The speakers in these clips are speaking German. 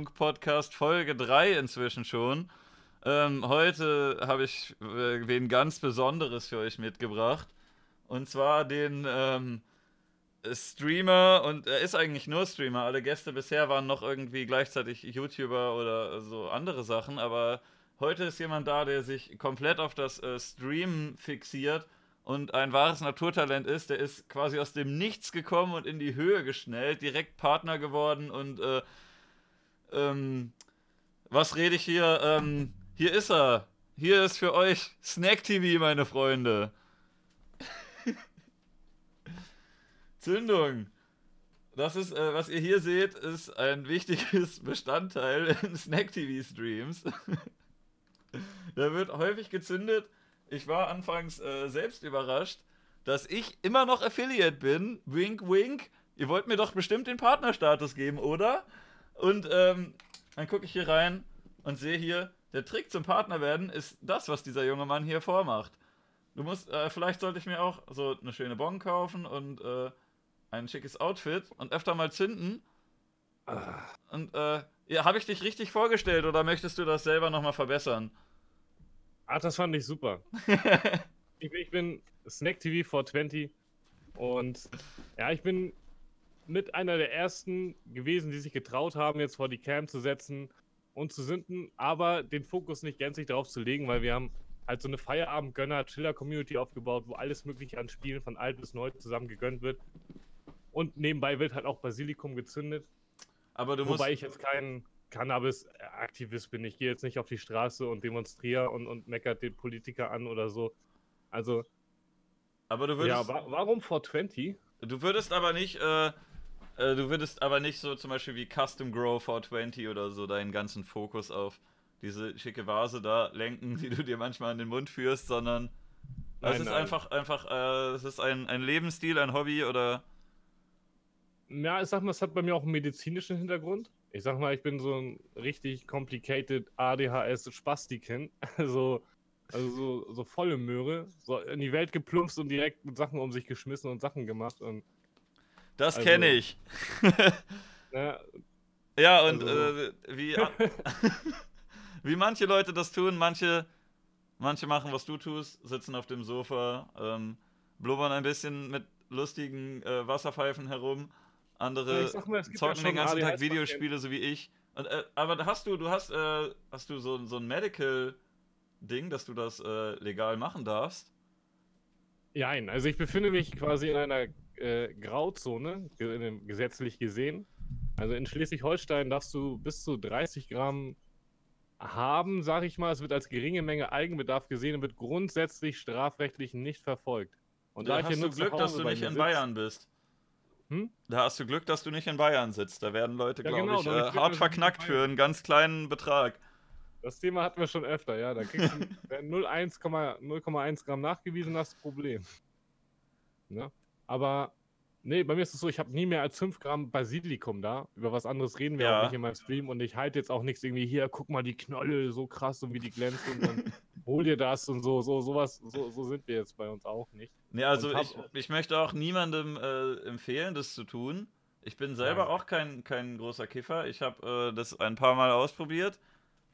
Podcast Folge 3 inzwischen schon. Ähm, heute habe ich äh, wen ganz Besonderes für euch mitgebracht. Und zwar den ähm, Streamer, und er ist eigentlich nur Streamer. Alle Gäste bisher waren noch irgendwie gleichzeitig YouTuber oder so andere Sachen, aber heute ist jemand da, der sich komplett auf das äh, Streamen fixiert und ein wahres Naturtalent ist. Der ist quasi aus dem Nichts gekommen und in die Höhe geschnellt, direkt Partner geworden und äh, ähm, was rede ich hier? Ähm, hier ist er. Hier ist für euch Snack TV, meine Freunde. Zündung. Das ist, äh, was ihr hier seht, ist ein wichtiges Bestandteil in Snack TV Streams. da wird häufig gezündet. Ich war anfangs äh, selbst überrascht, dass ich immer noch Affiliate bin. Wink, wink. Ihr wollt mir doch bestimmt den Partnerstatus geben, oder? Und ähm, dann gucke ich hier rein und sehe hier, der Trick zum Partner werden ist das, was dieser junge Mann hier vormacht. Du musst, äh, vielleicht sollte ich mir auch so eine schöne Bon kaufen und äh, ein schickes Outfit und öfter mal zünden. Ah. Und äh, ja, habe ich dich richtig vorgestellt oder möchtest du das selber nochmal verbessern? Ach, das fand ich super. ich, ich bin Snack TV 420 und ja, ich bin mit einer der ersten gewesen, die sich getraut haben, jetzt vor die Cam zu setzen und zu sünden, aber den Fokus nicht gänzlich darauf zu legen, weil wir haben halt so eine Feierabend-Gönner-Chiller-Community aufgebaut, wo alles Mögliche an Spielen von alt bis neu zusammen gegönnt wird. Und nebenbei wird halt auch Basilikum gezündet. Aber du Wobei ich jetzt kein Cannabis-Aktivist bin. Ich gehe jetzt nicht auf die Straße und demonstriere und, und meckert den Politiker an oder so. Also. Aber du würdest. Ja, wa warum 420? Du würdest aber nicht. Äh äh, du würdest aber nicht so zum Beispiel wie Custom Grow 420 oder so deinen ganzen Fokus auf diese schicke Vase da lenken, die du dir manchmal in den Mund führst, sondern nein, es ist nein. einfach, einfach, äh, es ist ein, ein Lebensstil, ein Hobby oder. Ja, ich sag mal, es hat bei mir auch einen medizinischen Hintergrund. Ich sag mal, ich bin so ein richtig complicated ADHS-Spastiken. Also, also so, so volle Möhre. So in die Welt geplumpst und direkt mit Sachen um sich geschmissen und Sachen gemacht. Und das also, kenne ich. ja, ja, und also. äh, wie, wie manche Leute das tun, manche, manche machen, was du tust, sitzen auf dem Sofa, ähm, blubbern ein bisschen mit lustigen äh, Wasserpfeifen herum. Andere ja, mal, zocken ja den ganzen Tag Videospiele, so wie ich. Und, äh, aber hast du, du hast, äh, hast du so, so ein Medical-Ding, dass du das äh, legal machen darfst? Nein, also ich befinde mich quasi in einer äh, Grauzone, gesetzlich gesehen. Also in Schleswig-Holstein darfst du bis zu 30 Gramm haben, sage ich mal. Es wird als geringe Menge Eigenbedarf gesehen und wird grundsätzlich strafrechtlich nicht verfolgt. Und da, da hast du Glück, dass du nicht in Bayern bist. Hm? Da hast du Glück, dass du nicht in Bayern sitzt. Da werden Leute, ja, glaube genau, ich, äh, hart verknackt für einen ganz kleinen Betrag. Das Thema hatten wir schon öfter, ja. Da kriegst du 0,1 Gramm nachgewiesen, hast Problem. Ne? Aber nee, bei mir ist es so, ich habe nie mehr als 5 Gramm Basilikum da. Über was anderes reden wir ja. auch nicht in meinem Stream. Und ich halte jetzt auch nichts irgendwie hier, guck mal die Knolle, so krass und wie die glänzt und dann hol dir das und so, so, sowas, so, so sind wir jetzt bei uns auch nicht. Nee, also ich, ich möchte auch niemandem äh, empfehlen, das zu tun. Ich bin selber Nein. auch kein, kein großer Kiffer. Ich habe äh, das ein paar Mal ausprobiert.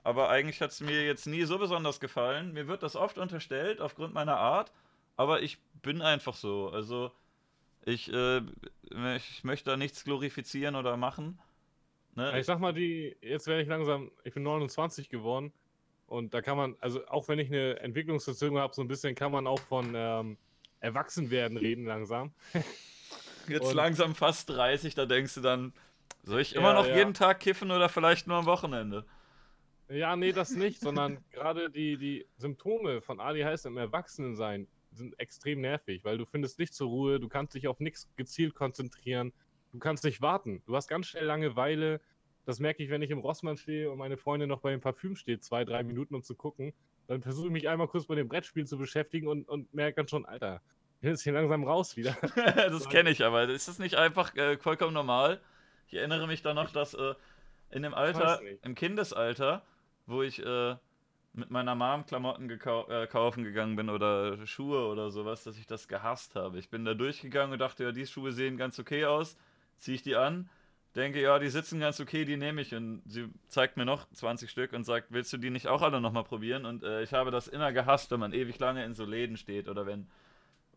Aber eigentlich hat es mir jetzt nie so besonders gefallen. Mir wird das oft unterstellt aufgrund meiner Art. Aber ich bin einfach so. Also ich, äh, ich möchte da nichts glorifizieren oder machen. Ne? Ich sag mal, die, jetzt werde ich langsam, ich bin 29 geworden und da kann man, also auch wenn ich eine Entwicklungsverzögerung habe, so ein bisschen kann man auch von ähm, Erwachsenwerden reden langsam. jetzt und, langsam fast 30, da denkst du dann, soll ich immer ja, noch ja. jeden Tag kiffen oder vielleicht nur am Wochenende? Ja, nee, das nicht, sondern gerade die, die Symptome von ADHS im Erwachsenensein, sind extrem nervig, weil du findest nicht zur Ruhe, du kannst dich auf nichts gezielt konzentrieren, du kannst nicht warten. Du hast ganz schnell Langeweile. Das merke ich, wenn ich im Rossmann stehe und meine Freundin noch bei dem Parfüm steht, zwei, drei Minuten, um zu gucken. Dann versuche ich mich einmal kurz bei dem Brettspiel zu beschäftigen und, und merke dann schon, Alter, ich bin jetzt hier langsam raus wieder. das kenne ich aber. Ist das nicht einfach äh, vollkommen normal? Ich erinnere mich dann noch, dass äh, in dem Alter, im Kindesalter, wo ich äh, mit meiner Mom Klamotten äh, kaufen gegangen bin oder Schuhe oder sowas, dass ich das gehasst habe. Ich bin da durchgegangen und dachte, ja, die Schuhe sehen ganz okay aus, ziehe ich die an. denke, ja, die sitzen ganz okay, die nehme ich. Und sie zeigt mir noch 20 Stück und sagt, willst du die nicht auch alle nochmal probieren? Und äh, ich habe das immer gehasst, wenn man ewig lange in so Läden steht oder wenn,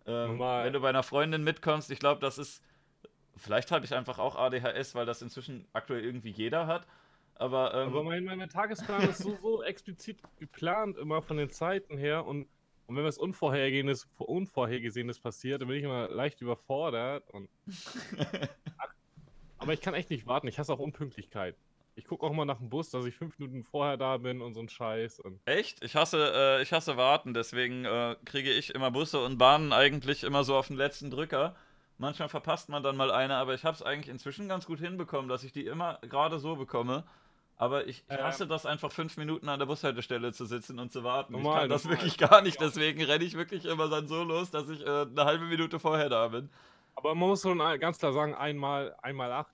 ähm, wenn du bei einer Freundin mitkommst. Ich glaube, das ist, vielleicht habe ich einfach auch ADHS, weil das inzwischen aktuell irgendwie jeder hat. Aber, ähm, Aber mein, mein Tagesplan ist so, so explizit geplant, immer von den Zeiten her. Und, und wenn was Unvorhergesehenes, Unvorhergesehenes passiert, dann bin ich immer leicht überfordert. Und Aber ich kann echt nicht warten. Ich hasse auch Unpünktlichkeit. Ich gucke auch mal nach dem Bus, dass ich fünf Minuten vorher da bin und so ein Scheiß. Und Echt? Ich hasse, äh, ich hasse warten, deswegen äh, kriege ich immer Busse und Bahnen eigentlich immer so auf den letzten Drücker. Manchmal verpasst man dann mal eine, aber ich habe es eigentlich inzwischen ganz gut hinbekommen, dass ich die immer gerade so bekomme. Aber ich, ich hasse ähm, das einfach fünf Minuten an der Bushaltestelle zu sitzen und zu warten. Normal, ich kann das normal. wirklich gar nicht, deswegen renne ich wirklich immer dann so los, dass ich äh, eine halbe Minute vorher da bin. Aber man muss schon ganz klar sagen, einmal, einmal acht.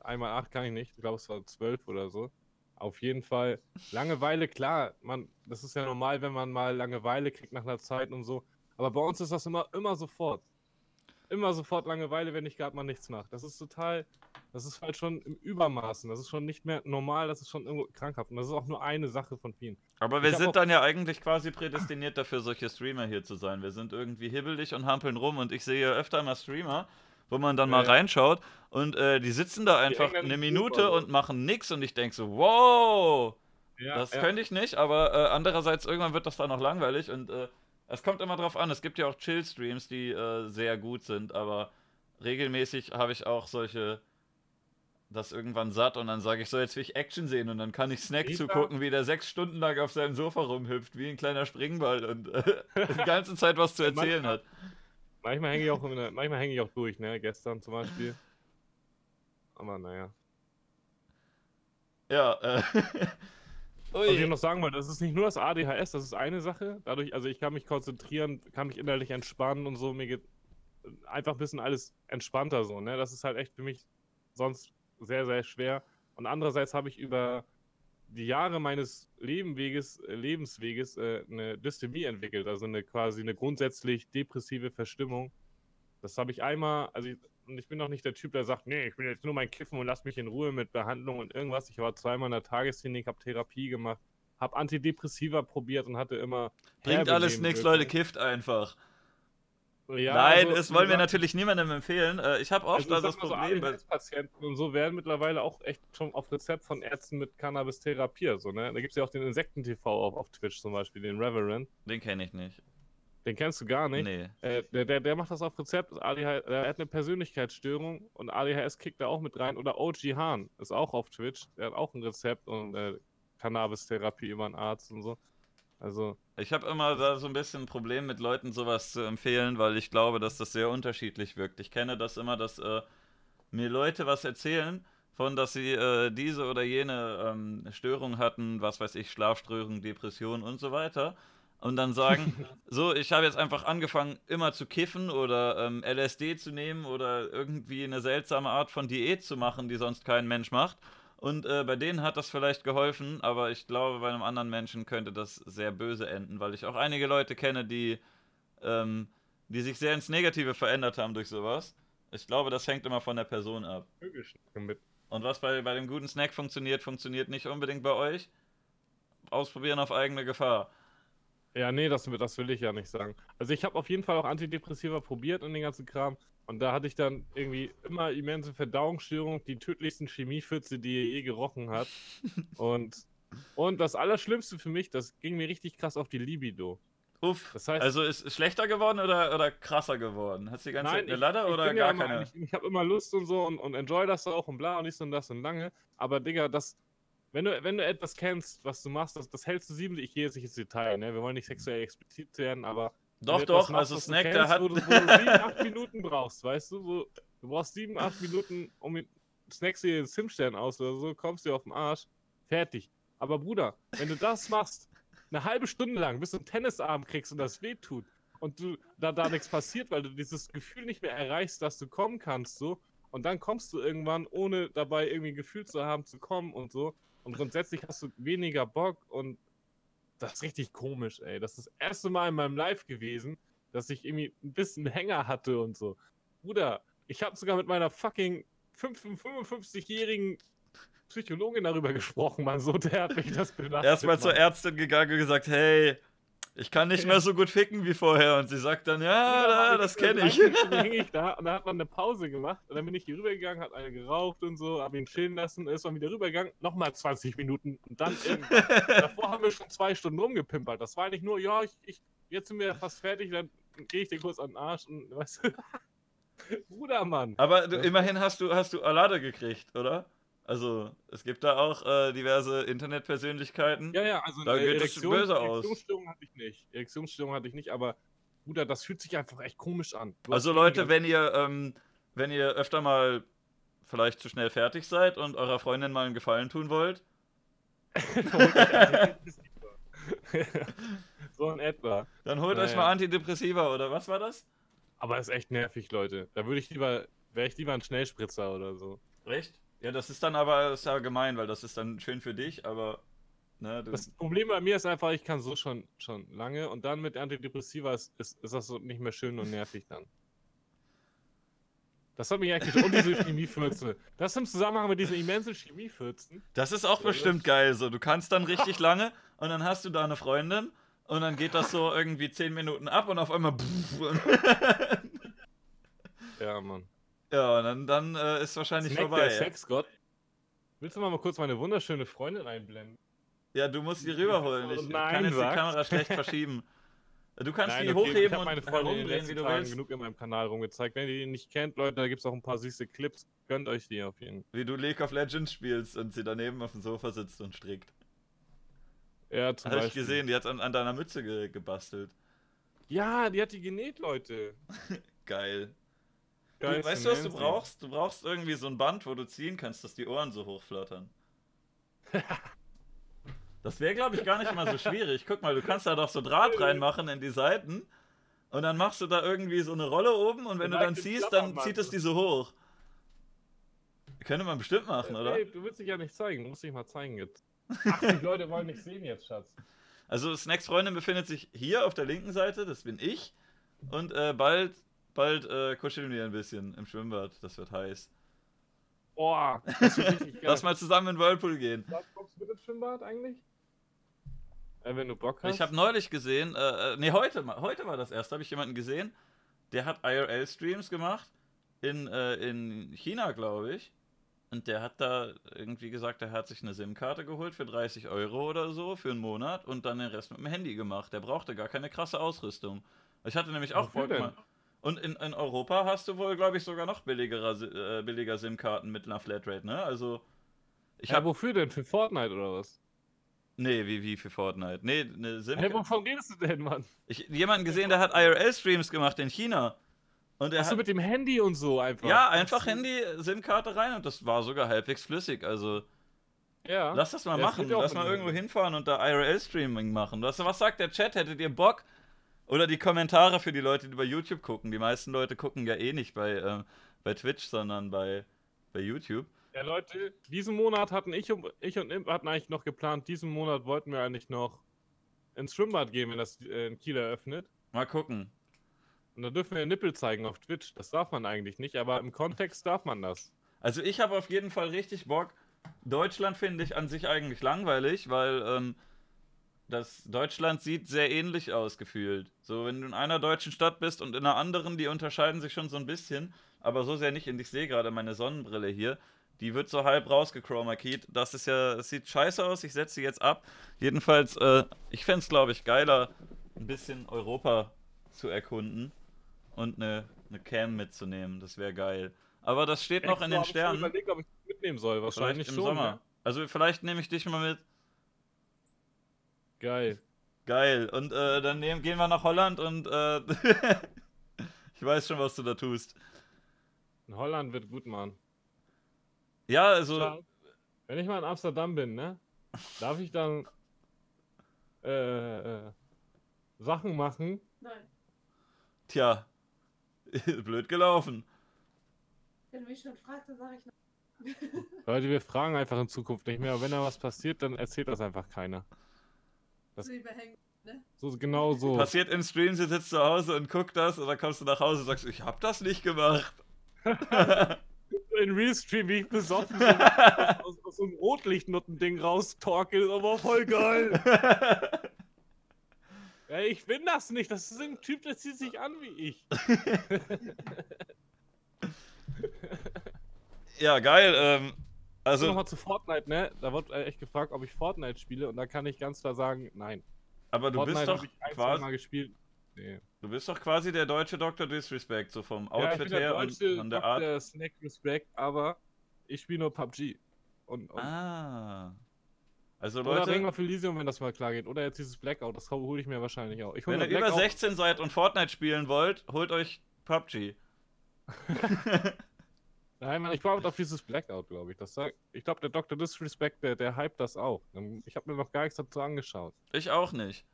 Einmal acht kann ich nicht. Ich glaube, es war zwölf oder so. Auf jeden Fall. Langeweile, klar, man, das ist ja normal, wenn man mal Langeweile kriegt nach einer Zeit und so. Aber bei uns ist das immer, immer sofort immer sofort Langeweile, wenn ich gerade mal nichts mache. Das ist total, das ist halt schon im Übermaßen. Das ist schon nicht mehr normal, das ist schon irgendwo krankhaft. Und das ist auch nur eine Sache von vielen. Aber wir sind dann ja eigentlich quasi prädestiniert dafür, solche Streamer hier zu sein. Wir sind irgendwie hibbelig und hampeln rum und ich sehe öfter mal Streamer, wo man dann mal ja. reinschaut und äh, die sitzen da einfach eine Minute und machen nichts und ich denke so, wow, ja, das ja. könnte ich nicht, aber äh, andererseits irgendwann wird das dann noch langweilig und äh, es kommt immer drauf an. Es gibt ja auch Chill-Streams, die äh, sehr gut sind, aber regelmäßig habe ich auch solche das irgendwann satt und dann sage ich so, jetzt will ich Action sehen und dann kann ich Snack zugucken, wie der sechs Stunden lang auf seinem Sofa rumhüpft, wie ein kleiner Springball und äh, die ganze Zeit was zu erzählen manchmal, hat. Manchmal hänge ich, auch manchmal häng ich auch durch, ne? Gestern zum Beispiel. Aber naja. Ja, äh. Ui. Was ich noch sagen wollte, das ist nicht nur das ADHS, das ist eine Sache. Dadurch, also ich kann mich konzentrieren, kann mich innerlich entspannen und so. Mir geht einfach ein bisschen alles entspannter so, ne? Das ist halt echt für mich sonst sehr, sehr schwer. Und andererseits habe ich über die Jahre meines Lebenweges, äh, Lebensweges äh, eine Dystemie entwickelt, also eine quasi eine grundsätzlich depressive Verstimmung. Das habe ich einmal, also ich, und ich bin noch nicht der Typ, der sagt, nee, ich will jetzt nur mein Kiffen und lass mich in Ruhe mit Behandlung und irgendwas. Ich war zweimal in der Tagesklinik, habe Therapie gemacht, habe Antidepressiva probiert und hatte immer. Bringt alles nichts, Leute, kifft einfach. Ja, Nein, also, das wollen wir natürlich niemandem empfehlen. Äh, ich habe oft also, das Problem. So Patienten und so werden mittlerweile auch echt schon auf Rezept von Ärzten mit Cannabis therapiert. So, ne? Da gibt es ja auch den Insekten-TV auf, auf Twitch zum Beispiel, den Reverend. Den kenne ich nicht. Den kennst du gar nicht. Nee. Äh, der, der, der macht das auf Rezept. ADHS, er hat eine Persönlichkeitsstörung und ADHS kickt da auch mit rein. Oder OG Hahn ist auch auf Twitch. Der hat auch ein Rezept und äh, Cannabis-Therapie über einen Arzt und so. Also. Ich habe immer da so ein bisschen ein Problem mit Leuten sowas zu empfehlen, weil ich glaube, dass das sehr unterschiedlich wirkt. Ich kenne das immer, dass äh, mir Leute was erzählen von, dass sie äh, diese oder jene ähm, Störung hatten, was weiß ich, Schlafstörung, Depression und so weiter und dann sagen, so, ich habe jetzt einfach angefangen, immer zu kiffen oder ähm, LSD zu nehmen oder irgendwie eine seltsame Art von Diät zu machen, die sonst kein Mensch macht. Und äh, bei denen hat das vielleicht geholfen, aber ich glaube, bei einem anderen Menschen könnte das sehr böse enden, weil ich auch einige Leute kenne, die, ähm, die sich sehr ins Negative verändert haben durch sowas. Ich glaube, das hängt immer von der Person ab. Und was bei, bei dem guten Snack funktioniert, funktioniert nicht unbedingt bei euch. Ausprobieren auf eigene Gefahr. Ja, nee, das, das will ich ja nicht sagen. Also ich habe auf jeden Fall auch Antidepressiva probiert und den ganzen Kram. Und da hatte ich dann irgendwie immer immense Verdauungsstörungen, die tödlichsten Chemiepfütze, die ihr je gerochen hat. und, und das Allerschlimmste für mich, das ging mir richtig krass auf die Libido. Uff, das heißt, also ist es schlechter geworden oder, oder krasser geworden? Hast du die ganze nein, Zeit eine Ladder oder gar ja keine? Ich, ich habe immer Lust und so und, und enjoy das auch und bla und nicht so und das und lange. Aber Digga, das, wenn du, wenn du etwas kennst, was du machst, das, das hältst du sieben, ich gehe jetzt nicht ins Detail, ne? Wir wollen nicht sexuell explizit werden, aber. Doch, doch, machst, also Snack, der hat. Wo du, wo du sieben, acht Minuten brauchst, weißt du? So, du brauchst sieben, acht Minuten, um snackst dir den Simstern aus oder so, kommst dir auf den Arsch, fertig. Aber Bruder, wenn du das machst, eine halbe Stunde lang, bis du einen Tennisarm kriegst und das wehtut und du da, da nichts passiert, weil du dieses Gefühl nicht mehr erreichst, dass du kommen kannst, so, und dann kommst du irgendwann, ohne dabei irgendwie Gefühl zu haben, zu kommen und so, und grundsätzlich hast du weniger Bock und das ist richtig komisch, ey. Das ist das erste Mal in meinem Live gewesen, dass ich irgendwie ein bisschen Hänger hatte und so. Bruder, ich habe sogar mit meiner fucking fünf- 55-jährigen Psychologin darüber gesprochen, Mann. So derb mich das belastet. Erstmal zur. Ärztin gegangen und gesagt, hey, ich kann nicht mehr so gut ficken wie vorher. Und sie sagt dann, ja, da, das kenne ich. Dann hing ich da und da hat man eine Pause gemacht und dann bin ich hier rübergegangen, hat eine geraucht und so, hab ihn chillen lassen, ist dann wieder rübergegangen, nochmal 20 Minuten und dann irgendwann. Davor haben wir schon zwei Stunden rumgepimpert. Das war nicht nur, ja, ich, ich jetzt sind wir fast fertig, dann gehe ich dir kurz an den Arsch und weißt du. Bruder, Mann. Aber du, immerhin hast du, hast du Alade gekriegt, oder? Also, es gibt da auch äh, diverse Internetpersönlichkeiten. Ja, ja, also Da eine geht es böse aus. Erektionsstörung hatte ich nicht. Erektionsstörung hatte ich nicht, aber Bruder, das fühlt sich einfach echt komisch an. Du Also Leute, wenn ihr, ähm, wenn ihr öfter mal vielleicht zu schnell fertig seid und eurer Freundin mal einen Gefallen tun wollt, so in etwa. dann holt euch Naja. mal Antidepressiva oder was war das? Aber ist echt nervig, Leute. Da würde ich lieber, wäre ich lieber ein Schnellspritzer oder so. Echt? Ja, das ist dann aber ist ja gemein, weil das ist dann schön für dich, aber ne, Das Problem bei mir ist einfach, ich kann so schon, schon lange und dann mit Antidepressiva ist, ist, ist das so nicht mehr schön und nervig dann. Das hat mich eigentlich und diese Chemiefürze. Das im Zusammenhang mit diesen immensen Chemiefürzen. das ist auch Ja, bestimmt geil. So, du kannst dann richtig lange und dann hast du da eine Freundin und dann geht das so irgendwie 10 Minuten ab und auf einmal Ja, Mann. Ja, und dann, dann äh, ist wahrscheinlich Snack, vorbei. der Sexgott. Willst du mal, mal kurz meine wunderschöne Freundin einblenden? Ja, du musst die rüberholen. Ich Nein, kann jetzt die sagst. Kamera schlecht verschieben. Du kannst Nein, die okay, ich hochheben hab und meine Freundin herumdrehen, wie du Tagen willst. genug in meinem Kanal rumgezeigt. Wenn ihr die nicht kennt, Leute, da gibt es auch ein paar süße Clips. Gönnt euch die auf jeden Fall. Wie du League of Legends spielst und sie daneben auf dem Sofa sitzt und strickt. Ja, zum Habe ich gesehen, die hat an, an deiner Mütze ge gebastelt. Ja, die hat die genäht, Leute. Geil. Du, Geil, weißt du, was du brauchst? Du brauchst irgendwie so ein Band, wo du ziehen kannst, dass die Ohren so hochflattern. Das wäre, glaube ich, gar nicht mal so schwierig. Guck mal, du kannst da doch so Draht reinmachen in die Seiten und dann machst du da irgendwie so eine Rolle oben und wenn du dann Vielleicht den ziehst, dann zieht es die so hoch. Könnte man bestimmt machen, oder? Nee, du willst dich ja nicht zeigen. Du musst dich mal zeigen jetzt. Ach, die Leute wollen nicht sehen jetzt, Schatz. Also Snacks Freundin befindet sich hier auf der linken Seite, das bin ich. Und äh, bald, bald äh, kuscheln wir ein bisschen im Schwimmbad. Das wird heiß. Boah, das wird richtig geil. Lass mal zusammen in Whirlpool gehen. Was guckst du mit ins Schwimmbad eigentlich? Äh, wenn du Bock hast. Ich habe neulich gesehen, äh, äh, nee, heute, mal- heute war das erst, habe ich jemanden gesehen, der hat IRL-Streams gemacht in, äh, in China, glaube ich. Und der hat da irgendwie gesagt, er hat sich eine SIM-Karte geholt für 30 Euro oder so für einen Monat und dann den Rest mit dem Handy gemacht. Der brauchte gar keine krasse Ausrüstung. Ich hatte nämlich auch Wofür voll. Und in, in Europa hast du wohl, glaube ich, sogar noch billigere, äh, billiger SIM-Karten mit einer Flatrate, ne? Also. Ich ja, habe. wofür denn? Für Fortnite oder was? Nee, wie, wie für Fortnite? Nee, eine sim Hey, wovon redest du denn, Mann? Ich jemanden gesehen, der hat IRL-Streams gemacht in China. Und er Hast du hat, mit dem Handy und so einfach? ja, einfach Handy, SIM-Karte rein und das war sogar halbwegs flüssig. Also Ja. lass das mal Ja, das machen. ja auch Lass mal irgendwo hinfahren und da IRL-Streaming machen. Was, was sagt der Chat? Hättet ihr Bock? Oder die Kommentare für die Leute, die bei YouTube gucken. Die meisten Leute gucken ja eh nicht bei, ähm, bei Twitch, sondern bei, bei YouTube. Ja, Leute, diesen Monat hatten ich und ich und Imp hatten eigentlich noch geplant, diesen Monat wollten wir eigentlich noch ins Schwimmbad gehen, wenn das äh, in Kiel eröffnet. Mal gucken. Und da dürfen wir Nippel zeigen auf Twitch. Das darf man eigentlich nicht, aber im Kontext darf man das. Also ich habe auf jeden Fall richtig Bock. Deutschland finde ich an sich eigentlich langweilig, weil ähm, das Deutschland sieht sehr ähnlich aus gefühlt. So, wenn du in einer deutschen Stadt bist und in einer anderen, die unterscheiden sich schon so ein bisschen, aber so sehr nicht. Und ich sehe gerade meine Sonnenbrille hier. Die wird so halb rausgechromakeyed. Das ist ja, es sieht scheiße aus. Ich setze sie jetzt ab. Jedenfalls, äh, ich fände es, glaube ich, geiler, ein bisschen Europa zu erkunden und eine, eine Cam mitzunehmen. Das wäre geil. Aber das steht noch in den Ich Sternen. überlegt, ob ich das mitnehmen soll. Wahrscheinlich Vielleicht im schon. Sommer. Ne? Also vielleicht nehme ich dich mal mit. Geil. Geil. Und äh, dann nehmen, gehen wir nach Holland und äh, ich weiß schon, was du da tust. In Holland wird gut, Mann. Ja, also Wenn ich mal in Amsterdam bin, ne? Darf ich dann äh, äh, Sachen machen? Nein. tja, blöd gelaufen. Wenn du mich schon fragst, dann sage ich noch. Leute, wir fragen einfach in Zukunft nicht mehr. Aber wenn da was passiert, dann erzählt das einfach keiner. Das- So überhängen. Ne? So genau so. Passiert im Stream, sie sitzt zu Hause und guckt das und dann kommst du nach Hause und sagst, ich hab das nicht gemacht. in Realstream, wie ich besoffen so aus, aus, aus so einem Rotlichtnutten-Ding raustorkel, ist aber voll geil. ja, ich bin das nicht. Das ist ein Typ, der zieht sich an wie ich. ja, geil. Ähm, Also nochmal zu Fortnite, ne? Da wird äh, echt gefragt, ob ich Fortnite spiele und da kann ich ganz klar sagen, nein. aber du Fortnite bist doch ich ein, quasi, Mal gespielt. Nee. du bist doch quasi der deutsche Dr. Disrespect, so vom Ja, Outfit der her und von der Art. Dr. Snack Respect, aber ich spiele nur PUBG. Und, und Ah. Also Oder Ring Leute, of Elysium, wenn das mal klar geht. Oder jetzt dieses Blackout, das hole ich mir wahrscheinlich auch. Wenn ihr über Blackout. 16 seid und Fortnite spielen wollt, holt euch PUBG. Nein, ich warte auf dieses Blackout, glaube ich. Das sag, ich glaube, der Dr. Disrespect, der, der hypt das auch. Ich habe mir noch gar nichts dazu angeschaut. Ich auch nicht.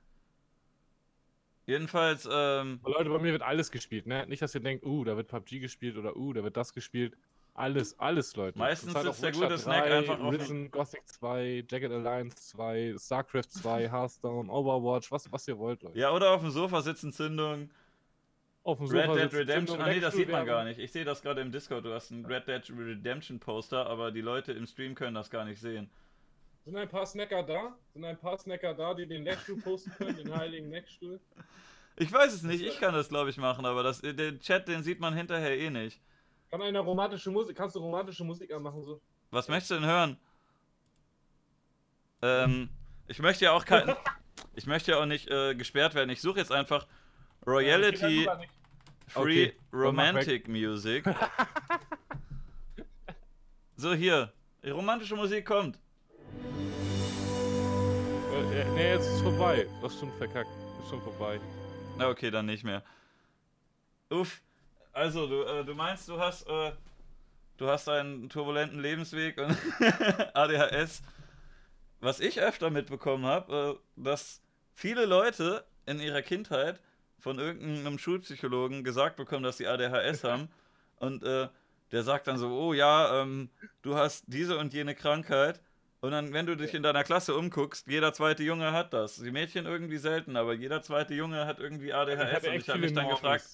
Jedenfalls, ähm, Aber Leute, bei mir wird alles gespielt, ne? Nicht, dass ihr denkt, uh, da wird PUBG gespielt oder uh, da wird das gespielt. Alles, alles, Leute. Meistens Zurzeit sitzt der gute Snack 3, einfach auf Risen, Gothic 2, Jagged Alliance 2, StarCraft 2, Hearthstone, Overwatch, was, was ihr wollt, Leute. ja, oder auf dem Sofa sitzen Zündung. Auf dem Red Sofa Dead sitzt Redemption. Ah, nee, das sieht man gar nicht. Ich sehe das gerade im Discord. Du hast ein Red Dead Redemption Poster, aber die Leute im Stream können das gar nicht sehen. Sind ein paar Snacker da? Sind ein paar Snacker da, die den Leckstuhl posten können, den heiligen Leckstuhl? Ich weiß es nicht, ich kann das glaube ich machen, aber das, den Chat, den sieht man hinterher eh nicht. Kann einer romantische Musik, kannst du romantische Musik anmachen so? Was möchtest du denn hören? Ähm, ich möchte ja auch kein, ich möchte ja auch nicht äh, gesperrt werden. Ich suche jetzt einfach Royalty Free Okay, dann mach Romantic Music. So hier, die romantische Musik kommt. Äh, äh, nee, jetzt ist es vorbei. Das ist schon verkackt. Ist schon vorbei. Na okay, dann nicht mehr. Uff. Also, du, äh, du meinst, du hast, äh, du hast einen turbulenten Lebensweg und ADHS. Was ich öfter mitbekommen habe, äh, dass viele Leute in ihrer Kindheit von irgendeinem Schulpsychologen gesagt bekommen, dass sie ADHS haben. Und äh, der sagt dann so, oh ja, ähm, du hast diese und jene Krankheit. Und dann, wenn du dich in deiner Klasse umguckst, jeder zweite Junge hat das. Die Mädchen irgendwie selten, aber jeder zweite Junge hat irgendwie ADHS. Und ich habe mich dann gefragt,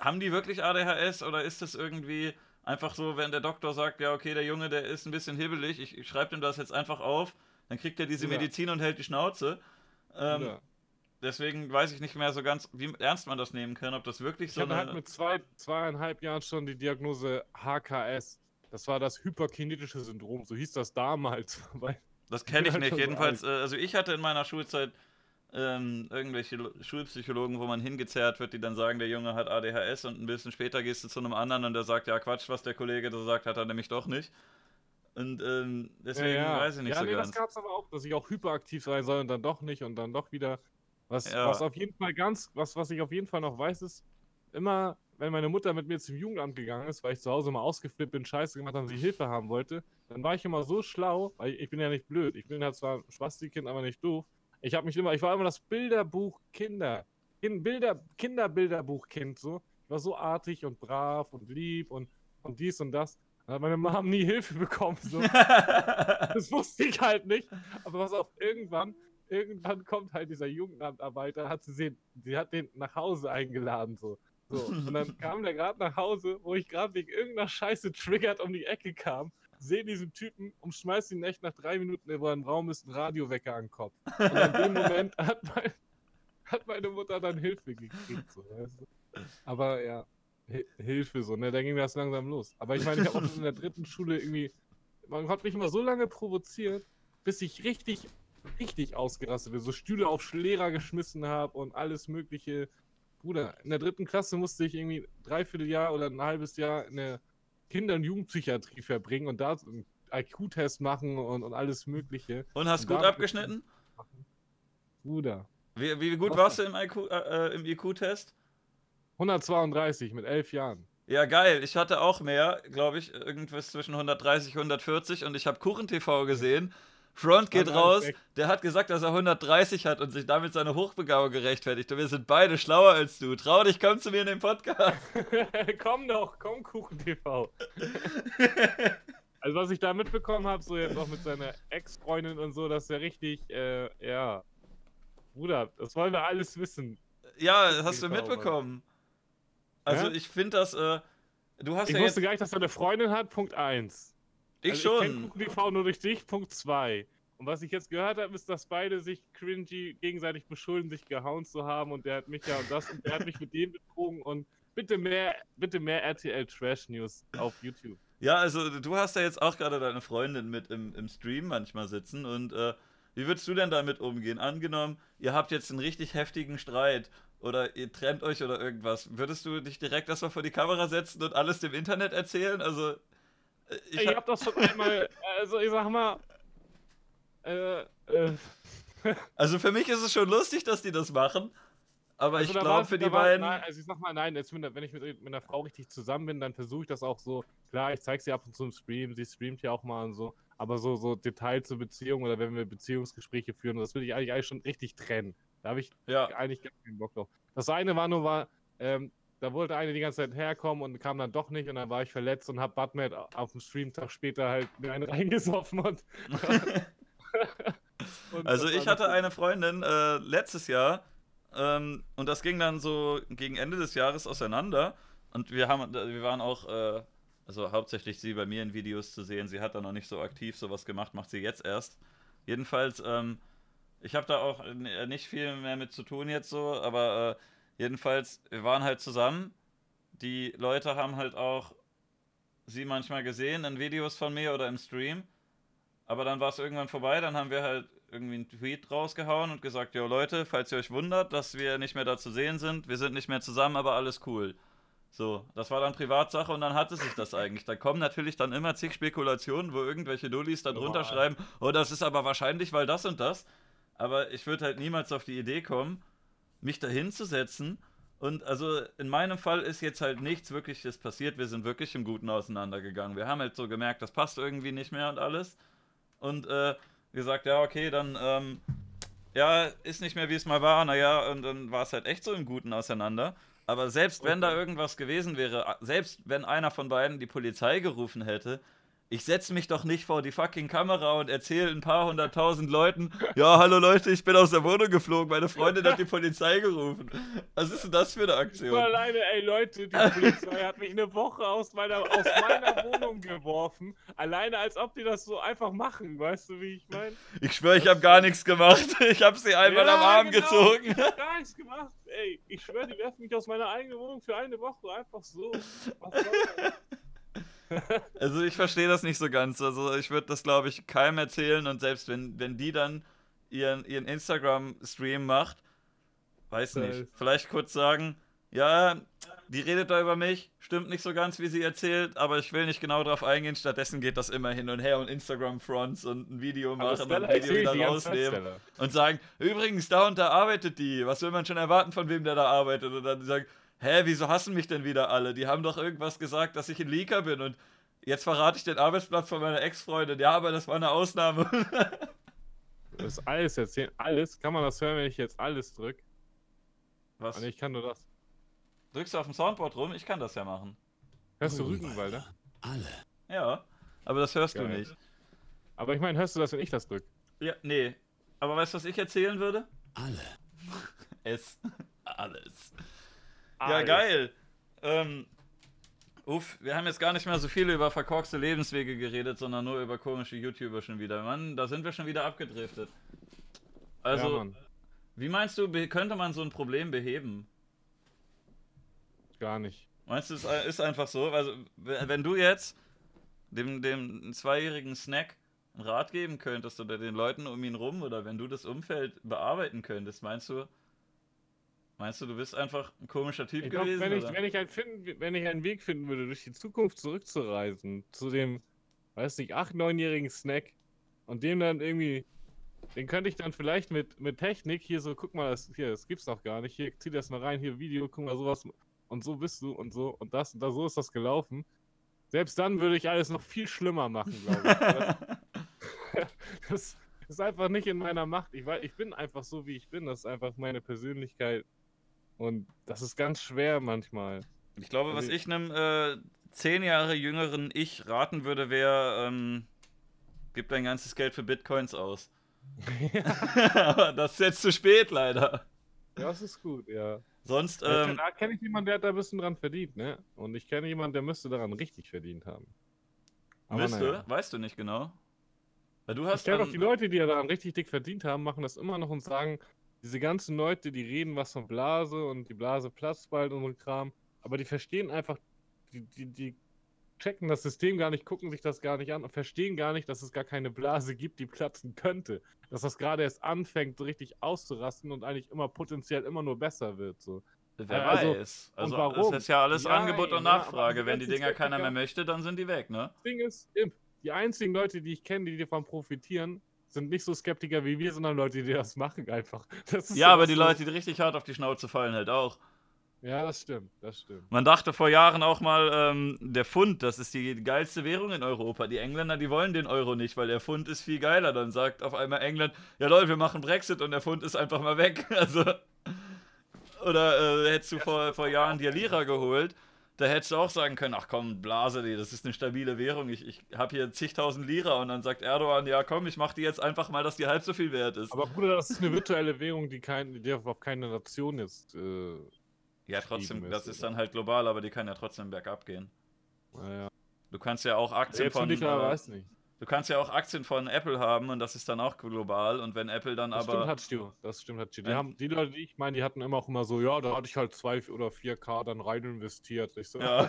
haben die wirklich ADHS oder ist das irgendwie einfach so, wenn der Doktor sagt, ja, okay, der Junge, der ist ein bisschen hibbelig, ich, ich schreibe ihm das jetzt einfach auf, dann kriegt er diese Ja. Medizin und hält die Schnauze. Ähm, Ja. Deswegen weiß ich nicht mehr so ganz, wie ernst man das nehmen kann, ob das wirklich Ich so hatte eine... halt mit zwei, zweieinhalb Jahren schon die Diagnose HKS. Das war das hyperkinetische Syndrom, so hieß das damals. Das kenne ich halt nicht. schon so Jedenfalls, äh, also ich hatte in meiner Schulzeit ähm, irgendwelche Lo- Schulpsychologen, wo man hingezerrt wird, die dann sagen, der Junge hat ADHS und ein bisschen später gehst du zu einem anderen und der sagt, ja Quatsch, was der Kollege da sagt, hat er nämlich doch nicht. Und ähm, deswegen weiß ich nicht ja, so nee, ganz. das gab es aber auch, dass ich auch hyperaktiv sein soll und dann doch nicht und dann doch wieder. Was, Ja. was auf jeden Fall ganz, was, was ich auf jeden Fall noch weiß, ist, immer, wenn meine Mutter mit mir zum Jugendamt gegangen ist, weil ich zu Hause mal ausgeflippt bin, Scheiße gemacht habe und sie Hilfe haben wollte, dann war ich immer so schlau, weil ich, bin ja nicht blöd. Ich bin ja zwar ein Spastikind, aber nicht doof. Ich habe mich immer, ich war immer das Bilderbuch Kinder. Kind, Bilder, Kinderbilderbuchkind so. Ich war so artig und brav und lieb und, und dies und das. Dann hat meine Mom nie Hilfe bekommen. So. Das wusste ich halt nicht. Aber was auf irgendwann, irgendwann kommt halt dieser Jugendamtarbeiter, hat sie sehen, sie hat den nach Hause eingeladen, so. so. Und dann kam der gerade nach Hause, wo ich gerade wegen irgendeiner Scheiße triggert um die Ecke kam, sehe diesen Typen und schmeiß ihn echt nach drei Minuten, wo er im Raum ist, ein Radiowecker an den Kopf. Und in dem Moment hat, mein, hat meine Mutter dann Hilfe gekriegt, so, weißt du? Aber ja, Hi- Hilfe so, ne, da ging das langsam los. Aber ich meine, ich habe auch in der dritten Schule irgendwie, man hat mich immer so lange provoziert, bis ich richtig, richtig ausgerastet bin. So Stühle auf Lehrer geschmissen habe und alles mögliche. Bruder, in der dritten Klasse musste ich irgendwie dreiviertel Jahr oder ein halbes Jahr in der Kinder- und Jugendpsychiatrie verbringen und da einen IQ-Test machen und, und alles mögliche. Und hast Und gut abgeschnitten? Bruder. Wie, wie gut warst du im IQ, äh, IQ-Test? 132 mit elf Jahren. Ja, geil. Ich hatte auch mehr, glaube ich, irgendwas zwischen 130 und 140 und ich habe Kuchen TV gesehen. Front geht raus, der hat gesagt, dass er 130 hat und sich damit seine Hochbegabung gerechtfertigt. Und wir sind beide schlauer als du. Trau dich, komm zu mir in den Podcast. komm doch, komm Kuchen TV. also was ich da mitbekommen habe, so jetzt auch mit seiner Ex-Freundin und so, dass er richtig, äh, ja, Bruder, das wollen wir alles wissen. Ja, hast du mitbekommen. Also Ja? ich finde das, äh, du hast Ich ja wusste jetzt. gar nicht, dass er eine Freundin hat, Punkt 1. Ich also Ich kenn schon. KuchenTV nur durch dich, Punkt 2. Und was ich jetzt gehört habe, ist, dass beide sich cringy gegenseitig beschuldigen, sich gehauen zu haben und der hat mich ja und das und der hat mich mit dem betrogen und bitte mehr, bitte mehr RTL Trash News auf YouTube. Ja, also du hast ja jetzt auch gerade deine Freundin mit im, im Stream manchmal sitzen und äh, wie würdest du denn damit umgehen? Angenommen, ihr habt jetzt einen richtig heftigen Streit oder ihr trennt euch oder irgendwas. Würdest du dich direkt erstmal vor die Kamera setzen und alles dem Internet erzählen? Also, ich, Ich hab, hab das schon einmal, also ich sag mal, äh, äh, also für mich ist es schon lustig, dass die das machen, aber also ich glaube für die beiden. Nein, also ich sag mal, nein, jetzt, wenn wenn ich mit, mit einer Frau richtig zusammen bin, dann versuche ich das auch so. Klar, ich zeig sie ab und zu im Stream, sie streamt ja auch mal und so. Aber so, so Details zur Beziehung oder wenn wir Beziehungsgespräche führen, das will ich eigentlich, eigentlich schon richtig trennen. Da habe ich Ja, eigentlich gar keinen Bock drauf. Das eine war nur, war, ähm, da wollte eine die ganze Zeit herkommen und kam dann doch nicht und dann war ich verletzt und hab Batman auf dem Streamtag später halt mir einen reingesoffen und. und Also ich hatte eine Freundin äh, letztes Jahr ähm, und das ging dann so gegen Ende des Jahres auseinander und wir haben, wir waren auch, äh, also hauptsächlich sie bei mir in Videos zu sehen. Sie hat da noch nicht so aktiv sowas gemacht, macht sie jetzt erst. Jedenfalls, ähm, ich habe da auch äh, nicht viel mehr mit zu tun jetzt so, aber äh, jedenfalls, wir waren halt zusammen. Die Leute haben halt auch sie manchmal gesehen in Videos von mir oder im Stream. Aber dann war es irgendwann vorbei, dann haben wir halt irgendwie einen Tweet rausgehauen und gesagt, jo Leute, falls ihr euch wundert, dass wir nicht mehr da zu sehen sind, wir sind nicht mehr zusammen, aber alles cool. So, das war dann Privatsache und dann hatte sich das eigentlich. Da kommen natürlich dann immer zig Spekulationen, wo irgendwelche Dullis da drunter schreiben, oh, das ist aber wahrscheinlich, weil das und das. Aber ich würde halt niemals auf die Idee kommen, mich da hinzusetzen. Und also in meinem Fall ist jetzt halt nichts wirkliches passiert. Wir sind wirklich im Guten auseinandergegangen. Wir haben halt so gemerkt, das passt irgendwie nicht mehr und alles. Und äh, gesagt, ja, okay, dann, ähm, ja, ist nicht mehr wie es mal war. Naja, und dann war es halt echt so im Guten auseinander. Aber selbst wenn da irgendwas gewesen wäre, selbst wenn einer von beiden die Polizei gerufen hätte, ich setze mich doch nicht vor die fucking Kamera und erzähle ein paar hunderttausend Leuten, ja, hallo Leute, ich bin aus der Wohnung geflogen, meine Freundin hat die Polizei gerufen. Was ist denn das für eine Ich war Aktion? alleine, ey Leute, die Polizei hat mich eine Woche aus meiner, aus meiner Wohnung geworfen. Alleine, als ob die das so einfach machen, weißt du, wie ich meine? Ich schwöre, ich habe gar nichts gemacht. Ich habe sie einmal am Arm genau. gezogen. Ich hab gar nichts gemacht, ey. Ich schwöre, die werfen mich aus meiner eigenen Wohnung für eine Woche einfach so. Was soll das? Also ich verstehe das nicht so ganz. Also ich würde das, glaube ich, keinem erzählen. Und selbst wenn, wenn die dann ihren, ihren Instagram-Stream macht, weiß nicht, vielleicht kurz sagen, ja, die redet da über mich, stimmt nicht so ganz, wie sie erzählt, aber ich will nicht genau drauf eingehen, stattdessen geht das immer hin und her und Instagram-Fronts und ein Video machen und ein Video wieder rausnehmen und sagen, übrigens, da und da arbeitet die, was will man schon erwarten von wem der da arbeitet? Und dann sagen, hä, wieso hassen mich denn wieder alle? Die haben doch irgendwas gesagt, dass ich ein Leaker bin und jetzt verrate ich den Arbeitsplatz von meiner Ex-Freundin. Ja, aber das war eine Ausnahme. Das ist alles erzählen. Alles? Kann man das hören, wenn ich jetzt alles drück? Was? Nee, ich kann nur das. Drückst du auf dem Soundboard rum? Ich kann das ja machen. Hörst du Rügenwalder? Alle. Ja, aber das hörst du Geil. nicht. Aber ich meine, hörst du das, wenn ich das drück? Ja, nee. Aber weißt du, was ich erzählen würde? Alle. Es. Alles. Ja, geil. Ähm, uff, wir haben jetzt gar nicht mehr so viel über verkorkste Lebenswege geredet, sondern nur über komische YouTuber schon wieder. Mann, da sind wir schon wieder abgedriftet. Also, ja, wie meinst du, könnte man so ein Problem beheben? Gar nicht. Meinst du, es ist einfach so? Also, wenn du jetzt dem, dem zweijährigen Snack einen Rat geben könntest oder den Leuten um ihn rum oder wenn du das Umfeld bearbeiten könntest, meinst du, meinst du, du bist einfach ein komischer Typ Ich glaub, gewesen? wenn, ich, wenn, ich einen finden, wenn ich einen Weg finden würde, durch die Zukunft zurückzureisen, zu dem, weiß nicht, 8-, 9-jährigen Snack und dem dann irgendwie, den könnte ich dann vielleicht mit, mit Technik hier so, guck mal, das, hier, das gibt's noch gar nicht, hier, zieh das mal rein, hier, Video, guck mal, sowas und so bist du und so und das und da, so ist das gelaufen. Selbst dann würde ich alles noch viel schlimmer machen, glaube ich. Aber das ist einfach nicht in meiner Macht. Ich, ich bin einfach so, wie ich bin. Das ist einfach meine Persönlichkeit. Und das ist ganz schwer manchmal. Ich glaube, was Also- ich einem äh, zehn Jahre jüngeren Ich raten würde, wäre, ähm, gib dein ganzes Geld für Bitcoins aus. Aber das ist jetzt zu spät, leider. Das ist gut, ja. Sonst, Ähm, da kenne ich jemanden, der hat da ein bisschen dran verdient, ne? Und ich kenne jemanden, der müsste daran richtig verdient haben. Aber müsste, naja. weißt du nicht genau. Weil du Ich hast kenne an- doch die Leute, die ja daran richtig dick verdient haben, machen das immer noch und sagen, diese ganzen Leute, die reden was von Blase und die Blase platzt bald und so ein Kram, aber die verstehen einfach, die, die, die checken das System gar nicht, gucken sich das gar nicht an und verstehen gar nicht, dass es gar keine Blase gibt, die platzen könnte. Dass das gerade erst anfängt, so richtig auszurasten und eigentlich immer potenziell immer nur besser wird. So. Wer also, weiß. Also warum? es ist ja alles Ja, Angebot und ja, Nachfrage. Wenn die Dinger keiner mehr möchte, dann sind die weg, ne? Das Ding ist, die einzigen Leute, die ich kenne, die davon profitieren, sind nicht so Skeptiker wie wir, sondern Leute, die das machen einfach. Das Ja, so aber die so- Leute, die richtig hart auf die Schnauze fallen, halt auch. Ja, das stimmt, das stimmt. Man dachte vor Jahren auch mal, ähm, der Pfund, das ist die geilste Währung in Europa. Die Engländer, die wollen den Euro nicht, weil der Pfund ist viel geiler. Dann sagt auf einmal England, ja Leute, wir machen Brexit und der Pfund ist einfach mal weg. Also. Oder äh, hättest du vor, vor Jahren dir Lira geholt, da hättest du auch sagen können, ach komm, blase die, das ist eine stabile Währung. Ich, ich habe hier zigtausend Lira und dann sagt Erdogan, ja komm, ich mach die jetzt einfach mal, dass die halb so viel wert ist. Aber Bruder, das ist eine virtuelle Währung, die, kein, die auf keine Nation jetzt. Äh, ja, trotzdem, ist, das ist oder? dann halt global, aber die kann ja trotzdem bergab gehen. naja. Du kannst ja auch Aktien Jetzt von. ich äh, weiß nicht. Du kannst ja auch Aktien von Apple haben und das ist dann auch global. Und wenn Apple dann Das stimmt, aber. hat Stu. Das stimmt, hat Stu. Die, haben, die Leute, die ich meine, die hatten immer auch immer so, ja, da hatte ich halt 2 oder 4K dann rein investiert. Ich so, Ja.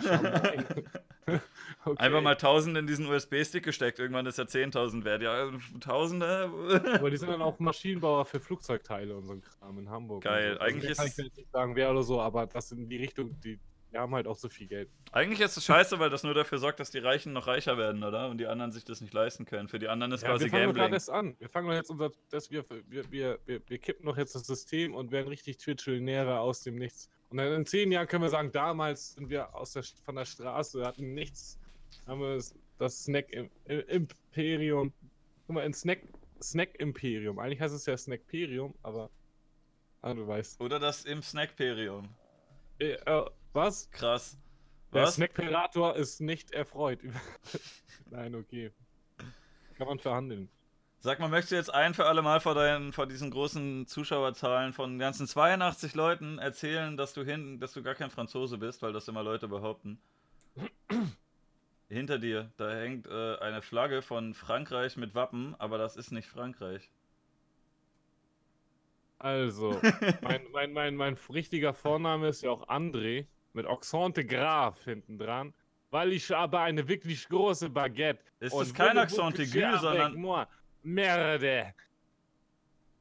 okay. Einfach mal 1000 in diesen USB-Stick gesteckt. Irgendwann ist er 10.000 wert. Ja, Tausende. Aber die sind dann auch Maschinenbauer für Flugzeugteile und so ein Kram in Hamburg. Geil. So. Eigentlich den ist kann ich jetzt nicht sagen, wer oder so, aber das in die Richtung, die, die haben halt auch so viel Geld. Eigentlich ist es scheiße, weil das nur dafür sorgt, dass die Reichen noch reicher werden, oder? Und die anderen sich das nicht leisten können. Für die anderen ist Ja, quasi wir fangen Gambling. erst an. Wir fangen jetzt unser, dass wir, wir, wir, wir, wir kippen doch jetzt das System und werden richtig Twitch-Millionäre aus dem Nichts. Und dann in zehn Jahren können wir sagen, damals sind wir aus der, von der Straße, hatten nichts, haben wir das, das Snack im, im Imperium, guck mal, in Snack, Snack Imperium. Eigentlich heißt es ja Snackperium, aber, ah, du weißt. Oder das im Snackperium. Äh, äh, was? Krass. Der Was? Snackperator ist nicht erfreut. Nein, okay. Kann man verhandeln. Sag mal, möchtest du jetzt ein für alle Mal vor, deinen, vor diesen großen Zuschauerzahlen von ganzen 82 Leuten erzählen, dass du hin, dass du gar kein Franzose bist, weil das immer Leute behaupten? Hinter dir, da hängt äh, eine Flagge von Frankreich mit Wappen, aber das ist nicht Frankreich. Also, mein, mein, mein, mein richtiger Vorname ist ja auch André mit Oxante Graf hinten dran, weil ich habe eine wirklich große Baguette. Ist und das kein aigu, avec sondern moi? Merde.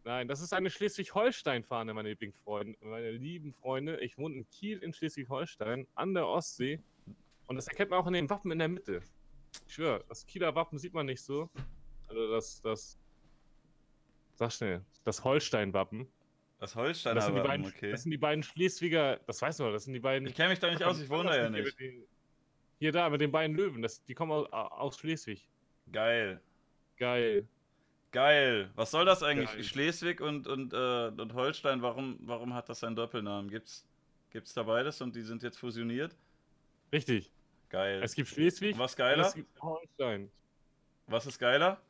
Nein, das ist eine Schleswig-Holstein-Fahne, meine meine lieben Freunde. Ich wohne in Kiel in Schleswig-Holstein an der Ostsee und das erkennt man auch in den Wappen in der Mitte. Ich schwöre, das Kieler Wappen sieht man nicht so. Also das, das, sag schnell, das Holstein-Wappen. Das Holsteiner Das sind, die beiden, okay. das sind die beiden Schleswiger, das weißt du noch, das sind die beiden. Ich kenne mich da nicht aus, ich wohne da ja nicht. den- Hier da, mit den beiden Löwen, das, die kommen aus, aus Schleswig. Geil. Geil. Geil. Was soll das eigentlich? Geil. Schleswig und, und, äh, und Holstein, warum, warum hat das einen Doppelnamen? Gibt's, gibt's da beides und die sind jetzt fusioniert? Richtig. Geil. Es gibt Schleswig Was und geiler? es gibt Holstein. Was ist geiler?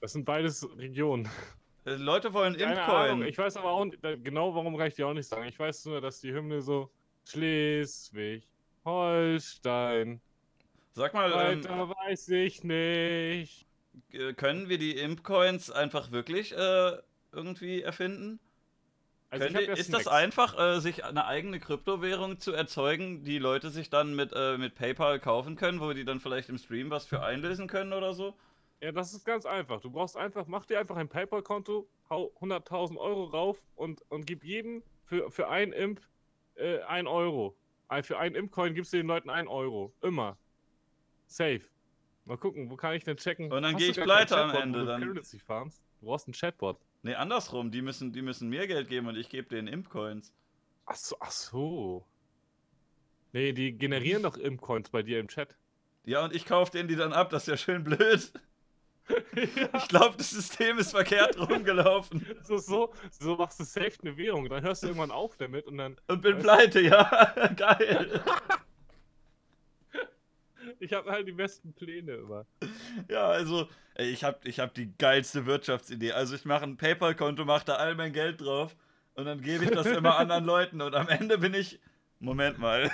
Das sind beides Regionen. Äh, Leute wollen Impcoin. ich weiß aber auch nicht, genau warum kann ich dir auch nicht sagen. Ich weiß nur, dass die Hymne so Schleswig, Holstein, Sag mal, ähm, weiter weiß ich nicht. äh, können wir die Impcoins einfach wirklich äh, irgendwie erfinden? Also hab ja ist das Snacks. einfach, äh, sich eine eigene Kryptowährung zu erzeugen, die Leute sich dann mit, äh, mit PayPal kaufen können, wo die dann vielleicht im Stream was für einlösen können oder so? Ja, das ist ganz einfach. Du brauchst einfach, mach dir einfach ein PayPal-Konto, hau 100.000 Euro rauf und, und gib jedem für, für ein Imp äh, 1 Euro. Ein- Für einen Imp-Coin gibst du den Leuten 1 Euro. Immer. Safe. Mal gucken, wo kann ich denn checken? Und dann Hast geh du ich pleite am Ende, du dann-? Du brauchst einen Chatbot. Nee, andersrum, die müssen, die müssen mir Geld geben und ich gebe denen Impcoins. Ach so, ach so. Nee, die generieren doch Imp-Coins bei dir im Chat. Ja, und ich kaufe denen die dann ab, das ist ja schön blöd. Ich glaube, das System ist verkehrt rumgelaufen. So, so, so machst du safe eine Währung. Dann hörst du irgendwann auf damit und dann. Und bin pleite, ja. Geil. Ich habe halt die besten Pläne immer. Ja, also, ey, ich habe ich hab die geilste Wirtschaftsidee. Also, ich mache ein PayPal-Konto, mache da all mein Geld drauf. Und dann gebe ich das immer anderen Leuten und am Ende bin ich. Moment mal.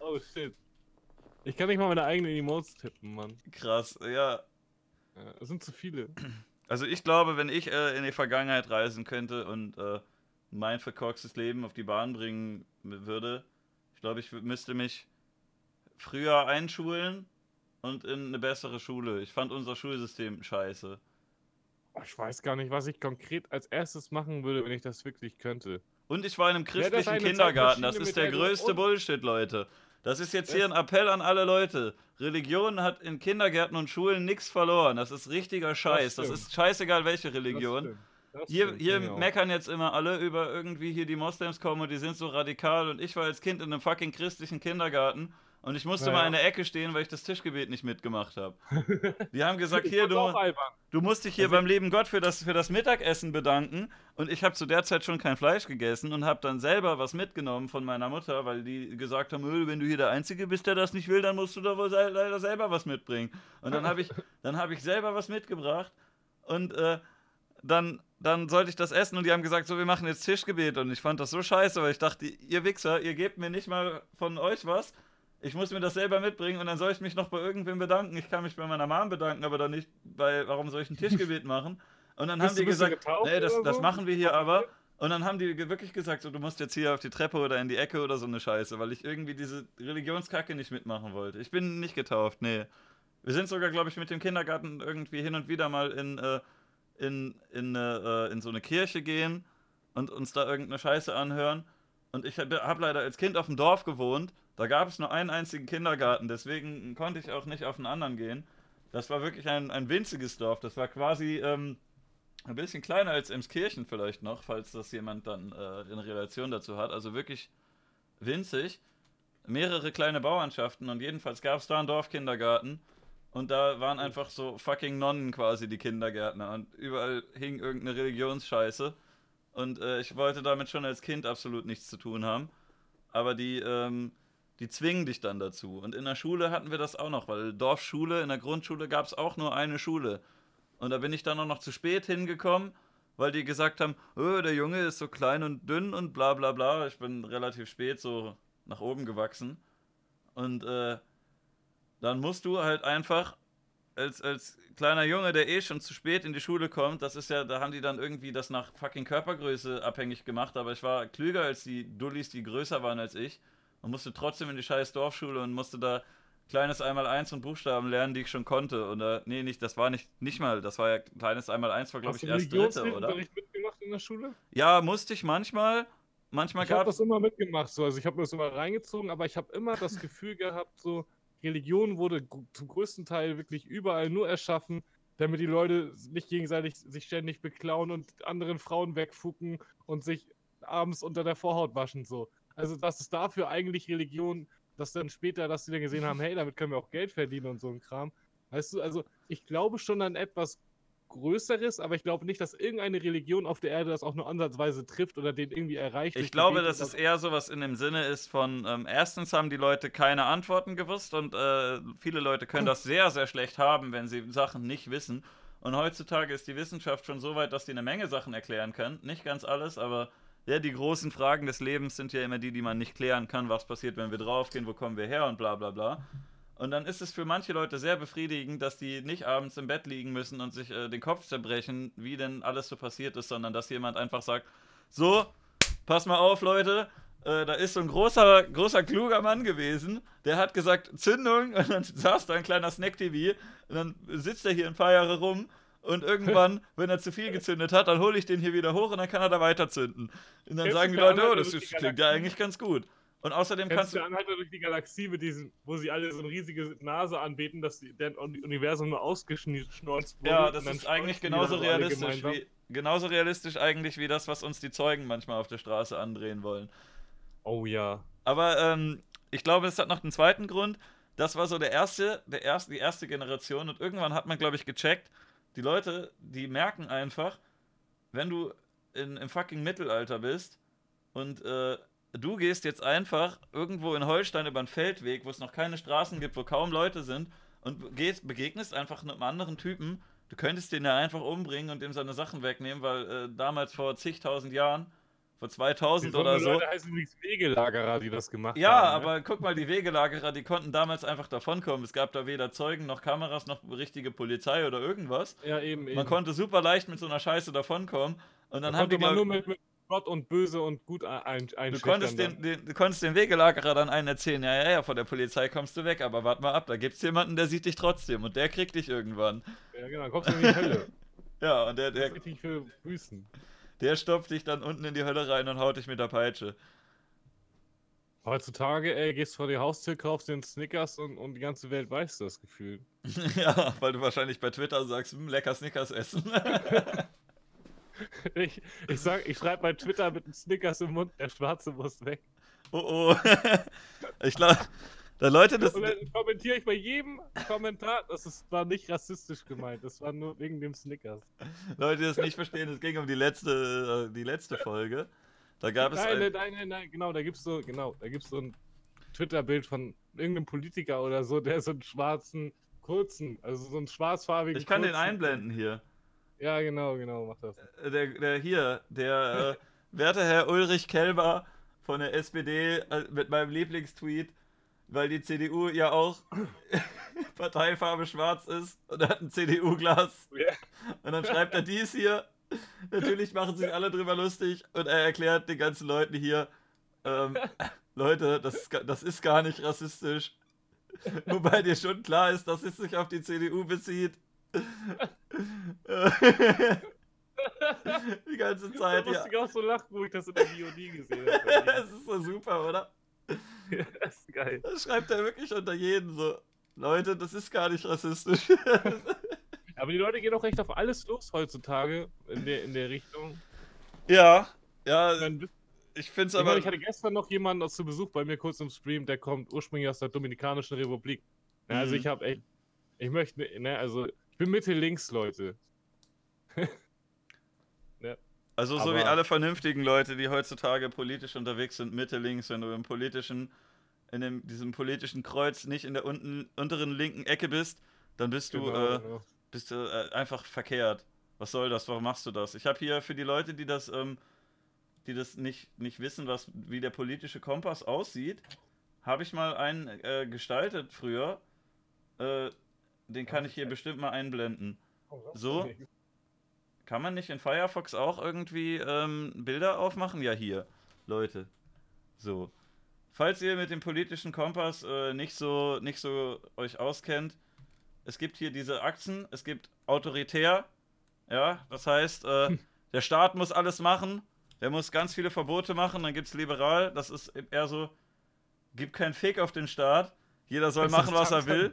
Oh shit. Ich kann nicht mal meine eigenen Emotes tippen, Mann. Krass, ja. Ja, Es sind zu viele. Also ich glaube, wenn ich äh, in die Vergangenheit reisen könnte und äh, mein verkorkstes Leben auf die Bahn bringen würde, ich glaube, ich müsste mich früher einschulen und in eine bessere Schule. Ich fand unser Schulsystem scheiße. Ich weiß gar nicht, was ich konkret als erstes machen würde, wenn ich das wirklich könnte. Und ich war in einem das christlichen eine Kindergarten. Das ist der größte Bullshit, Leute. Das ist jetzt hier Das- ein Appell an alle Leute. Religion hat in Kindergärten und Schulen nichts verloren. Das ist richtiger Scheiß. Das, stimmt. ist scheißegal, welche Das Religion. stimmt. Das Hier, hier auch. meckern jetzt immer alle über irgendwie hier die Moslems kommen und die sind so radikal und ich war als Kind in einem fucking christlichen Kindergarten und ich musste Ja, mal in der Ecke stehen, weil ich das Tischgebet nicht mitgemacht habe. Die haben gesagt, hier, du, du musst dich hier Also- beim lieben Gott für das, für das Mittagessen bedanken und ich habe zu der Zeit schon kein Fleisch gegessen und habe dann selber was mitgenommen von meiner Mutter, weil die gesagt haben, "Öh, wenn du hier der Einzige bist, der das nicht will, dann musst du da wohl leider selber was mitbringen. Und dann habe ich, dann habe ich selber was mitgebracht und äh, dann, dann sollte ich das essen und die haben gesagt, so, wir machen jetzt Tischgebet. Und ich fand das so scheiße, weil ich dachte, ihr Wichser, ihr gebt mir nicht mal von euch was. Ich muss mir das selber mitbringen und dann soll ich mich noch bei irgendwem bedanken. Ich kann mich bei meiner Mom bedanken, aber dann nicht bei, warum soll ich ein Tischgebet machen? Und dann Bist haben die gesagt, getauft nee, das, das machen wir hier aber. Und dann haben die wirklich gesagt, so, du musst jetzt hier auf die Treppe oder in die Ecke oder so eine Scheiße, weil ich irgendwie diese Religionskacke nicht mitmachen wollte. Ich bin nicht getauft, nee. Wir sind sogar, glaube ich, mit dem Kindergarten irgendwie hin und wieder mal in, äh, in, in, äh, in so eine Kirche gehen und uns da irgendeine Scheiße anhören. Und ich habe hab leider als Kind auf dem Dorf gewohnt. Da gab es nur einen einzigen Kindergarten, deswegen konnte ich auch nicht auf einen anderen gehen. Das war wirklich ein, ein winziges Dorf. Das war quasi ähm, ein bisschen kleiner als Emskirchen vielleicht noch, falls das jemand dann äh, in Relation dazu hat. Also wirklich winzig. Mehrere kleine Bauernschaften und jedenfalls gab es da einen Dorfkindergarten. Und da waren einfach so fucking Nonnen quasi die Kindergärtner. Und überall hing irgendeine Religionsscheiße. Und äh, ich wollte damit schon als Kind absolut nichts zu tun haben. Aber die, ähm, die zwingen dich dann dazu. Und in der Schule hatten wir das auch noch, weil Dorfschule, in der Grundschule gab es auch nur eine Schule. Und da bin ich dann auch noch zu spät hingekommen, weil die gesagt haben, oh, der Junge ist so klein und dünn und bla bla bla. Ich bin relativ spät so nach oben gewachsen. Und äh, dann musst du halt einfach als, als kleiner Junge, der eh schon zu spät in die Schule kommt, das ist ja, da haben die dann irgendwie das nach fucking Körpergröße abhängig gemacht, aber ich war klüger als die Dullis, die größer waren als ich und musste trotzdem in die scheiß Dorfschule und musste da kleines Einmal-Eins und Buchstaben lernen, die ich schon konnte. Oder, nee, nicht, das war nicht, nicht mal, das war ja kleines Einmal-Eins, war glaube Hast ich du erst dritte, oder? Mitgemacht in der Schule? Ja, musste ich manchmal. Manchmal Ich habe das immer mitgemacht, so. Also ich habe mir das immer reingezogen, aber ich habe immer das Gefühl gehabt, so Religion wurde zum größten Teil wirklich überall nur erschaffen, damit die Leute nicht gegenseitig sich ständig beklauen und anderen Frauen wegfucken und sich abends unter der Vorhaut waschen, so. Also das ist dafür eigentlich Religion, dass dann später, dass die dann gesehen haben, hey, damit können wir auch Geld verdienen und so ein Kram. Weißt du, also ich glaube schon an etwas Größeres, aber ich glaube nicht, dass irgendeine Religion auf der Erde das auch nur ansatzweise trifft oder den irgendwie erreicht. Ich glaube, dass es eher sowas in dem Sinne ist von, ähm, erstens haben die Leute keine Antworten gewusst und äh, viele Leute können das sehr, sehr schlecht haben, wenn sie Sachen nicht wissen. Und heutzutage ist die Wissenschaft schon so weit, dass die eine Menge Sachen erklären kann. Nicht ganz alles, aber ja, die großen Fragen des Lebens sind ja immer die, die man nicht klären kann. Was passiert, wenn wir draufgehen, wo kommen wir her und bla bla bla. Und dann ist es für manche Leute sehr befriedigend, dass die nicht abends im Bett liegen müssen und sich äh, den Kopf zerbrechen, wie denn alles so passiert ist, sondern dass jemand einfach sagt, so, pass mal auf, Leute, äh, da ist so ein großer, großer, kluger Mann gewesen, der hat gesagt, Zündung, und dann saß da ein kleiner Snack-TV, und dann sitzt er hier ein paar Jahre rum, und irgendwann, wenn er zu viel gezündet hat, dann hole ich den hier wieder hoch und dann kann er da weiter zünden. Und dann Kennst sagen die der Leute, oh, das klingt ja eigentlich ganz gut. Und außerdem kannst du der Anhalter durch die Galaxie mit diesen, wo sie alle so eine riesige Nase anbeten, dass deren Uni- Universum nur ausgeschnurzt wurde? Ja, das ist eigentlich genauso realistisch wie genauso realistisch eigentlich wie das, was uns die Zeugen manchmal auf der Straße andrehen wollen. Oh ja. Aber ähm, ich glaube, es hat noch einen zweiten Grund. Das war so der erste, der erste, die erste Generation und irgendwann hat man, glaube ich, gecheckt, die Leute, die merken einfach, wenn du in, im fucking Mittelalter bist und äh, du gehst jetzt einfach irgendwo in Holstein über einen Feldweg, wo es noch keine Straßen gibt, wo kaum Leute sind und gehst, begegnest einfach einem anderen Typen, Du könntest den ja einfach umbringen und ihm seine Sachen wegnehmen, weil äh, damals vor zigtausend Jahren, vor 2000 Die oder so. Leute heißen übrigens Wegelagerer, die das gemacht Ja, haben. ne? aber guck mal, die Wegelagerer, die konnten damals einfach davonkommen. Es gab da weder Zeugen noch Kameras noch richtige Polizei oder irgendwas. Ja, eben, eben. Man konnte super leicht mit so einer Scheiße davonkommen. Und dann da haben die, man nur mit, mit Gott und Böse und Gut ein, ein, Du konntest, den, den, du konntest den Wegelagerer dann einen erzählen, ja, ja, ja, von der Polizei kommst du weg, aber warte mal ab, da gibt's jemanden, der sieht dich trotzdem und der kriegt dich irgendwann. Ja, genau, kommst du in die Hölle. Ja, und der, der, richtig für Büßen. Der stopft dich dann unten in die Hölle rein und haut dich mit der Peitsche. Heutzutage, ey, gehst vor die Haustür, kaufst den Snickers und, und die ganze Welt weiß das Gefühl. ja, weil du wahrscheinlich bei Twitter sagst, hm, lecker Snickers essen. Ich, ich sag, ich schreibe bei Twitter mit einem Snickers im Mund, der Schwarze muss weg. oh oh. ich glaube, da Leute das. Und dann kommentiere ich bei jedem Kommentar, das ist, war nicht rassistisch gemeint, das war nur wegen dem Snickers. Leute, die das nicht verstehen, es ging um die letzte, äh, die letzte Folge. Da gab es Nein, ein, nein, nein, nein, genau, da gibt's so, genau, da gibt's so ein Twitter-Bild von irgendeinem Politiker oder so, der so einen schwarzen, kurzen, also so einen schwarzfarbigen. Ich kann den kurzen- einblenden hier. Ja, genau, genau, mach das. Äh, Der, der hier, der äh, werte Herr Ulrich Kelber von der SPD äh, mit meinem Lieblingstweet, weil die CDU ja auch Parteifarbe schwarz ist und er hat ein CDU-Glas. Ja. Und dann schreibt er dies hier. Natürlich machen sich alle drüber lustig und er erklärt den ganzen Leuten hier, ähm, Leute, das, das ist gar nicht rassistisch. Wobei dir schon klar ist, dass es sich auf die CDU bezieht. die ganze Da Zeit, ja. musste ich auch so lachen, wo ich das in der VOD gesehen habe. Es ist so super, oder? das ist geil. Das schreibt er wirklich unter jeden so. Leute, das ist gar nicht rassistisch. Aber die Leute gehen auch recht auf alles los heutzutage in der, in der Richtung. ja, ja, Ich, finde es aber. ich hatte gestern noch jemanden aus zu Besuch bei mir kurz im Stream, der kommt ursprünglich aus der Dominikanischen Republik. Ja, also Mhm. ich habe echt, ich möchte, ne, also ich bin Mitte links, Leute. Also so wie Aber- alle vernünftigen Leute, die heutzutage politisch unterwegs sind, Mitte links, wenn du im politischen, in dem, diesem politischen Kreuz nicht in der unten, unteren linken Ecke bist, dann bist du, Genau, äh, genau. bist du äh, einfach verkehrt. Was soll das? Warum machst du das? Ich habe hier für die Leute, die das, ähm, die das nicht, nicht wissen, was, wie der politische Kompass aussieht, habe ich mal einen äh, gestaltet früher. Äh, den kann ich hier bestimmt mal einblenden. so? Kann man nicht in Firefox auch irgendwie ähm, Bilder aufmachen? Ja, hier, Leute. So. Falls ihr mit dem politischen Kompass äh, nicht, so, nicht so euch auskennt, es gibt hier diese Achsen, es gibt autoritär, ja, das heißt, äh, der Staat muss alles machen, der muss ganz viele Verbote machen, dann gibt es liberal, das ist eher so, gibt keinen Fick auf den Staat, jeder soll machen, was er will.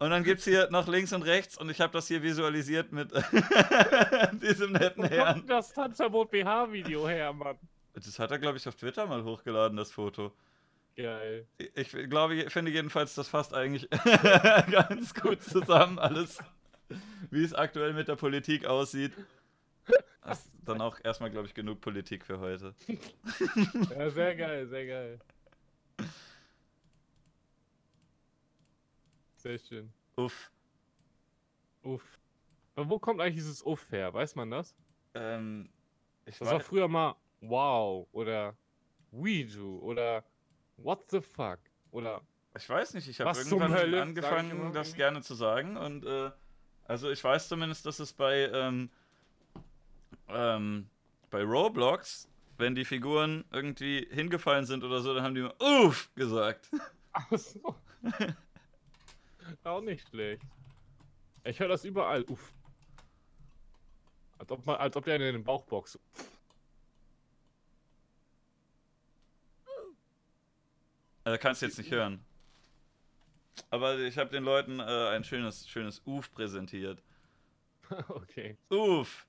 Und dann gibt es hier noch links und rechts und ich habe das hier visualisiert mit diesem netten Wo Herrn. kommt das Tanzverbot BH-Video her, Mann? Das hat er, glaube ich, auf Twitter mal hochgeladen, das Foto. Geil. Ich glaube, ich finde jedenfalls, das fasst eigentlich ganz gut zusammen, alles, wie es aktuell mit der Politik aussieht. Das ist dann auch erstmal, glaube ich, genug Politik für heute. Ja, sehr geil, sehr geil. Sehr schön. Uff. Uff. Aber wo kommt eigentlich dieses Uff her? Weiß man das? Ähm, ich Das war weiß, früher mal Wow oder Ouiju oder What the fuck oder ich weiß nicht, ich habe irgendwann Hölle, angefangen, das gerne zu sagen. Und äh, also ich weiß zumindest, dass es bei, ähm, ähm, bei Roblox, wenn die Figuren irgendwie hingefallen sind oder so, dann haben die immer Uff gesagt. Ach so. Auch nicht schlecht. Ich höre das überall. Uff. Als ob, man, als ob der in den Bauch boxt. Äh, kannst du jetzt nicht hören. Aber ich habe den Leuten äh, ein schönes, schönes Uff präsentiert. okay. Uff.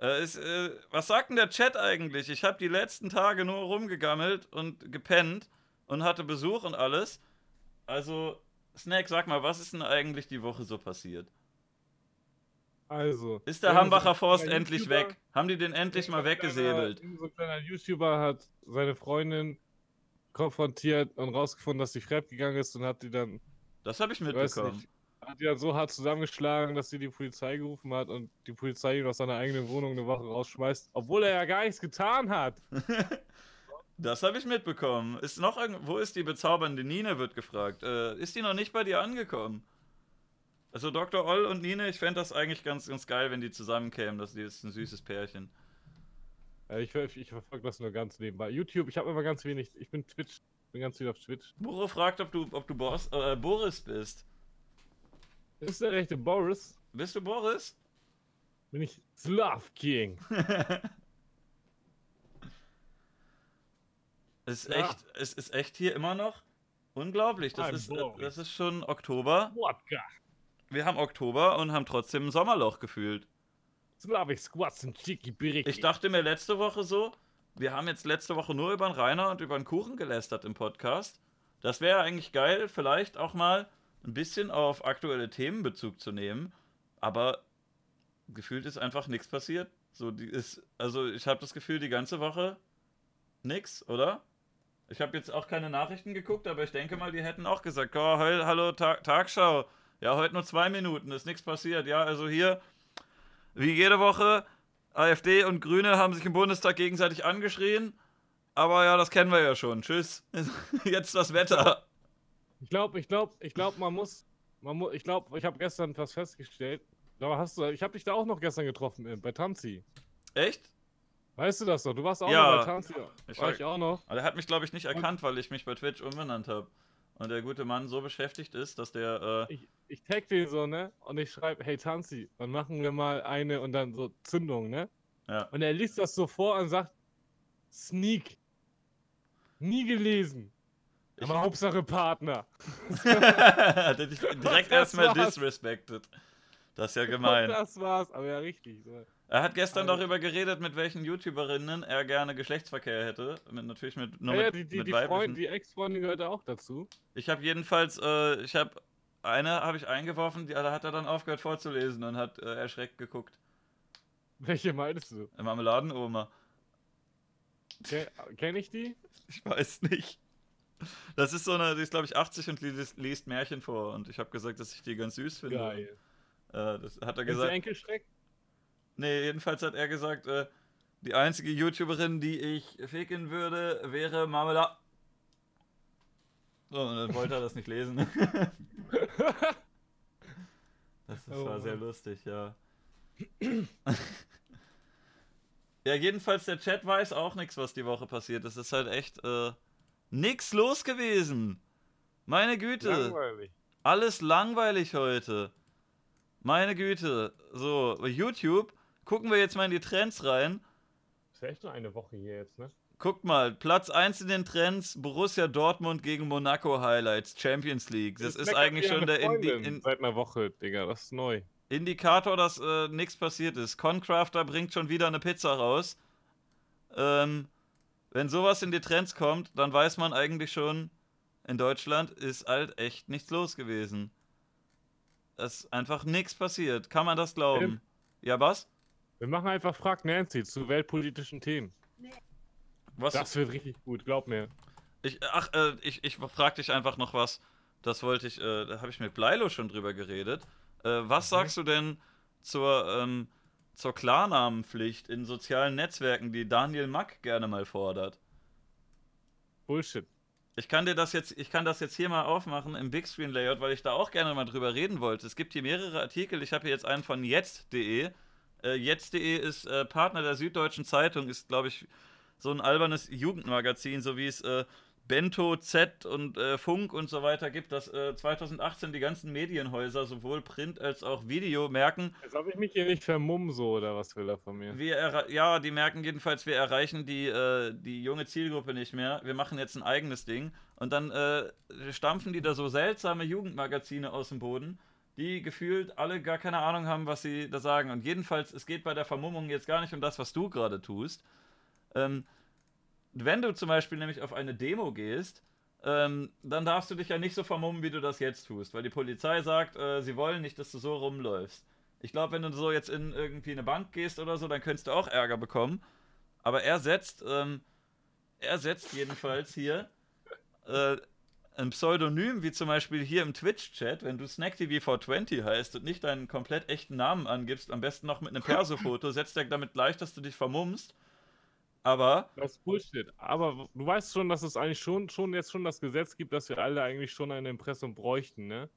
Äh, ist, äh, was sagt denn der Chat eigentlich? Ich habe die letzten Tage nur rumgegammelt und gepennt und hatte Besuch und alles. Also, Snack, sag mal, was ist denn eigentlich die Woche so passiert? Also. Ist der so Hambacher ein Forst endlich YouTuber- weg? Haben die den endlich mal so weggesäbelt? So ein kleiner YouTuber hat seine Freundin konfrontiert und rausgefunden, dass sie fremdgegangen ist und hat die dann. Das habe ich mitbekommen. nicht. hat die dann so hart zusammengeschlagen, dass sie die Polizei gerufen hat und die Polizei ihn aus seiner eigenen Wohnung eine Woche rausschmeißt, obwohl er ja gar nichts getan hat. Das habe ich mitbekommen. Ist noch irgend wo ist die bezaubernde Nine, wird gefragt. Äh, ist die noch nicht bei dir angekommen? Also Dr. Oll und Nine, ich fände das eigentlich ganz, ganz geil, wenn die zusammenkämen. Das ist ein süßes Pärchen. Ich, ver- ich verfolge das nur ganz nebenbei. YouTube, ich habe immer ganz wenig. Ich bin Twitch. Bin ganz viel auf Twitch. Buro fragt, ob du, ob du Boris, äh, Boris bist. Ist der rechte Boris? Bist du Boris? Bin ich Slav King. ist Ja. echt, es ist echt hier immer noch unglaublich. Das Ein ist, äh, das ist schon Oktober. Wodka. Wir haben Oktober und haben trotzdem ein Sommerloch gefühlt. Slavic Squats und Chiki Biriki. Ich dachte mir letzte Woche so, wir haben jetzt letzte Woche nur über den Rainer und über den Kuchen gelästert im Podcast. Das wäre eigentlich geil, vielleicht auch mal ein bisschen auf aktuelle Themen Bezug zu nehmen. Aber gefühlt ist einfach nichts passiert. So, die ist, also ich habe das Gefühl, die ganze Woche nix, oder? Ich habe jetzt auch keine Nachrichten geguckt, aber ich denke mal, die hätten auch gesagt, oh, heul, hallo, Tag, Tagschau. Ja, heute nur zwei Minuten, ist nichts passiert. Ja, also hier, wie jede Woche, AfD und Grüne haben sich im Bundestag gegenseitig angeschrien. Aber ja, das kennen wir ja schon. Tschüss. Jetzt das Wetter. Ich glaube, ich glaube, ich glaube, man muss, man muss, ich glaube, ich habe gestern was festgestellt. Aber hast du, ich habe dich da auch noch gestern getroffen äh, bei Tanzi. Echt? Weißt du das doch? Du warst auch Ja. noch bei Tanzi. Ich war war- ich auch noch. Aber der hat mich, glaube ich, nicht erkannt, weil ich mich bei Twitch umbenannt habe. Und der gute Mann so beschäftigt ist, dass der. Äh, Ich, ich tag den so, ne? Und ich schreibe, hey Tanzi, dann machen wir mal eine und dann so Zündung, ne? ja. Und er liest das so vor und sagt, Sneak. Nie gelesen. Ich- Aber Hauptsache Partner. hat er dich direkt erstmal disrespected. Das ist ja Und gemein. das war's, aber ja richtig. So. Er hat gestern Also- darüber geredet, mit welchen YouTuberinnen er gerne Geschlechtsverkehr hätte. Mit, natürlich mit, nur Ja, ja, mit, die, die, mit die. Freund, die Ex-Freundin gehört auch dazu. Ich habe jedenfalls, äh, ich habe eine habe ich eingeworfen, die, da hat er dann aufgehört vorzulesen und hat äh, erschreckt geguckt. Welche meinst du? Marmeladenoma. Ken, kenn ich die? Ich weiß nicht. Das ist so eine, die ist glaube ich 80 und liest, liest Märchen vor und ich habe gesagt, dass ich die ganz süß finde. Geil. Äh, das hat er du gesagt. Enkelschreck? Nee, jedenfalls hat er gesagt, äh, die einzige YouTuberin, die ich ficken würde, wäre Marmelade. So, und dann wollte er das nicht lesen. das, das Oh war sehr lustig, ja. ja, jedenfalls der Chat weiß auch nichts, was die Woche passiert ist. Es ist halt echt äh, nix los gewesen. Meine Güte. Langweilig. Alles langweilig heute. Meine Güte. So, YouTube gucken wir jetzt mal in die Trends rein. Ist ja echt nur eine Woche hier jetzt, ne? Guckt mal, Platz 1 in den Trends, Borussia Dortmund gegen Monaco Highlights, Champions League. Das ist meckert eigentlich schon der Indi Freundin in Seit einer Woche, Digga, das ist neu. Indikator, dass äh, nichts passiert ist. Concrafter bringt schon wieder eine Pizza raus. Ähm, wenn sowas in die Trends kommt, dann weiß man eigentlich schon, in Deutschland ist halt echt nichts los gewesen. Es ist einfach nichts passiert. Kann man das glauben? Ja, was? Wir machen einfach Frag Nancy zu weltpolitischen Themen. Was? Das wird richtig gut, glaub mir. Ich, ach, äh, ich, ich frag dich einfach noch was. Das wollte ich, äh, da habe ich mit Bleilo schon drüber geredet. Äh, was Mhm. sagst du denn zur, ähm, zur Klarnamenpflicht in sozialen Netzwerken, die Daniel Mack gerne mal fordert? Bullshit. Ich kann dir das jetzt, ich kann das jetzt hier mal aufmachen im Big Screen Layout, weil ich da auch gerne mal drüber reden wollte. Es gibt hier mehrere Artikel. Ich habe hier jetzt einen von jetzt.de. Äh, jetzt.de ist äh, Partner der Süddeutschen Zeitung, ist, glaube ich, so ein albernes Jugendmagazin, so wie es äh, Bento, Z und äh, Funk und so weiter gibt, dass äh, 2018 die ganzen Medienhäuser, sowohl Print als auch Video, merken, Jetzt habe ich mich hier nicht vermummen so, oder was will er von mir? wir erre- ja, die merken jedenfalls, wir erreichen die, äh, die junge Zielgruppe nicht mehr. Wir machen jetzt ein eigenes Ding. Und dann äh, stampfen die da so seltsame Jugendmagazine aus dem Boden, die gefühlt alle gar keine Ahnung haben, was sie da sagen. Und jedenfalls, es geht bei der Vermummung jetzt gar nicht um das, was du gerade tust. Ähm, wenn du zum Beispiel nämlich auf eine Demo gehst, ähm, dann darfst du dich ja nicht so vermummen, wie du das jetzt tust, weil die Polizei sagt, äh, sie wollen nicht, dass du so rumläufst. Ich glaube, wenn du so jetzt in irgendwie eine Bank gehst oder so, dann könntest du auch Ärger bekommen. Aber er setzt, ähm, er setzt jedenfalls hier äh, ein Pseudonym, wie zum Beispiel hier im Twitch-Chat, wenn du SnackTV420 heißt und nicht deinen komplett echten Namen angibst, am besten noch mit einem Perso-Foto, setzt er damit gleich, dass du dich vermummst. Aber. Das ist Bullshit. Aber du weißt schon, dass es eigentlich schon, schon jetzt schon das Gesetz gibt, dass wir alle eigentlich schon ein Impressum bräuchten, ne?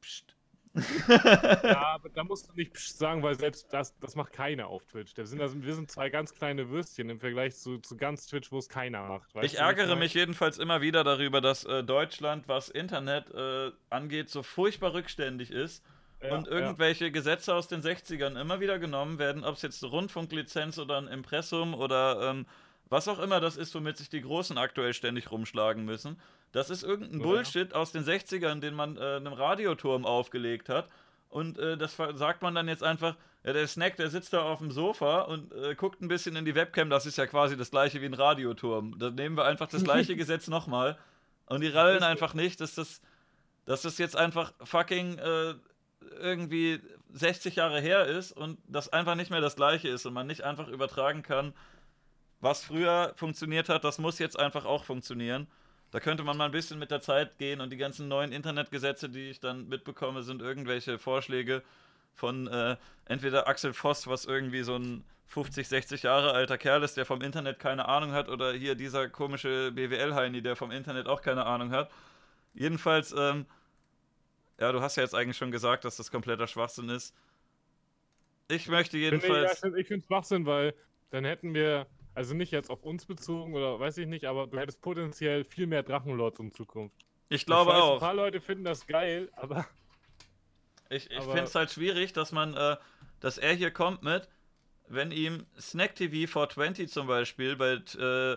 Psst. Ja, aber da musst du nicht sagen, weil selbst das, das macht keiner auf Twitch. Wir sind, also, wir sind zwei ganz kleine Würstchen im Vergleich zu, zu ganz Twitch, wo es keiner macht. ich ärgere mich jedenfalls immer wieder darüber, dass äh, Deutschland, was Internet äh, angeht, so furchtbar rückständig ist ja, und irgendwelche ja. Gesetze aus den 60ern immer wieder genommen werden, ob es jetzt eine Rundfunklizenz oder ein Impressum oder ähm, was auch immer das ist, womit sich die Großen aktuell ständig rumschlagen müssen. Das ist irgendein ja. Bullshit aus den 60ern, den man äh, einem Radioturm aufgelegt hat. Und äh, das sagt man dann jetzt einfach, ja, der Snack, der sitzt da auf dem Sofa und äh, guckt ein bisschen in die Webcam, das ist ja quasi das gleiche wie ein Radioturm. Da nehmen wir einfach das gleiche Gesetz nochmal. Und die rallen einfach nicht, dass das, dass das jetzt einfach fucking äh, irgendwie 60 Jahre her ist und das einfach nicht mehr das gleiche ist und man nicht einfach übertragen kann, was früher funktioniert hat, das muss jetzt einfach auch funktionieren. Da könnte man mal ein bisschen mit der Zeit gehen und die ganzen neuen Internetgesetze, die ich dann mitbekomme, sind irgendwelche Vorschläge von äh, entweder Axel Voss, was irgendwie so ein 50, 60 Jahre alter Kerl ist, der vom Internet keine Ahnung hat, oder hier dieser komische BWL-Heini, der vom Internet auch keine Ahnung hat. Jedenfalls, ähm, ja, du hast ja jetzt eigentlich schon gesagt, dass das kompletter Schwachsinn ist. Ich möchte jedenfalls. Ich, ich finde es Schwachsinn, weil dann hätten wir, also nicht jetzt auf uns bezogen oder weiß ich nicht, aber du hättest potenziell viel mehr Drachenlords in Zukunft. Ich glaube ich weiß, auch. Ein paar Leute finden das geil, aber. Ich, ich finde es halt schwierig, dass man, äh, dass er hier kommt mit, wenn ihm Snack TV 420 zum Beispiel bei äh,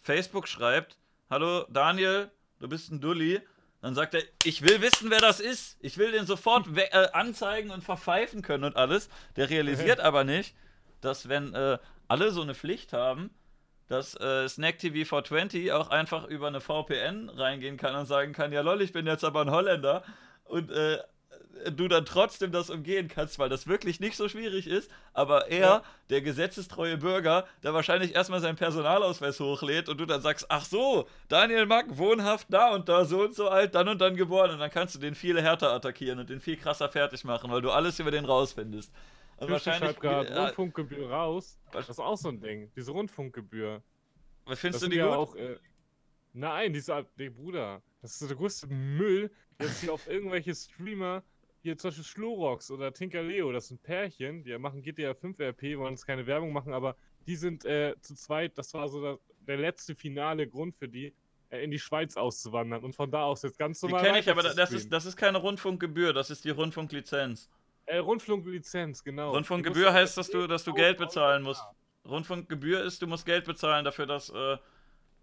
Facebook schreibt: Hallo Daniel, du bist ein Dulli dann sagt er, ich will wissen, wer das ist. Ich will den sofort äh, anzeigen und verpfeifen können und alles. Der realisiert aber nicht, dass wenn äh, alle so eine Pflicht haben, dass äh, Snack TV 420 auch einfach über eine VPN reingehen kann und sagen kann, ja lol, ich bin jetzt aber ein Holländer und äh, du dann trotzdem das umgehen kannst, weil das wirklich nicht so schwierig ist, aber er, ja. der gesetzestreue Bürger, der wahrscheinlich erstmal seinen Personalausweis hochlädt und du dann sagst, ach so, Daniel Mack, wohnhaft da und da, so und so alt, dann und dann geboren und dann kannst du den viel härter attackieren und den viel krasser fertig machen, weil du alles über den rausfindest. Wahrscheinlich gerade Rundfunkgebühr raus. Das ist auch so ein Ding, diese Rundfunkgebühr. Was findest das du die gut? Auch, äh, nein, dieser, der Bruder, das ist der größte Müll, jetzt hier auf irgendwelche Streamer hier zum Beispiel Schlorox oder Tinker Leo, das sind Pärchen, die machen GTA 5 RP, wollen jetzt keine Werbung machen, aber die sind äh, zu zweit, das war so der, der letzte finale Grund für die, äh, in die Schweiz auszuwandern und von da aus jetzt ganz normal. Die kenne ich, aber das ist, das ist keine Rundfunkgebühr, das ist die Rundfunklizenz. Äh, Rundfunklizenz, genau. Rundfunkgebühr heißt, dass du, dass du Geld bezahlen musst. Rundfunkgebühr ist, du musst Geld bezahlen dafür, dass äh,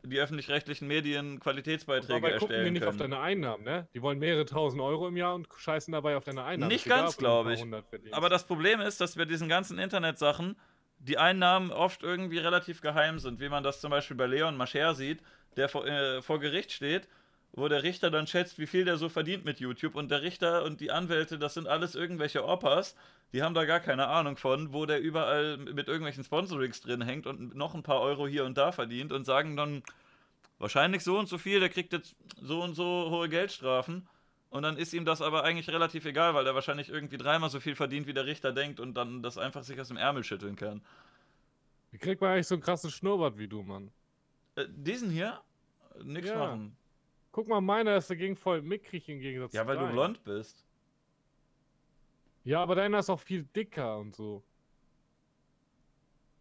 die öffentlich-rechtlichen Medien Qualitätsbeiträge dabei erstellen gucken die nicht können. auf deine Einnahmen, ne? Die wollen mehrere tausend Euro im Jahr und scheißen dabei auf deine Einnahmen. Nicht ganz, glaube ich. Aber das Problem ist, dass wir diesen ganzen Internetsachen die Einnahmen oft irgendwie relativ geheim sind, wie man das zum Beispiel bei Leon Mascher sieht, der vor, äh, vor Gericht steht wo der Richter dann schätzt, wie viel der so verdient mit YouTube. Und der Richter und die Anwälte, das sind alles irgendwelche Opas, die haben da gar keine Ahnung von, wo der überall mit irgendwelchen Sponsorings drin hängt und noch ein paar Euro hier und da verdient und sagen dann wahrscheinlich so und so viel, der kriegt jetzt so und so hohe Geldstrafen. Und dann ist ihm das aber eigentlich relativ egal, weil er wahrscheinlich irgendwie dreimal so viel verdient, wie der Richter denkt und dann das einfach sich aus dem Ärmel schütteln kann. Wie kriegt man eigentlich so einen krassen Schnurrbart wie du, Mann? Äh, diesen hier? Nix ja. machen. Guck mal, meiner ist dagegen voll mickrig im Gegensatz ja, zu Ja, weil du blond bist. Ja, aber deiner ist auch viel dicker und so.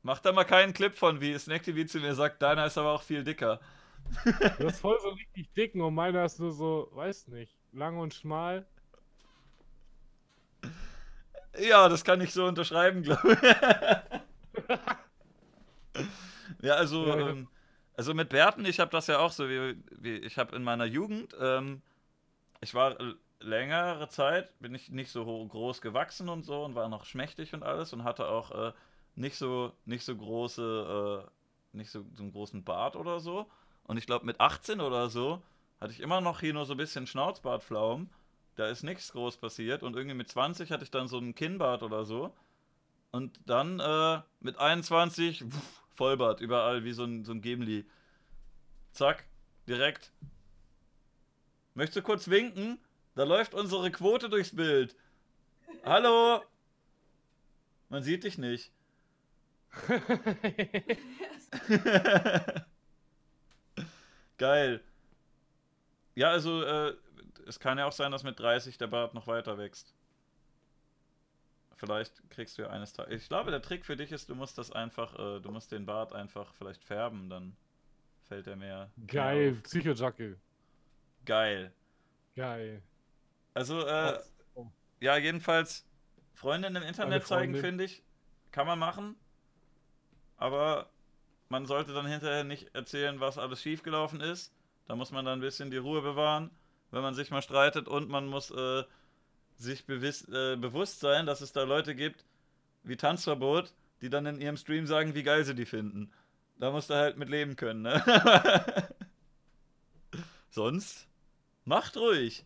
Mach da mal keinen Clip von, wie Snack TV zu mir sagt, deiner ist aber auch viel dicker. Du ist voll so richtig dicken und meiner ist nur so, weiß nicht, lang und schmal. Ja, das kann ich so unterschreiben, glaube ich. ja, also, ja, ähm, also mit Bärten, ich habe das ja auch so, wie, wie ich habe in meiner Jugend, ähm, ich war längere Zeit, bin ich nicht so groß gewachsen und so und war noch schmächtig und alles und hatte auch äh, nicht so nicht so große, äh, nicht so, so einen großen Bart oder so. Und ich glaube mit 18 oder so hatte ich immer noch hier nur so ein bisschen Schnauzbartflaum. Da ist nichts groß passiert und irgendwie mit 20 hatte ich dann so einen Kinnbart oder so. Und dann äh, mit 21 pff, Vollbart überall wie so ein, so ein Gimli. Zack, direkt. Möchtest du kurz winken? Da läuft unsere Quote durchs Bild. Hallo? Man sieht dich nicht. Geil. Ja, also äh, es kann ja auch sein, dass mit 30 der Bart noch weiter wächst. Vielleicht kriegst du ja eines Tages. Ich glaube, der Trick für dich ist, du musst das einfach, äh, du musst den Bart einfach vielleicht färben, dann fällt er mehr. Geil. Psycho-Jacke. Geil. Geil. Also, äh, Oh. ja, jedenfalls Freundin im Internet zeigen, finde ich, kann man machen. Aber man sollte dann hinterher nicht erzählen, was alles schiefgelaufen ist. Da muss man dann ein bisschen die Ruhe bewahren, wenn man sich mal streitet. Und man muss äh, sich bewiss, äh, bewusst sein, dass es da Leute gibt, wie Tanzverbot, die dann in ihrem Stream sagen, wie geil sie die finden. Da musst du halt mit leben können, ne? Sonst macht ruhig.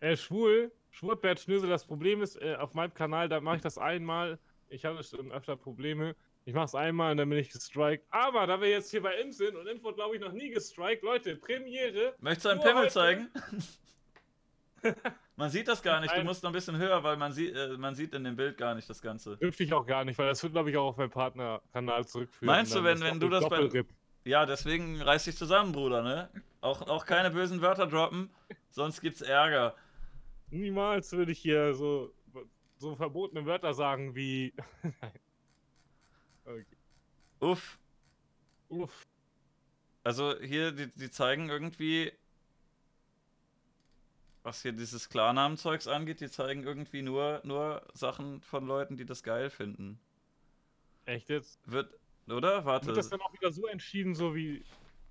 Äh, schwul, Schwurbert Schnösel, das Problem ist, äh, auf meinem Kanal, da mache ich das einmal. Ich hatte schon öfter Probleme. Ich mache es einmal und dann bin ich gestrikt. Aber da wir jetzt hier bei Imp sind und Imp wurde, glaube ich, noch nie gestrikt, Leute, Premiere. Möchtest du einen Pimmel heute- zeigen? man sieht das gar nicht, du musst noch ein bisschen höher, weil man, sieht, äh, man sieht in dem Bild gar nicht das Ganze. Dürfte ich auch gar nicht, weil das wird, glaube ich, auch auf meinen Partnerkanal zurückführen. Meinst du, wenn- wenn du das bei-. Ja, deswegen reiß dich zusammen, Bruder, ne? Auch, auch keine bösen Wörter droppen, sonst gibt's Ärger. Niemals würde ich hier so, so verbotene Wörter sagen wie. Okay. Uff. Uff. Also hier, die, die zeigen irgendwie, was hier dieses Klarnamenzeugs angeht, die zeigen irgendwie nur, nur Sachen von Leuten, die das geil finden. Echt jetzt? Wird, oder? Warte. Wird das dann auch wieder so entschieden, so wie.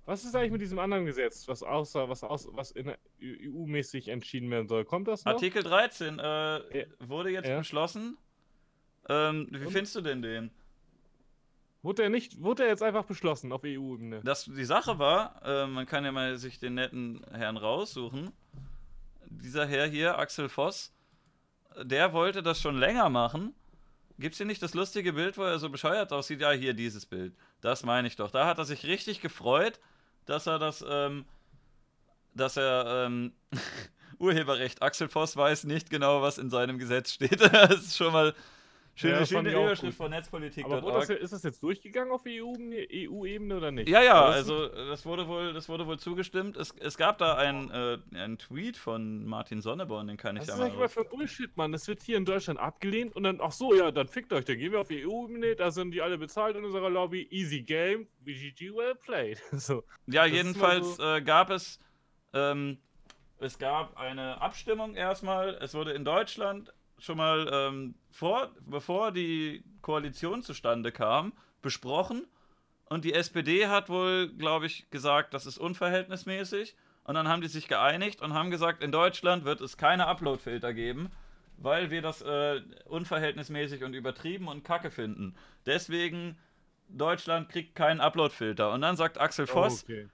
Was ist eigentlich mit diesem anderen Gesetz, was außer, was aus, was in EU-mäßig entschieden werden soll? Kommt das noch? Artikel 13 äh, Ja. wurde jetzt Ja. beschlossen. Ähm, wie Und? findest du denn den? Wurde er nicht, wurde er jetzt einfach beschlossen auf EU-Ebene? Die Sache war, äh, man kann ja mal sich den netten Herrn raussuchen. Dieser Herr hier, Axel Voss, der wollte das schon länger machen. Gibt's hier nicht das lustige Bild, wo er so bescheuert aussieht? Ja, hier dieses Bild. Das meine ich doch. Da hat er sich richtig gefreut, dass er das, ähm, dass er, ähm, Urheberrecht. Axel Voss weiß nicht genau, was in seinem Gesetz steht. das ist schon mal schöne, Ja, das schöne Überschrift von Netzpolitik. Aber wurde das, ist das jetzt durchgegangen auf EU-Ebene EU oder nicht? Ja, ja, das also äh, das wurde wohl, das wurde wohl zugestimmt. Es, es gab da einen, äh, einen Tweet von Martin Sonneborn, den kann ich Was ja ist mal. für ein Bullshit, Mann? Das wird hier in Deutschland abgelehnt und dann, ach so, ja, dann fickt euch, dann gehen wir auf die EU-Ebene, da sind die alle bezahlt in unserer Lobby. Easy game, BGG well played. so. Ja, das jedenfalls mal äh, gab es, ähm, es gab eine Abstimmung erstmal. Es wurde in Deutschland schon mal ähm, vor, bevor die Koalition zustande kam, besprochen. Und die SPD hat wohl, glaube ich, gesagt, das ist unverhältnismäßig. Und dann haben die sich geeinigt und haben gesagt, in Deutschland wird es keine Uploadfilter geben, weil wir das äh, unverhältnismäßig und übertrieben und kacke finden. Deswegen, Deutschland kriegt keinen Uploadfilter. Und dann sagt Axel Voss, okay.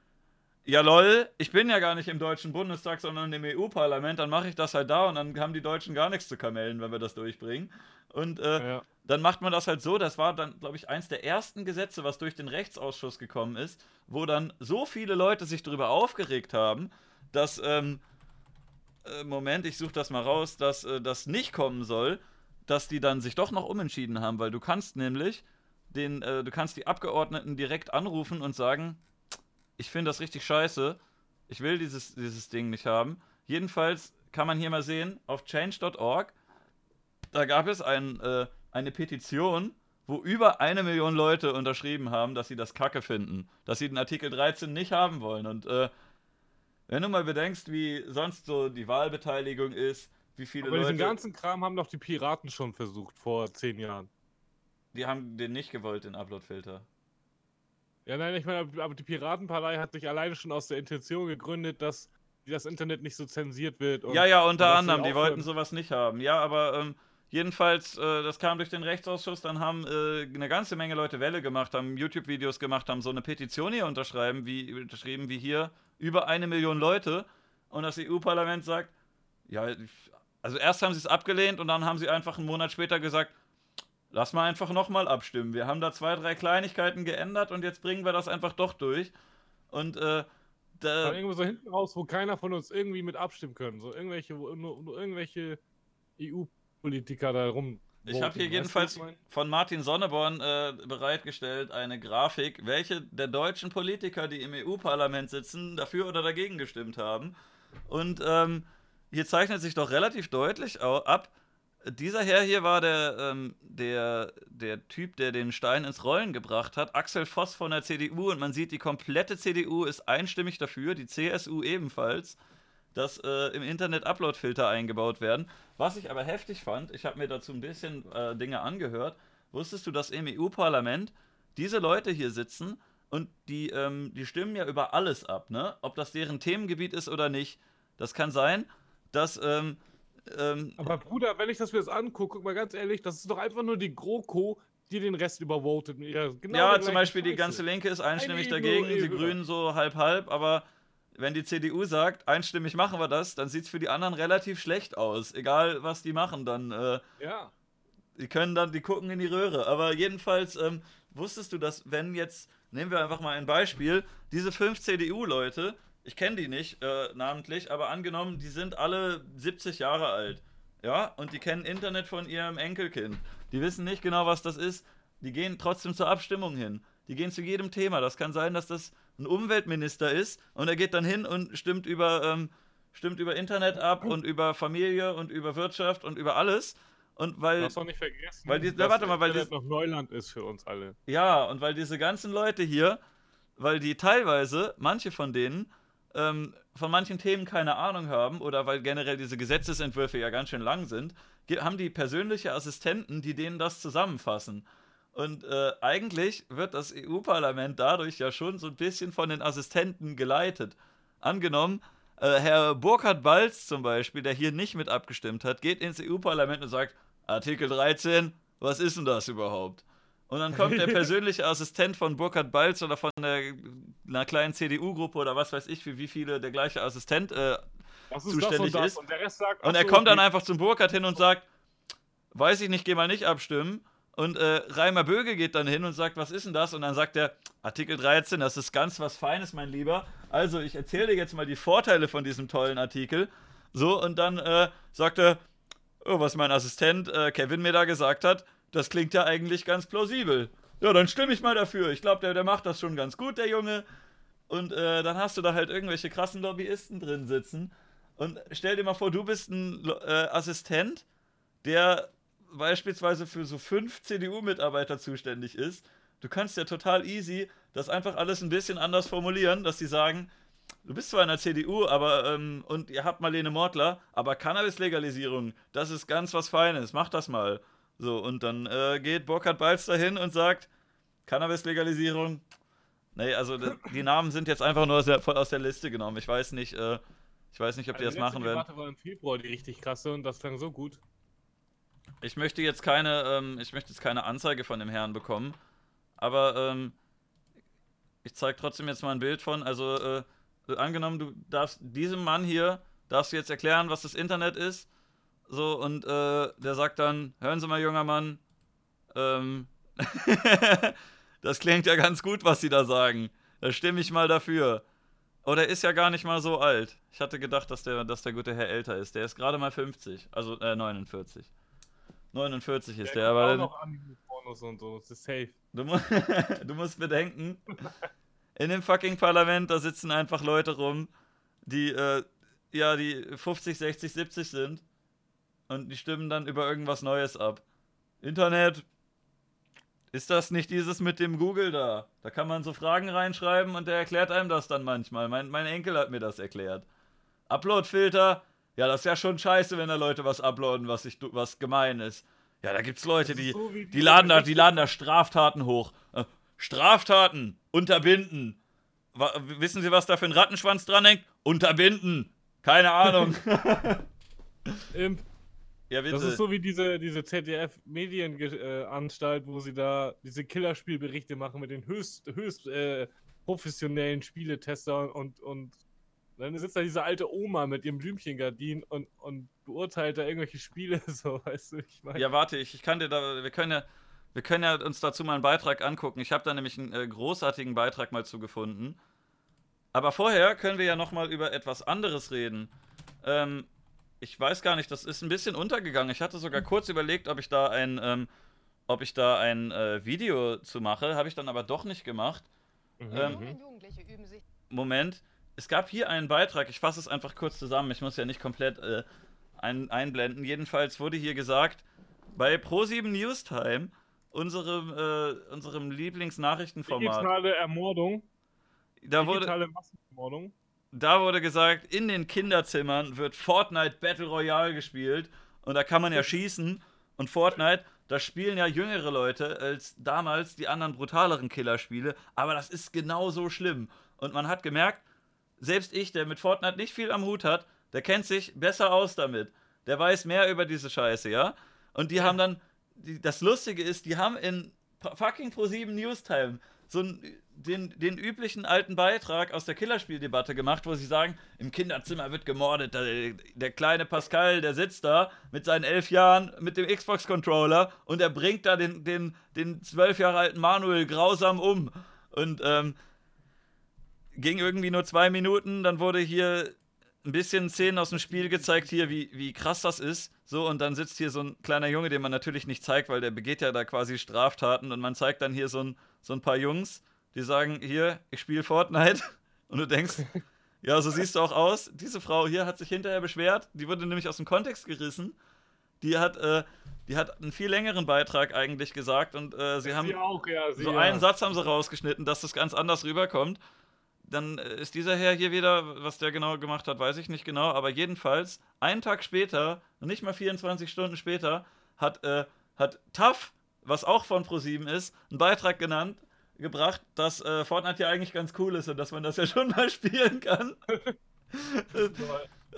Ja lol, ich bin ja gar nicht im Deutschen Bundestag, sondern im EU-Parlament, dann mache ich das halt da und dann haben die Deutschen gar nichts zu kamellen, wenn wir das durchbringen. Und äh, Ja. dann macht man das halt so, das war dann, glaube ich, eins der ersten Gesetze, was durch den Rechtsausschuss gekommen ist, wo dann so viele Leute sich darüber aufgeregt haben, dass, ähm, äh, Moment, ich suche das mal raus, dass äh, das nicht kommen soll, dass die dann sich doch noch umentschieden haben, weil du kannst nämlich den, äh, du kannst die Abgeordneten direkt anrufen und sagen, ich finde das richtig scheiße, ich will dieses, dieses Ding nicht haben. Jedenfalls kann man hier mal sehen, auf change.org, da gab es ein, äh, eine Petition, wo über eine Million Leute unterschrieben haben, dass sie das Kacke finden, dass sie den Artikel 13 nicht haben wollen. Und äh, wenn du mal bedenkst, wie sonst so die Wahlbeteiligung ist, wie viele Aber Leute. diesen ganzen Kram haben doch die Piraten schon versucht vor zehn Jahren. die haben den nicht gewollt, den Uploadfilter. Ja, nein, ich meine, aber die Piratenpartei hat sich alleine schon aus der Intention gegründet, dass das Internet nicht so zensiert wird. Ja, ja, unter anderem, die wollten sowas nicht haben. Ja, aber ähm, jedenfalls, äh, das kam durch den Rechtsausschuss, dann haben äh, eine ganze Menge Leute Welle gemacht, haben YouTube-Videos gemacht, haben so eine Petition hier unterschreiben, wie, unterschrieben, wie hier, über eine Million Leute. Und das EU-Parlament sagt, ja, also erst haben sie es abgelehnt und dann haben sie einfach einen Monat später gesagt, lass mal einfach nochmal abstimmen. Wir haben da zwei, drei Kleinigkeiten geändert und jetzt bringen wir das einfach doch durch. Und äh, da, irgendwo so hinten raus, wo keiner von uns irgendwie mit abstimmen können. So irgendwelche, nur, nur irgendwelche EU-Politiker da rum. Ich habe hier jedenfalls von Martin Sonneborn äh, bereitgestellt eine Grafik, welche der deutschen Politiker, die im EU-Parlament sitzen, dafür oder dagegen gestimmt haben. Und ähm, hier zeichnet sich doch relativ deutlich ab, dieser Herr hier war der, ähm, der, der Typ, der den Stein ins Rollen gebracht hat, Axel Voss von der CDU. Und man sieht, die komplette CDU ist einstimmig dafür, die CSU ebenfalls, dass äh, im Internet Upload-Filter eingebaut werden. Was ich aber heftig fand, ich habe mir dazu ein bisschen äh, Dinge angehört. Wusstest du, dass im EU-Parlament diese Leute hier sitzen und die, ähm, die stimmen ja über alles ab, ne? Ob das deren Themengebiet ist oder nicht. Das kann sein, dass. Ähm, ähm, Aber Bruder, wenn ich das mir jetzt angucke, guck mal ganz ehrlich, das ist doch einfach nur die GroKo, die den Rest übervotet. Ja, genau ja, zum Beispiel die Scheiße. ganze Linke ist einstimmig Eine dagegen, Ebene die. Grünen so halb-halb, aber wenn die CDU sagt, einstimmig machen wir das, dann sieht es für die anderen relativ schlecht aus. Egal, was die machen, dann. Äh, Ja. Die können dann, die gucken in die Röhre. Aber jedenfalls ähm, wusstest du, dass wenn jetzt, nehmen wir einfach mal ein Beispiel, diese fünf CDU-Leute, ich kenne die nicht äh, namentlich, aber angenommen, die sind alle 70 Jahre alt. Ja, und die kennen Internet von ihrem Enkelkind. Die wissen nicht genau, was das ist. Die gehen trotzdem zur Abstimmung hin. Die gehen zu jedem Thema. Das kann sein, dass das ein Umweltminister ist und er geht dann hin und stimmt über, ähm, stimmt über Internet ab und über Familie und über Wirtschaft und über alles. Und Du weil darfst doch nicht vergessen, weil die- dass warte mal, weil Internet die- noch Neuland ist für uns alle. Ja, und weil diese ganzen Leute hier, weil die teilweise, manche von denen, ähm, von manchen Themen keine Ahnung haben oder weil generell diese Gesetzesentwürfe ja ganz schön lang sind, haben die persönliche Assistenten, die denen das zusammenfassen. Und äh, eigentlich wird das EU-Parlament dadurch ja schon so ein bisschen von den Assistenten geleitet. Angenommen, äh, Herr Burkhard Balz zum Beispiel, der hier nicht mit abgestimmt hat, geht ins EU-Parlament und sagt, Artikel 13, was ist denn das überhaupt? Und dann kommt der persönliche Assistent von Burkhard Balz oder von der, einer kleinen CDU-Gruppe oder was weiß ich, für wie viele der gleiche Assistent äh, ist zuständig und ist. Und sagt, und er so, kommt dann einfach zum Burkhardt hin und sagt, weiß ich nicht, geh mal nicht abstimmen. Und äh, Reimer Böge geht dann hin und sagt, was ist denn das? Und dann sagt er, Artikel 13, das ist ganz was Feines, mein Lieber. Also, ich erzähle dir jetzt mal die Vorteile von diesem tollen Artikel. So, und dann äh, sagt er, oh, was mein Assistent äh, Kevin mir da gesagt hat, das klingt ja eigentlich ganz plausibel. Ja, dann stimme ich mal dafür. Ich glaube, der, der macht das schon ganz gut, der Junge. Und äh, dann hast du da halt irgendwelche krassen Lobbyisten drin sitzen. Und stell dir mal vor, du bist ein äh, Assistent, der beispielsweise für so fünf CDU-Mitarbeiter zuständig ist. Du kannst ja total easy das einfach alles ein bisschen anders formulieren, dass sie sagen, du bist zwar in der CDU, aber ähm, und ihr habt Marlene Mortler, aber Cannabis-Legalisierung, das ist ganz was Feines, mach das mal. So, und dann äh, geht Burkhard Balz dahin und sagt, Cannabis-Legalisierung. Nee, also die Namen sind jetzt einfach nur aus der, voll aus der Liste genommen. Ich weiß nicht, äh, ich weiß nicht, ob die Also das machen werden. Die war im Februar die richtig krasse und das klang so gut. Ich möchte jetzt keine, ähm, ich möchte jetzt keine Anzeige von dem Herrn bekommen, aber ähm, ich zeige trotzdem jetzt mal ein Bild von, also äh, angenommen, du darfst diesem Mann hier, darfst du jetzt erklären, was das Internet ist, so, und äh, der sagt dann, hören Sie mal, junger Mann, ähm, das klingt ja ganz gut, was Sie da sagen, da stimme ich mal dafür. Oh, der ist ja gar nicht mal so alt. Ich hatte gedacht, dass der, dass der gute Herr älter ist. Der ist gerade mal 50, also äh, 49. 49 ist der, guckt aber auch noch und so, das ist safe. du, mu du musst bedenken, in dem fucking Parlament, da sitzen einfach Leute rum, die, äh, ja, die 50, 60, 70 sind und die stimmen dann über irgendwas Neues ab. Internet, ist das nicht dieses mit dem Google da? Da kann man so Fragen reinschreiben und der erklärt einem das dann manchmal. Mein, mein Enkel hat mir das erklärt. Upload-Filter, ja, das ist ja schon scheiße, wenn da Leute was uploaden, was, ich, was gemein ist. Ja, da gibt's Leute, die, so die, laden da, die laden da Straftaten hoch. Äh, Straftaten unterbinden. Wissen Sie, was da für ein Rattenschwanz dran hängt? Unterbinden. Keine Ahnung. Imp, ja, bitte. das ist so wie diese, diese ZDF-Medienanstalt, wo sie da diese Killerspielberichte machen mit den höchst, höchst äh, professionellen Spieletester und, und dann sitzt da diese alte Oma mit ihrem Blümchengardin und, und beurteilt da irgendwelche Spiele, so, weißt du, ich meine. Ja, warte, ich, ich kann dir da, wir können ja, wir können ja uns dazu mal einen Beitrag angucken. Ich habe da nämlich einen äh, großartigen Beitrag mal zu gefunden. Aber vorher können wir ja noch mal über etwas anderes reden. Ähm, ich weiß gar nicht, das ist ein bisschen untergegangen. Ich hatte sogar kurz überlegt, ob ich da ein, ähm, ob ich da ein äh, Video zu mache, habe ich dann aber doch nicht gemacht. Mhm, ähm, mhm. Moment. Es gab hier einen Beitrag, ich fasse es einfach kurz zusammen, ich muss ja nicht komplett äh, ein, einblenden. Jedenfalls wurde hier gesagt, bei Pro7 Newstime, unserem, äh, unserem Lieblingsnachrichtenformat, Digitale Ermordung. da wurde, digitale Massenermordung. Da wurde gesagt, in den Kinderzimmern wird Fortnite Battle Royale gespielt und da kann man ja schießen und Fortnite, da spielen ja jüngere Leute als damals die anderen brutaleren Killerspiele, aber das ist genauso schlimm und man hat gemerkt, selbst ich, der mit Fortnite nicht viel am Hut hat, der kennt sich besser aus damit. Der weiß mehr über diese Scheiße, ja? Und die haben dann, die, das Lustige ist, die haben in fucking Pro7 Newstime so einen, den, den üblichen alten Beitrag aus der Killerspieldebatte gemacht, wo sie sagen, im Kinderzimmer wird gemordet, der, der kleine Pascal, der sitzt da mit seinen elf Jahren mit dem Xbox-Controller und er bringt da den, den, den zwölf Jahre alten Manuel grausam um. Und ähm, ging irgendwie nur zwei Minuten, dann wurde hier ein bisschen Szenen aus dem Spiel gezeigt, hier, wie, wie krass das ist. So, und dann sitzt hier so ein kleiner Junge, den man natürlich nicht zeigt, weil der begeht ja da quasi Straftaten. Und man zeigt dann hier so ein, so ein paar Jungs, die sagen: Hier, ich spiele Fortnite. Und du denkst, ja, so siehst du auch aus. Diese Frau hier hat sich hinterher beschwert. Die wurde nämlich aus dem Kontext gerissen. Die hat, äh, die hat einen viel längeren Beitrag eigentlich gesagt und äh, sie haben auch, ja. Sie so ja. einen Satz haben sie rausgeschnitten, dass das ganz anders rüberkommt. Dann äh, ist dieser Herr hier wieder, was der genau gemacht hat, weiß ich nicht genau, aber jedenfalls, einen Tag später, nicht mal 24 Stunden später, hat, äh, hat TAF, was auch von ProSieben ist, einen Beitrag genannt, gebracht, dass äh, Fortnite ja eigentlich ganz cool ist und dass man das ja schon mal spielen kann.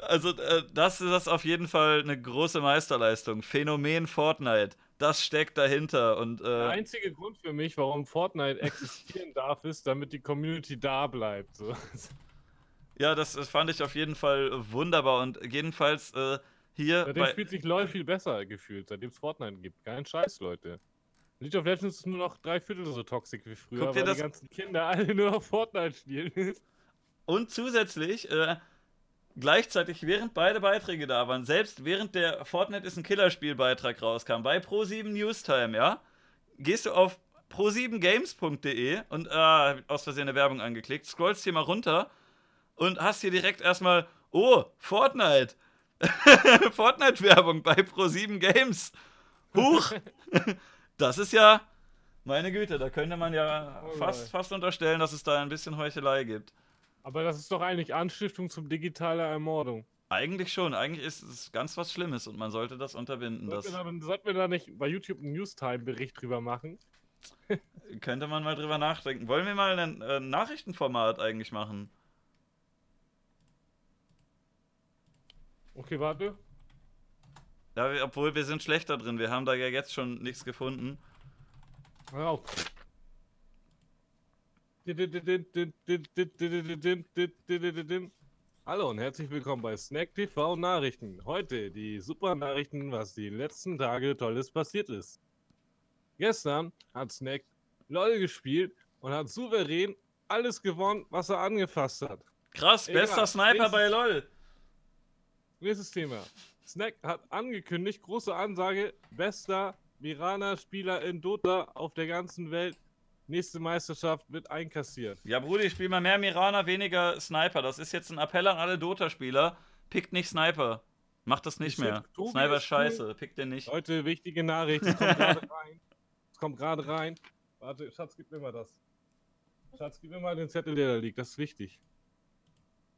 Also, äh, das ist das auf jeden Fall eine große Meisterleistung. Phänomen Fortnite, das steckt dahinter und Der äh, einzige Grund für mich, warum Fortnite existieren darf, ist, damit die Community da bleibt. So. Ja, das, das fand ich auf jeden Fall wunderbar und jedenfalls äh, hier Seitdem bei, spielt sich LoL viel besser gefühlt, seitdem es Fortnite gibt. Kein Scheiß, Leute. League of Legends ist nur noch drei Viertel so toxisch wie früher, Guck dir weil das- die ganzen Kinder alle nur noch Fortnite spielen. und zusätzlich äh, gleichzeitig während beide Beiträge da waren, selbst während der Fortnite ist ein Killerspiel Beitrag rauskam bei Pro7 Newstime, ja, gehst du auf pro7games.de und äh, aus Versehen eine Werbung angeklickt, scrollst hier mal runter und hast hier direkt erstmal oh, Fortnite. Fortnite-Werbung bei Pro7 Games. Huch! Das ist ja, meine Güte, da könnte man ja Oh fast, fast unterstellen, dass es da ein bisschen Heuchelei gibt. Aber das ist doch eigentlich Anstiftung zum digitaler Ermordung. Eigentlich schon, eigentlich ist es ganz was Schlimmes und man sollte das unterbinden. Sollten wir, da, sollten wir da nicht bei YouTube einen Newstime-Bericht drüber machen? könnte man mal drüber nachdenken. Wollen wir mal ein äh, Nachrichtenformat eigentlich machen? Okay, warte. Ja, wir, obwohl wir sind schlechter drin, wir haben da ja jetzt schon nichts gefunden. Hör auf. Hallo und herzlich willkommen bei Snack TV Nachrichten. Heute die super Nachrichten, was die letzten Tage Tolles passiert ist. Gestern hat Snack LOL gespielt und hat souverän alles gewonnen, was er angefasst hat. Krass, Egal, bester Sniper bei LOL. Nächstes Thema. Snack hat angekündigt, große Ansage, bester Mirana-Spieler in Dota auf der ganzen Welt. Nächste Meisterschaft wird einkassiert. Ja, Brudi, spiel mal mehr Mirana, weniger Sniper. Das ist jetzt ein Appell an alle Dota-Spieler. Pickt nicht Sniper. Macht das nicht Ich mehr. Tobi Sniper ist ist scheiße, pickt den nicht. Leute, wichtige Nachricht. Es kommt gerade rein. Es kommt gerade rein. Warte, Schatz, gib mir mal das. Schatz, gib mir mal den Zettel, der da liegt. Das ist wichtig.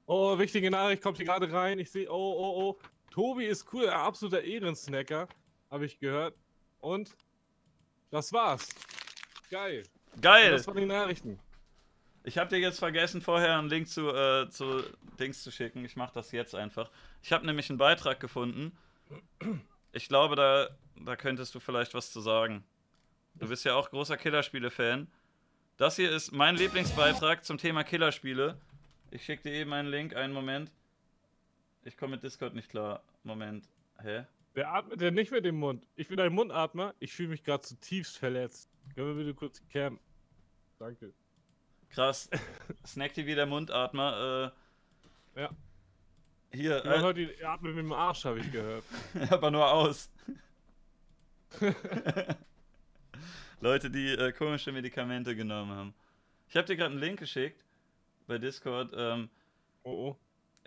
Oh, wichtige Nachricht kommt hier gerade rein. Ich sehe, oh, oh, oh. Tobi ist cool, ein absoluter Ehrensnacker, habe ich gehört. Und das war's. Geil. Und Geil! das waren die Nachrichten. Ich habe dir jetzt vergessen, vorher einen Link zu, äh, zu Dings zu schicken. Ich mache das jetzt einfach. Ich habe nämlich einen Beitrag gefunden. Ich glaube, da, da könntest du vielleicht was zu sagen. Du bist ja auch großer Killerspiele-Fan. Das hier ist mein Lieblingsbeitrag zum Thema Killerspiele. Ich schicke dir eben einen Link, einen Moment. Ich komme mit Discord nicht klar. Moment. Hä? Wer atmet denn nicht mit dem Mund? Ich bin ein Mundatmer. Ich fühle mich gerade zutiefst verletzt. Können wir bitte kurz die Cam? Danke. Krass. Snack TV, der Mundatmer. Äh, Ja. Hier, Man äh, hört die atmet mit dem Arsch, habe ich gehört. aber nur aus. Leute, die äh, komische Medikamente genommen haben. Ich habe dir gerade einen Link geschickt bei Discord. Ähm, Oh oh.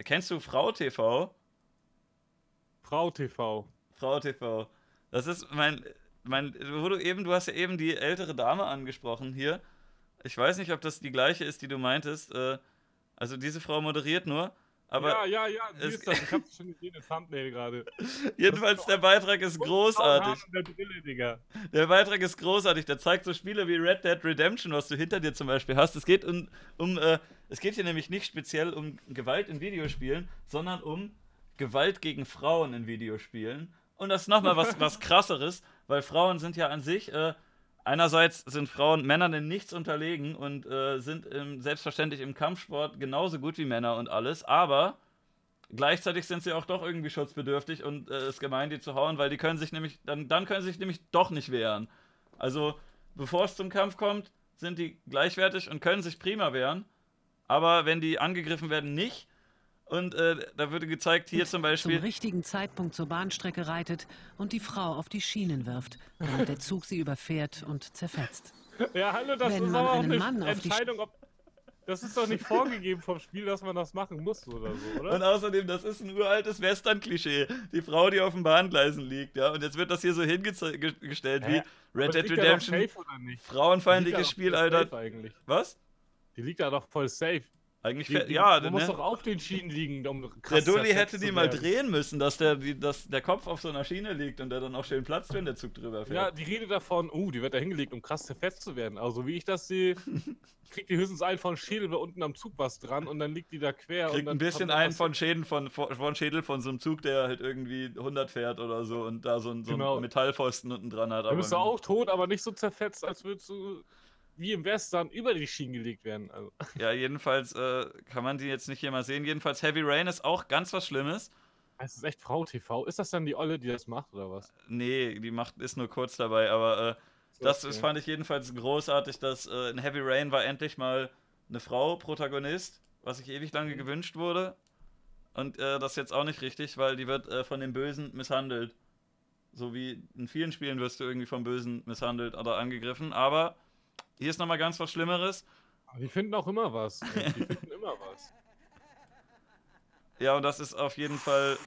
kennst du Frau TV? Frau TV. Frau TV. Das ist mein, mein, wo du eben, du hast ja eben die ältere Dame angesprochen hier. Ich weiß nicht, ob das die gleiche ist, die du meintest. Äh, also diese Frau moderiert nur. Aber ja, ja, ja, es- ist das. Ich hab's schon gesehen, das Thumbnail gerade. jedenfalls der Beitrag ist großartig. Der Brille. Der Beitrag ist großartig. Der zeigt so Spiele wie Red Dead Redemption, was du hinter dir zum Beispiel hast. Es geht um, um äh, es geht hier nämlich nicht speziell um Gewalt in Videospielen, sondern um Gewalt gegen Frauen in Videospielen. Und das ist nochmal was, was krasseres, weil Frauen sind ja an sich, äh, einerseits sind Frauen Männern in nichts unterlegen und äh, sind im, selbstverständlich im Kampfsport genauso gut wie Männer und alles, aber gleichzeitig sind sie auch doch irgendwie schutzbedürftig und äh, es ist gemein, die zu hauen, weil die können sich nämlich, dann, dann können sie sich nämlich doch nicht wehren. Also, bevor es zum Kampf kommt, sind die gleichwertig und können sich prima wehren. Aber wenn die angegriffen werden, nicht. Und äh, da würde gezeigt, hier zum zum Beispiel. richtigen Zeitpunkt zur Bahnstrecke reitet und die Frau auf die Schienen wirft, während der Zug sie überfährt und zerfetzt. Ja, hallo, das Wenn ist man aber auch eine Mann Entscheidung, ob. Das ist doch nicht vorgegeben vom Spiel, dass man das machen muss oder so, oder? Und außerdem, das ist ein uraltes Western-Klischee. Die Frau, die auf den Bahngleisen liegt, ja. Und jetzt wird das hier so hingestellt wie? Red Dead Redemption. safe, oder nicht? Die Frauenfeindliches Spiel, Alter. Was? Die liegt da doch voll safe. Eigentlich, Die, die, ja, man muss ne? doch auf den Schienen liegen, um Der krass Dulli zerfetzt hätte die mal drehen müssen, dass der, die, dass der Kopf auf so einer Schiene liegt und der dann auch schön platzt, wenn der Zug drüber Ja, fährt. die Rede davon, uh, die wird da hingelegt, um krass zerfetzt zu werden. Also wie ich das sehe, kriegt die höchstens einen von Schädel da unten am Zug was dran und dann liegt die da quer. Kriegt ein bisschen einen von Schäden von, von Schädel von so einem Zug, der halt irgendwie 100 fährt oder so und da so, ein, so einen Genau. Metallpfosten unten dran hat. Bist du wenn- auch tot, aber nicht so zerfetzt, als würdest du wie im Western über die Schienen gelegt werden. Also, Ja, jedenfalls äh, kann man die jetzt nicht hier mal sehen. Jedenfalls Heavy Rain ist auch ganz was Schlimmes. es echt Frau TV? Ist das dann die Olle, die das macht oder was? Nee, die macht ist nur kurz dabei, aber äh, das Okay. ist, fand ich jedenfalls großartig, dass äh, in Heavy Rain war endlich mal eine Frau Protagonist, was sich ewig lange gewünscht wurde. Und äh, das ist jetzt auch nicht richtig, weil die wird äh, von den Bösen misshandelt. So wie in vielen Spielen wirst du irgendwie vom Bösen misshandelt oder angegriffen. Aber hier ist nochmal ganz was Schlimmeres. Aber Die finden auch immer was. ey. Die finden immer was. Ja, und das ist auf jeden Fall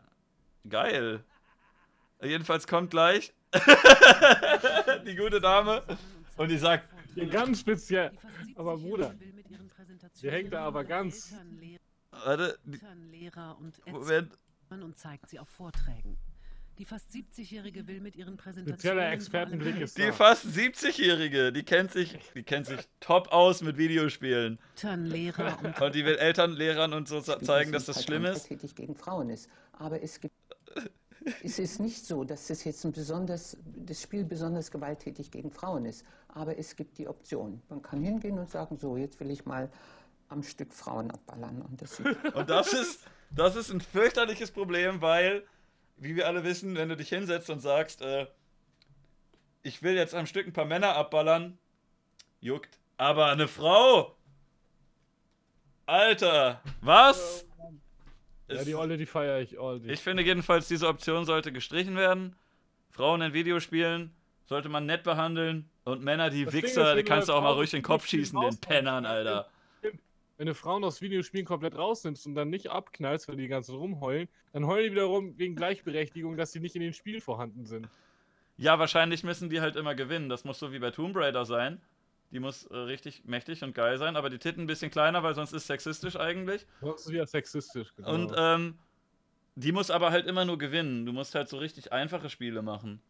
geil. Jedenfalls kommt gleich die gute Dame und die sagt, Hier ganz speziell. Aber 70-Jährige Bruder, die hängt da aber ganz- warte, Moment, und zeigt sie auf Vorträgen. Die fast 70-Jährige will mit ihren Präsentationen Expertenblick ist die da. fast 70-Jährige, die kennt sich, die kennt sich top aus mit Videospielen. Eltern, Lehrer und Und die will Eltern, Lehrern und so zeigen, dass das halt schlimm ist. tätig gegen Frauen ist. Aber es gibt. Es ist nicht so, dass es jetzt ein besonders, das Spiel besonders gewalttätig gegen Frauen ist. Aber es gibt die Option. Man kann hingehen und sagen, so, jetzt will ich mal am Stück Frauen abballern. Und das sieht Und das ist, das ist ein fürchterliches Problem, weil, wie wir alle wissen, wenn du dich hinsetzt und sagst, äh, ich will jetzt am Stück ein paar Männer abballern, juckt. Aber eine Frau? Alter, was? Ja, die Olle, die feiere ich all. Ich finde jedenfalls, diese Option sollte gestrichen werden. Frauen in Videospielen sollte man nett behandeln. Und Männer, die Das Wichser, die kannst du auch mal ruhig den Kopf schießen, den Pennern, Alter. Wenn du Frauen aus Videospielen komplett rausnimmst und dann nicht abknallst, weil die die ganze Zeit rumheulen, dann heulen die wiederum wegen Gleichberechtigung, dass sie nicht in den Spielen vorhanden sind. Ja, wahrscheinlich müssen die halt immer gewinnen. Das muss so wie bei Tomb Raider sein. Die muss äh, richtig mächtig und geil sein, aber die Titten ein bisschen kleiner, weil sonst ist sexistisch eigentlich. Das ist wieder sexistisch. Genau. Und ähm, die muss aber halt immer nur gewinnen. Du musst halt so richtig einfache Spiele machen.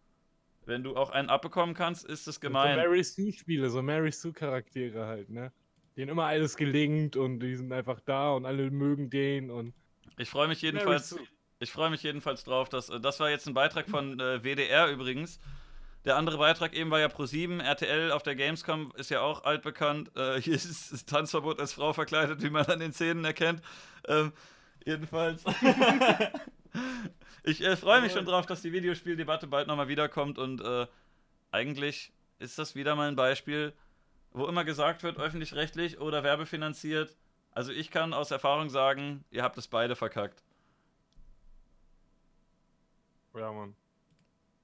Wenn du auch einen abbekommen kannst, ist es So gemein. Mary Sue-Spiele, so Mary Sue-Charaktere halt, ne? Denen immer alles gelingt und die sind einfach da und alle mögen den und. Ich freue mich jedenfalls. Ich freue mich jedenfalls drauf, dass äh, das war jetzt ein Beitrag von äh, WDR übrigens. Der andere Beitrag eben war ja Pro7, RTL auf der Gamescom ist ja auch altbekannt. Äh, hier ist das Tanzverbot als Frau verkleidet, wie man an den Szenen erkennt. Ähm, jedenfalls. ich äh, freue mich schon drauf, dass die Videospieldebatte bald nochmal wiederkommt und äh, eigentlich ist das wieder mal ein Beispiel, wo immer gesagt wird, öffentlich-rechtlich oder werbefinanziert. Also ich kann aus Erfahrung sagen, ihr habt es beide verkackt. Ja, Mann.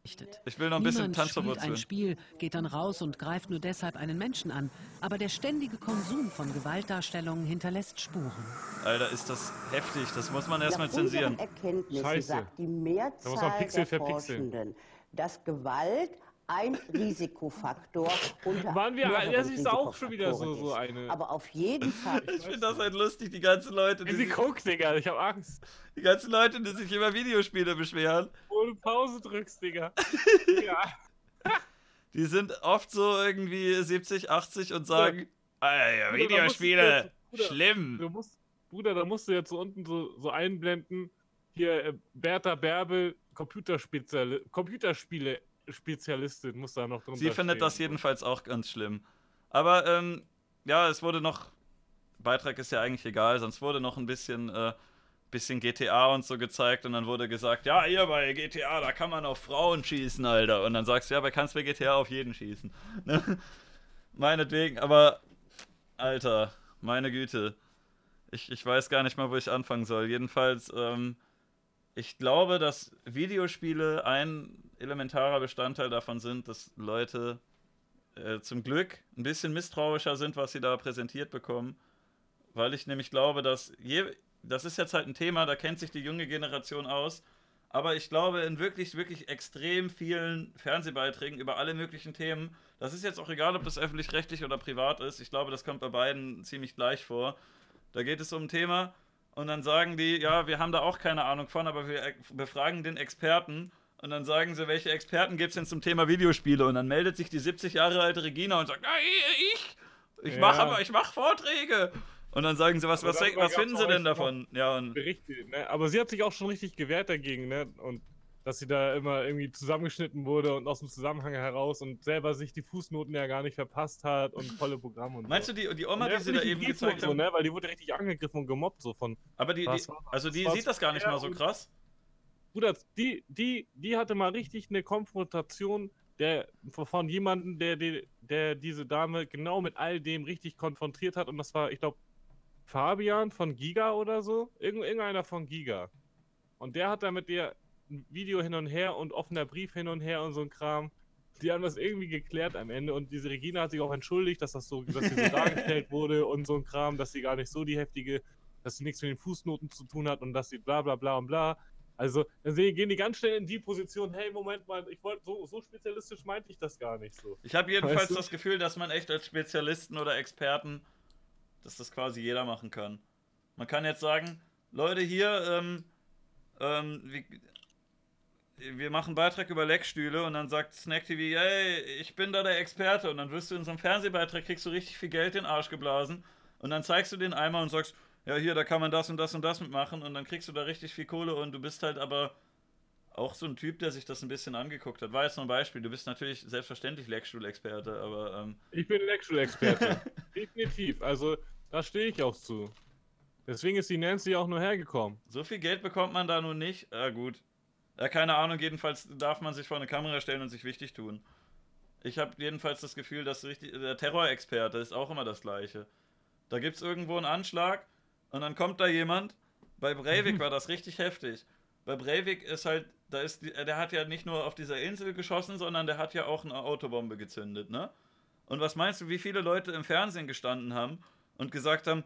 Ich will noch ein bisschen Niemand Tanzverbot spielt ein. Spiel, geht dann raus und greift nur deshalb einen Menschen an. Aber der ständige Konsum von Gewaltdarstellungen hinterlässt Spuren. Alter, ist das heftig. Das muss man erstmal unseren zensieren. Erkenntnissen Scheiße. sagt die Da muss Mehrzahl man Pixel der für Pixel. Forschenden, dass Gewalt ein Risikofaktor unter Waren wir, mehreren das ist auch schon wieder so, so eine. Aber auf jeden Fall Ich finde das halt lustig, die ganzen Leute, die Wie sie sich, guckt, Digga, ich hab Angst. die ganzen Leute, die sich über Videospiele beschweren. Wo du Pause drückst, Digga. ja. Die sind oft so irgendwie 70, 80 und sagen, Alter, Bruder, Videospiele, jetzt- Bruder, schlimm. Du musst, Bruder, da musst du jetzt so unten so, so einblenden. Hier, äh, Bertha Bärbel, Computerspeziali Computerspiele-Spezialistin, muss da noch drunter Sie findet stehen. das jedenfalls auch ganz schlimm. Aber ähm, ja, es wurde noch. Beitrag ist ja eigentlich egal, sonst wurde noch ein bisschen, äh, bisschen GTA und so gezeigt und dann wurde gesagt, ja, hier bei GTA, da kann man auf Frauen schießen, Alter. Und dann sagst du, ja, aber kannst bei GTA auf jeden schießen. Ne? Meinetwegen, aber Alter, meine Güte. Ich, ich weiß gar nicht mal, wo ich anfangen soll. Jedenfalls, ähm, ich glaube, dass Videospiele ein elementarer Bestandteil davon sind, dass Leute äh, zum Glück ein bisschen misstrauischer sind, was sie da präsentiert bekommen. Weil ich nämlich glaube, dass je, das ist jetzt halt ein Thema, da kennt sich die junge Generation aus. Aber ich glaube, in wirklich, wirklich extrem vielen Fernsehbeiträgen über alle möglichen Themen, das ist jetzt auch egal, ob das öffentlich-rechtlich oder privat ist, ich glaube, das kommt bei beiden ziemlich gleich vor. Da geht es um ein Thema und dann sagen die, ja, wir haben da auch keine Ahnung von, aber wir äh, befragen den Experten und dann sagen sie, welche Experten gibt es denn zum Thema Videospiele? Und dann meldet sich die 70 Jahre alte Regina und sagt, ich, ich Ja. mache aber, ich mache Vorträge. Und dann sagen sie, was, was, was finden sie denn davon? Ja, und Berichte, ne? Aber sie hat sich auch schon richtig gewehrt dagegen, ne? Und dass sie da immer irgendwie zusammengeschnitten wurde und aus dem Zusammenhang heraus und selber sich die Fußnoten ja gar nicht verpasst hat und volle Programme und meinst so. du, die, die Oma, die sie da eben gezeigt so, haben, ne? Weil die wurde richtig angegriffen und gemobbt, so von. aber die, die also die sieht das gar nicht mal so krass. Bruder, die, die, die hatte mal richtig eine Konfrontation der, von jemandem, der, der, der diese Dame genau mit all dem richtig konfrontiert hat. Und das war, ich glaube, Fabian von Giga oder so. Irgend, irgendeiner von Giga. Und der hat da mit ihr ein Video hin und her und offener Brief hin und her und so ein Kram. Die haben das irgendwie geklärt am Ende und diese Regina hat sich auch entschuldigt, dass das so, dass sie so dargestellt wurde und so ein Kram, dass sie gar nicht so die heftige, dass sie nichts mit den Fußnoten zu tun hat und dass sie bla bla bla und bla. Also, dann sehen- gehen die ganz schnell in die Position, hey, Moment mal, ich wollte so, so spezialistisch meinte ich das gar nicht so. Ich habe jedenfalls Weißt du? das Gefühl, dass man echt als Spezialisten oder Experten, dass das quasi jeder machen kann. Man kann jetzt sagen, Leute hier, ähm, ähm, wir, wir machen einen Beitrag über Leckstühle und dann sagt Snack TV, hey, ich bin da der Experte und dann wirst du in so einem Fernsehbeitrag, kriegst du richtig viel Geld in den Arsch geblasen und dann zeigst du den einmal und sagst, ja hier, da kann man das und das und das mitmachen und dann kriegst du da richtig viel Kohle und du bist halt aber auch so ein Typ, der sich das ein bisschen angeguckt hat. War jetzt nur ein Beispiel. Du bist natürlich selbstverständlich Leckstuhl-Experte, aber ähm, Ich bin Lecture-Experte. Definitiv. Also, da stehe ich auch zu. Deswegen ist die Nancy auch nur hergekommen. so viel Geld bekommt man da nun nicht. Ah, gut. Ja, keine Ahnung, jedenfalls darf man sich vor eine Kamera stellen und sich wichtig tun. Ich habe jedenfalls das Gefühl, dass richtig, der Terrorexperte ist auch immer das Gleiche. Da gibt es irgendwo einen Anschlag und dann kommt da jemand. Bei Breivik war das richtig heftig. Bei Breivik ist halt, da ist, die- der hat ja nicht nur auf dieser Insel geschossen, sondern der hat ja auch eine Autobombe gezündet, ne? Und was meinst du, wie viele Leute im Fernsehen gestanden haben und gesagt haben,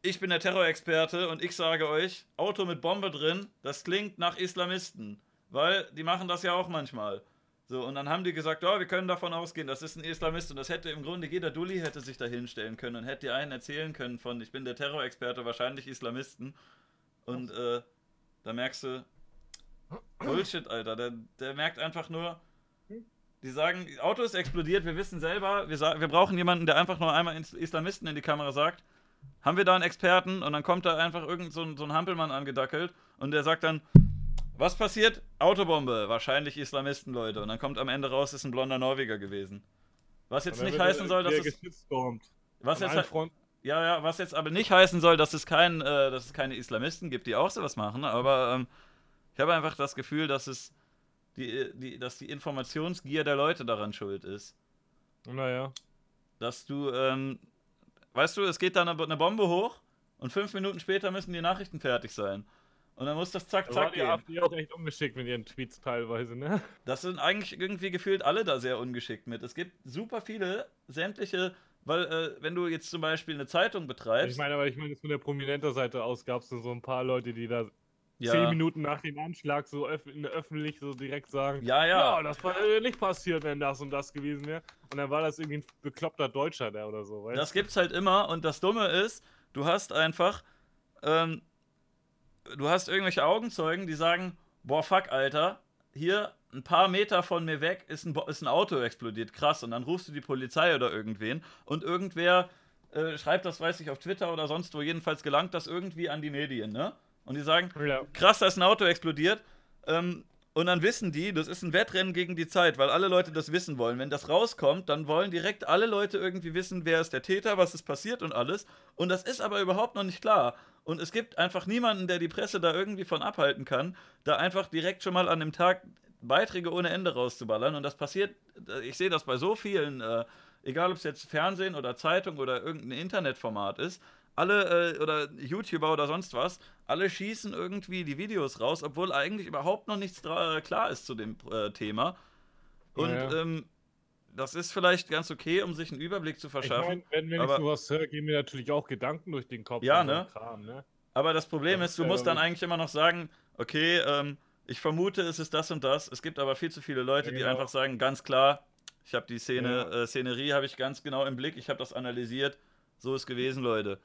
ich bin der Terrorexperte und ich sage euch, Auto mit Bombe drin, das klingt nach Islamisten. Weil die machen das ja auch manchmal. So, und dann haben die gesagt, oh, wir können davon ausgehen, das ist ein Islamist. Und das hätte im Grunde jeder Dulli hätte sich da hinstellen können und hätte dir einen erzählen können von, ich bin der Terrorexperte, wahrscheinlich Islamisten. Und äh, da merkst du, Bullshit, Alter. Der, der merkt einfach nur, die sagen, Auto ist explodiert, wir wissen selber, wir, wir brauchen jemanden, der einfach nur einmal Islamisten in die Kamera sagt. Haben wir da einen Experten und dann kommt da einfach irgend so ein, so ein Hampelmann angedackelt und der sagt dann, Was passiert? Autobombe, wahrscheinlich Islamisten, Leute. Und dann kommt am Ende raus, ist ein blonder Norweger gewesen. Was jetzt nicht heißen soll, dass es. Was jetzt, ja, ja, was jetzt aber nicht heißen soll, dass es, kein, äh, dass es keine Islamisten gibt, die auch sowas machen. Aber ähm, ich habe einfach das Gefühl, dass es die, die, dass die Informationsgier der Leute daran schuld ist. Naja. Dass du, ähm, weißt du, es geht dann eine Bombe hoch und fünf Minuten später müssen die Nachrichten fertig sein. Und dann muss das zack, Da war zack die gehen. AfD auch echt ungeschickt mit ihren Tweets teilweise, ne? Das sind eigentlich irgendwie gefühlt alle da sehr ungeschickt mit. Es gibt super viele sämtliche, weil äh, wenn du jetzt zum Beispiel eine Zeitung betreibst, Ich meine, aber ich meine, von der prominenter Seite aus gab es so ein paar Leute, die da ja, zehn Minuten nach dem Anschlag so in- öffentlich so direkt sagen, ja, ja, ja, das wäre nicht passiert, wenn das und das gewesen wäre. Und dann war das irgendwie ein bekloppter Deutscher der oder so, weißt das gibt's halt immer. Und das Dumme ist, du hast einfach, ähm, du hast irgendwelche Augenzeugen, die sagen, boah, fuck, Alter, hier ein paar Meter von mir weg ist ein, ist ein Auto explodiert, krass. Und dann rufst du die Polizei oder irgendwen und irgendwer äh, schreibt das, weiß ich, auf Twitter oder sonst wo. Jedenfalls gelangt das irgendwie an die Medien, ne? Und die sagen, Ja. krass, da ist ein Auto explodiert. Ähm, und dann wissen die, das ist ein Wettrennen gegen die Zeit, weil alle Leute das wissen wollen. Wenn das rauskommt, dann wollen direkt alle Leute irgendwie wissen, wer ist der Täter, was ist passiert und alles. Und das ist aber überhaupt noch nicht klar. Und es gibt einfach niemanden, der die Presse da irgendwie von abhalten kann, da einfach direkt schon mal an dem Tag Beiträge ohne Ende rauszuballern. Und das passiert, ich sehe das bei so vielen, äh, egal ob es jetzt Fernsehen oder Zeitung oder irgendein Internetformat ist, alle äh, oder YouTuber oder sonst was, alle schießen irgendwie die Videos raus, obwohl eigentlich überhaupt noch nichts äh, klar ist zu dem äh, Thema. Und Ja, ja. ähm, das ist vielleicht ganz okay, um sich einen Überblick zu Ich verschaffen. meine, wenn, wenn ich aber- sowas höre, gehen mir natürlich auch Gedanken durch den Kopf. Ja, ne? Kram, ne? Aber das Problem Das ist, du musst dann eigentlich immer noch sagen, okay, ähm, ich vermute, es ist das und das. Es gibt aber viel zu viele Leute, Ja, die genau. einfach sagen, ganz klar, ich habe die Szene, äh, Szenerie habe ich ganz genau im Blick, ich habe das analysiert, so ist gewesen, Leute.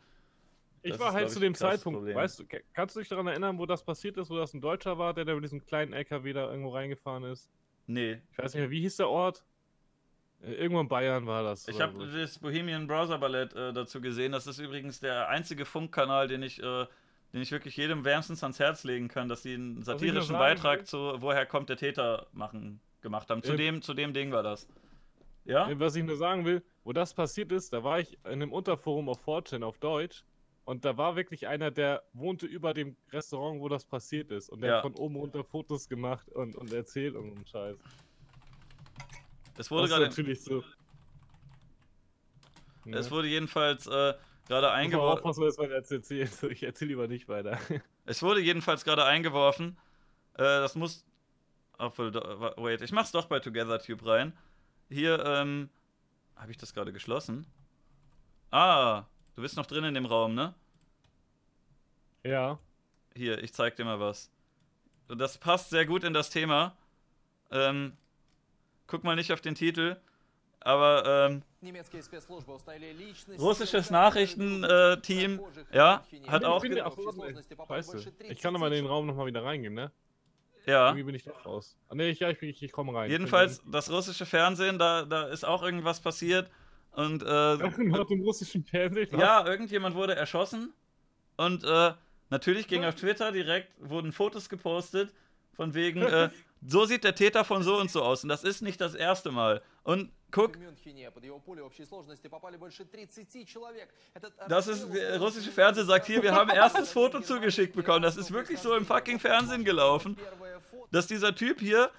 Ich Das war halt zu dem Zeitpunkt, Problem. weißt du, kannst du dich daran erinnern, wo das passiert ist, wo das ein Deutscher war, der da mit diesem kleinen LKW da irgendwo reingefahren ist? Nee, Ich weiß nicht mehr, wie hieß der Ort? Äh, Irgendwo in Bayern war das. Ich habe so. das Bohemian Browser Ballett äh, dazu gesehen. Das ist übrigens der einzige Funkkanal, den ich, äh, den ich wirklich jedem wärmstens ans Herz legen kann, dass sie einen satirischen Beitrag will? zu Woher kommt der Täter machen, gemacht haben. Zu, Ähm. dem, zu dem Ding war das. Ja? Äh, Was ich nur sagen will, wo das passiert ist, da war ich in einem Unterforum auf 4chan auf Deutsch und da war wirklich einer, der wohnte über dem Restaurant, wo das passiert ist und der Ja. hat von oben runter Fotos gemacht und, und erzählt und einen Scheiß. Es wurde das ist gerade natürlich so. Ne? es wurde jedenfalls äh, gerade eingeworfen. aufpassen, dass man jetzt erzählt. Ich erzähle lieber nicht weiter. Es wurde jedenfalls gerade eingeworfen. Äh, das muss. Obwohl, wait, ich mach's doch bei TogetherTube rein. Hier, ähm. Habe ich das gerade geschlossen? Ah, du bist noch drin in dem Raum, ne? ja. Hier, ich zeig dir mal was. Und das passt sehr gut in das Thema. Ähm, guck mal nicht auf den Titel, aber ähm, Russisches Nachrichtenteam, ja, hat auch. Bin Scheiße. Ich kann aber in den Raum nochmal wieder reingehen, ne? ja. Irgendwie bin ich doch raus. Ah, ne, ich, ja, ich, bin- ich, ich komme rein. Jedenfalls, das russische Fernsehen, da, da ist auch irgendwas passiert. Und äh, nach dem russischen Fernsehen. was? ja, irgendjemand wurde erschossen. Und äh, natürlich ging auf Twitter direkt, wurden Fotos gepostet, von wegen, äh, so sieht der Täter von so und so aus. Und das ist nicht das erste Mal. Und guck, Das ist, der russische Fernsehen sagt hier, wir haben erstes Foto zugeschickt bekommen. Das ist wirklich so im fucking Fernsehen gelaufen, dass dieser Typ hier,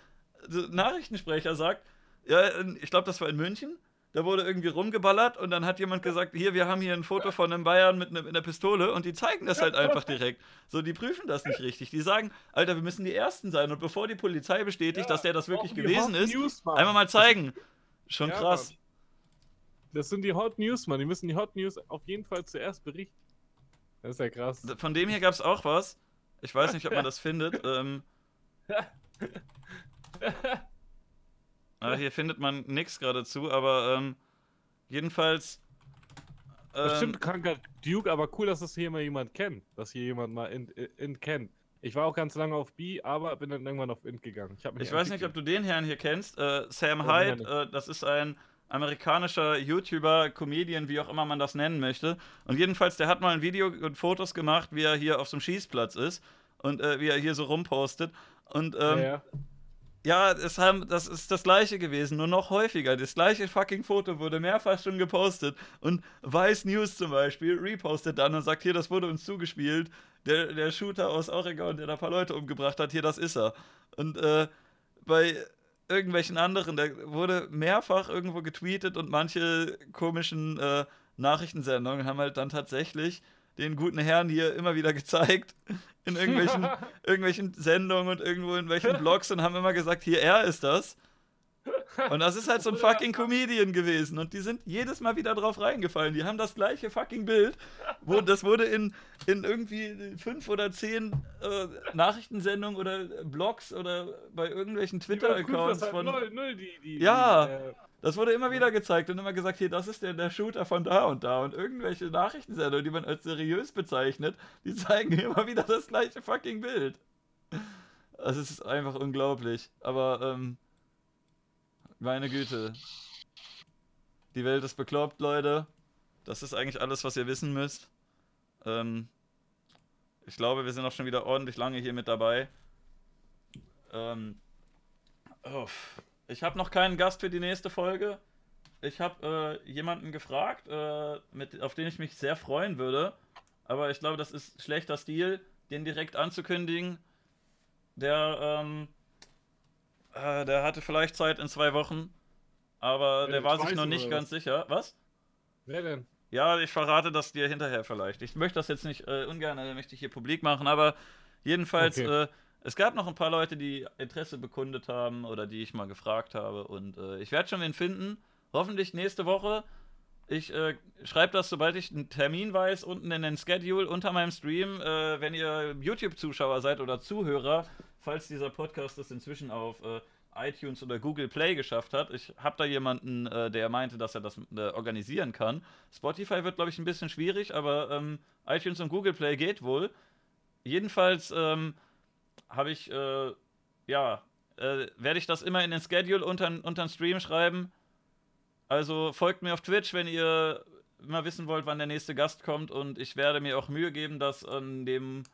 Nachrichtensprecher, sagt, ja, ich glaube, das war in München, da wurde irgendwie rumgeballert und dann hat jemand gesagt, hier, wir haben hier ein Foto von einem Bayern mit, ne, mit einer Pistole und die zeigen das halt einfach direkt. So, die prüfen das nicht richtig. Die sagen, Alter, wir müssen die Ersten sein und bevor die Polizei bestätigt, dass der das wirklich gewesen ist, News, einmal mal zeigen. Schon Ja, krass. Mann. Das sind die Hot News, Mann. Die müssen die Hot News auf jeden Fall zuerst berichten. Das ist ja krass. Von dem hier gab es auch was. Ich weiß nicht, ob man das findet. Ähm, ah, hier findet man nichts geradezu, aber ähm, jedenfalls. Ähm, Bestimmt kranker Duke, aber cool, dass das hier mal jemand kennt. Dass hier jemand mal Int, Int kennt. Ich war auch ganz lange auf B, aber bin dann irgendwann auf Int gegangen. Ich, Ich weiß nicht, ob du den Herrn hier kennst. Äh, Sam Ja, den Hyde, äh, das ist ein amerikanischer YouTuber, Comedian, wie auch immer man das nennen möchte. Und jedenfalls, der hat mal ein Video und Fotos gemacht, wie er hier auf so einem Schießplatz ist und äh, wie er hier so rumpostet. Und ähm, ja, ja. Ja, es haben, das ist das gleiche gewesen, nur noch häufiger. Das gleiche fucking Foto wurde mehrfach schon gepostet. Und Vice News zum Beispiel repostet dann und sagt, hier, das wurde uns zugespielt. Der, der Shooter aus Oregon, der da ein paar Leute umgebracht hat, hier, das ist er. Und äh, bei irgendwelchen anderen, da wurde mehrfach irgendwo getweetet und manche komischen äh, Nachrichtensendungen haben halt dann tatsächlich den guten Herrn hier immer wieder gezeigt in irgendwelchen, irgendwelchen Sendungen und irgendwo in welchen Blogs und haben immer gesagt, hier, er ist das. Und das ist halt so ein fucking Comedian gewesen. Und die sind jedes Mal wieder drauf reingefallen. Die haben das gleiche fucking Bild. Wo, das wurde in, in irgendwie fünf oder zehn äh, Nachrichtensendungen oder Blogs oder bei irgendwelchen Twitter-Accounts halt von. null, null, die, die, Ja. Die, äh, Das wurde immer wieder gezeigt und immer gesagt, hier, das ist der, der Shooter von da und da. Und irgendwelche Nachrichtensendungen, die man als seriös bezeichnet, die zeigen immer wieder das gleiche fucking Bild. Also es ist einfach unglaublich. Aber, ähm, meine Güte. Die Welt ist bekloppt, Leute. Das ist eigentlich alles, was ihr wissen müsst. Ähm, ich glaube, wir sind auch schon wieder ordentlich lange hier mit dabei. Ähm, oh, ich habe noch keinen Gast für die nächste Folge. Ich habe äh, jemanden gefragt, äh, mit, auf den ich mich sehr freuen würde. Aber ich glaube, das ist schlechter Stil, den direkt anzukündigen. Der, ähm, äh, der hatte vielleicht Zeit in zwei Wochen. Aber Ja, der war sich noch nicht ganz sicher. Was? wer denn? Ja, ich verrate das dir hinterher vielleicht. Ich möchte das jetzt nicht äh, ungern, äh, möchte ich hier publik machen, aber jedenfalls, Okay. äh, es gab noch ein paar Leute, die Interesse bekundet haben oder die ich mal gefragt habe und äh, ich werde schon wen finden. Hoffentlich nächste Woche. Ich äh, schreibe das, sobald ich einen Termin weiß, unten in den Schedule unter meinem Stream. Äh, wenn ihr YouTube-Zuschauer seid oder Zuhörer, falls dieser Podcast es inzwischen auf äh, iTunes oder Google Play geschafft hat. Ich habe da jemanden, äh, der meinte, dass er das äh, organisieren kann. Spotify wird, glaube ich, ein bisschen schwierig, aber ähm, iTunes und Google Play geht wohl. Jedenfalls ähm, habe ich, äh, ja, äh, werde ich das immer in den Schedule unter, unter den Stream schreiben. Also folgt mir auf Twitch, wenn ihr mal wissen wollt, wann der nächste Gast kommt. Und ich werde mir auch Mühe geben, das an dem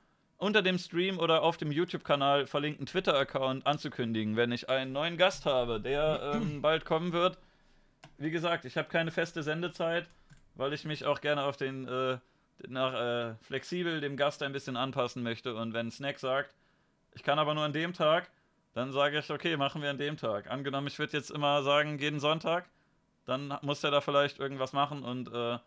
unter dem Stream oder auf dem YouTube-Kanal verlinkten Twitter-Account anzukündigen, wenn ich einen neuen Gast habe, der ähm, bald kommen wird. Wie gesagt, ich habe keine feste Sendezeit, weil ich mich auch gerne auf den äh, nach äh, flexibel dem Gast ein bisschen anpassen möchte. Und wenn Snack sagt, ich kann aber nur an dem Tag, dann sage ich, okay, machen wir an dem Tag. Angenommen, ich würde jetzt immer sagen, jeden Sonntag, dann muss er da vielleicht irgendwas machen und äh,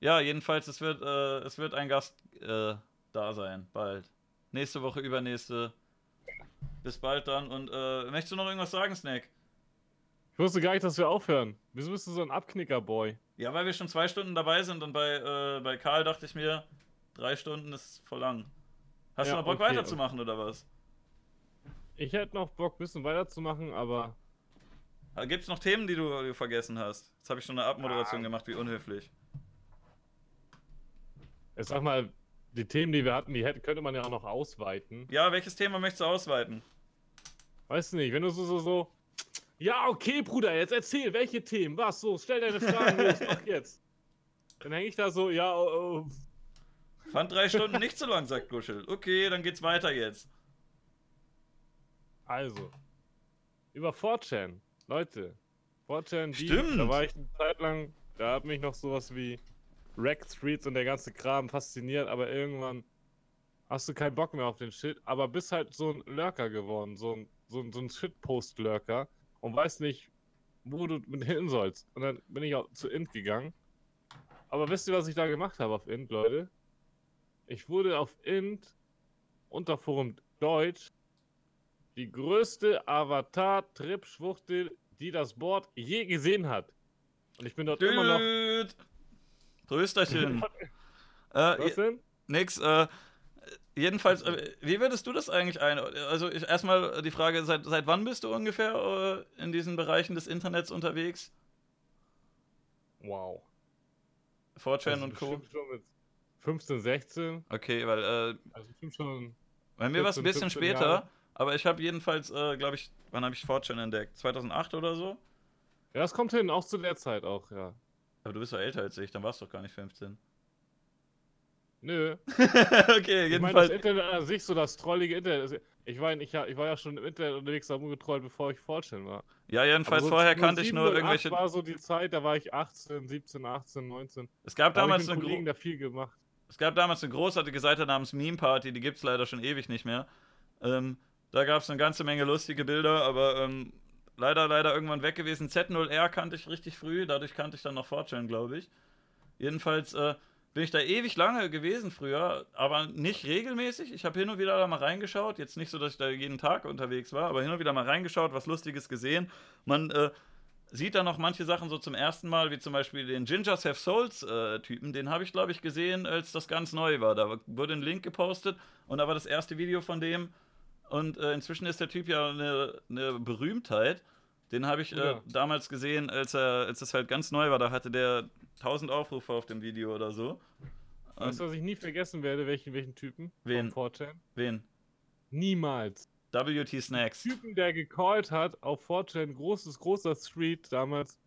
ja, jedenfalls, es wird, äh, es wird ein Gast äh, da sein, bald. Nächste Woche, übernächste. Bis bald dann. Und äh, möchtest du noch irgendwas sagen, Snack? Ich wusste gar nicht, dass wir aufhören. Wieso bist du so ein Abknicker-Boy? Ja, weil wir schon zwei Stunden dabei sind und bei, äh, bei Karl dachte ich mir, drei Stunden ist voll lang. Hast Ja, du noch Bock okay, weiterzumachen oder was? Ich hätte noch Bock, ein bisschen weiterzumachen, aber Gibt es noch Themen, die du, die du vergessen hast? Jetzt habe ich schon eine Abmoderation Ah. gemacht, wie unhöflich. ich sag mal, die Themen, die wir hatten, die hätte, könnte man ja auch noch ausweiten. Ja, welches Thema möchtest du ausweiten? Weißt du nicht, wenn du so, so, so. Ja, okay, Bruder, jetzt erzähl, welche Themen? Was? So, stell deine Fragen, los, mach jetzt. Dann hänge ich da so, ja, oh, oh. Fand drei Stunden nicht so lang, sagt Guschel. Okay, dann geht's weiter jetzt. Also. Über 4chan. Leute. 4chan, die, Stimmt. da war ich eine Zeit lang, da hat mich noch sowas wie Rack Streets und der ganze Kram fasziniert, aber irgendwann hast du keinen Bock mehr auf den Shit, aber bist halt so ein Lurker geworden, so ein, so ein, so ein Shitpost-Lurker und weißt nicht, wo du mit hin sollst. Und dann bin ich auch zu Int gegangen. Aber wisst ihr, was ich da gemacht habe auf Int, Leute? Ich wurde auf Int unter Forum Deutsch die größte Avatar-Trip-Schwuchtel, die das Board je gesehen hat. Und ich bin dort immer noch. Dude. Trösterchen. äh, Was denn? nix, äh, jedenfalls, äh, wie würdest du das eigentlich ein? Also, ich, erstmal die Frage, seit, seit wann bist du ungefähr äh, in diesen Bereichen des Internets unterwegs? Wow. 4chan Also und Co. Schon mit 15, 16. Okay, weil, äh, Also bestimmt schon. bei mir war es ein 14, bisschen 15 später, Jahre. aber ich habe jedenfalls, äh, glaube ich, wann habe ich 4chan entdeckt? 2008 oder so? Ja, das kommt hin, auch zu der Zeit auch, ja. Aber du bist doch älter als ich, dann warst du doch gar nicht 15. Nö. okay, Ich meine, das jedenfalls. Internet an sich, so das trollige Internet. Ich meine, ich, ich war ja schon im Internet unterwegs, da rumgetrollt, bevor ich Fortune war. Ja, jedenfalls so vorher kannte ich nur 07, 08 irgendwelche. war so die Zeit, da war ich 18, 17, 18, 19. Es gab Da damals mit eine Kollegen gro da viel gemacht. Es gab damals eine großartige Seite namens Meme Party, die gibt es leider schon ewig nicht mehr. Ähm, da gab es eine ganze Menge lustige Bilder, aber ähm, leider, leider irgendwann weg gewesen. Z0R kannte ich richtig früh, dadurch kannte ich dann noch Fortune, glaube ich. Jedenfalls äh, bin ich da ewig lange gewesen früher, aber nicht regelmäßig. Ich habe hin und wieder da mal reingeschaut. Jetzt nicht so, dass ich da jeden Tag unterwegs war, aber hin und wieder mal reingeschaut, was Lustiges gesehen. Man äh, sieht da noch manche Sachen so zum ersten Mal, wie zum Beispiel den Gingers Have Souls äh, Typen. Den habe ich, glaube ich, gesehen, als das ganz neu war. Da wurde ein Link gepostet und da war das erste Video von dem. Und äh, inzwischen ist der Typ ja eine, eine Berühmtheit. Den habe ich äh, Ja. damals gesehen, als er, als es halt ganz neu war. Da hatte der 1000 Aufrufe auf dem Video oder so. Weißt du, was ich nie vergessen werde? Welchen, welchen Typen? Wen? Vom 4chan? wen? Niemals. WT Snacks. Typen, der gecallt hat auf 4chan, großes, großer Street damals,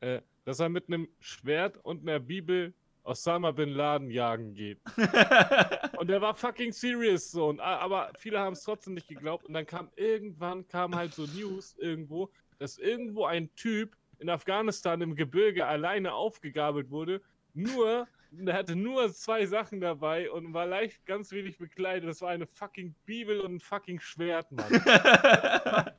äh, dass er mit einem Schwert und einer Bibel Osama Bin Laden jagen geht. Und der war fucking serious so. Und, aber viele haben es trotzdem nicht geglaubt. Und dann kam irgendwann kam halt so News irgendwo, dass irgendwo ein Typ in Afghanistan im Gebirge alleine aufgegabelt wurde. Nur, der hatte nur zwei Sachen dabei und war leicht ganz wenig bekleidet. Das war eine fucking Bibel und ein fucking Schwert, Mann.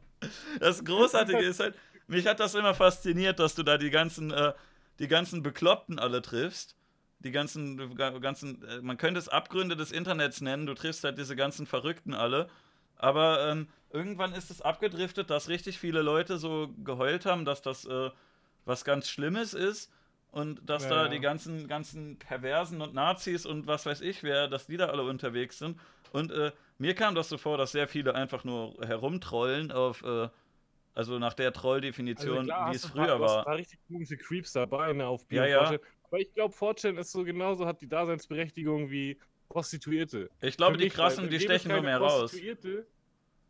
das Großartige ist halt, mich hat das immer fasziniert, dass du da die ganzen, äh, die ganzen Bekloppten alle triffst. Die ganzen, ganzen, äh, man könnte es Abgründe des Internets nennen, du triffst halt diese ganzen Verrückten alle. Aber ähm, irgendwann ist es abgedriftet, dass richtig viele Leute so geheult haben, dass das äh, was ganz Schlimmes ist und dass Ja, da ja. die ganzen, ganzen Perversen und Nazis und was weiß ich wer, dass die da alle unterwegs sind. Und äh, mir kam das so vor, dass sehr viele einfach nur herumtrollen auf, äh, also nach der Trolldefinition, Also wie es früher war. ein paar richtig komische Creeps dabei, ne, auf Ja, Bio ja. 4chan. Aber ich glaube, 4chan ist so genauso, hat die Daseinsberechtigung wie Prostituierte. Ich glaube, Für die krassen, weil die stechen nur mehr raus. Prostituierte,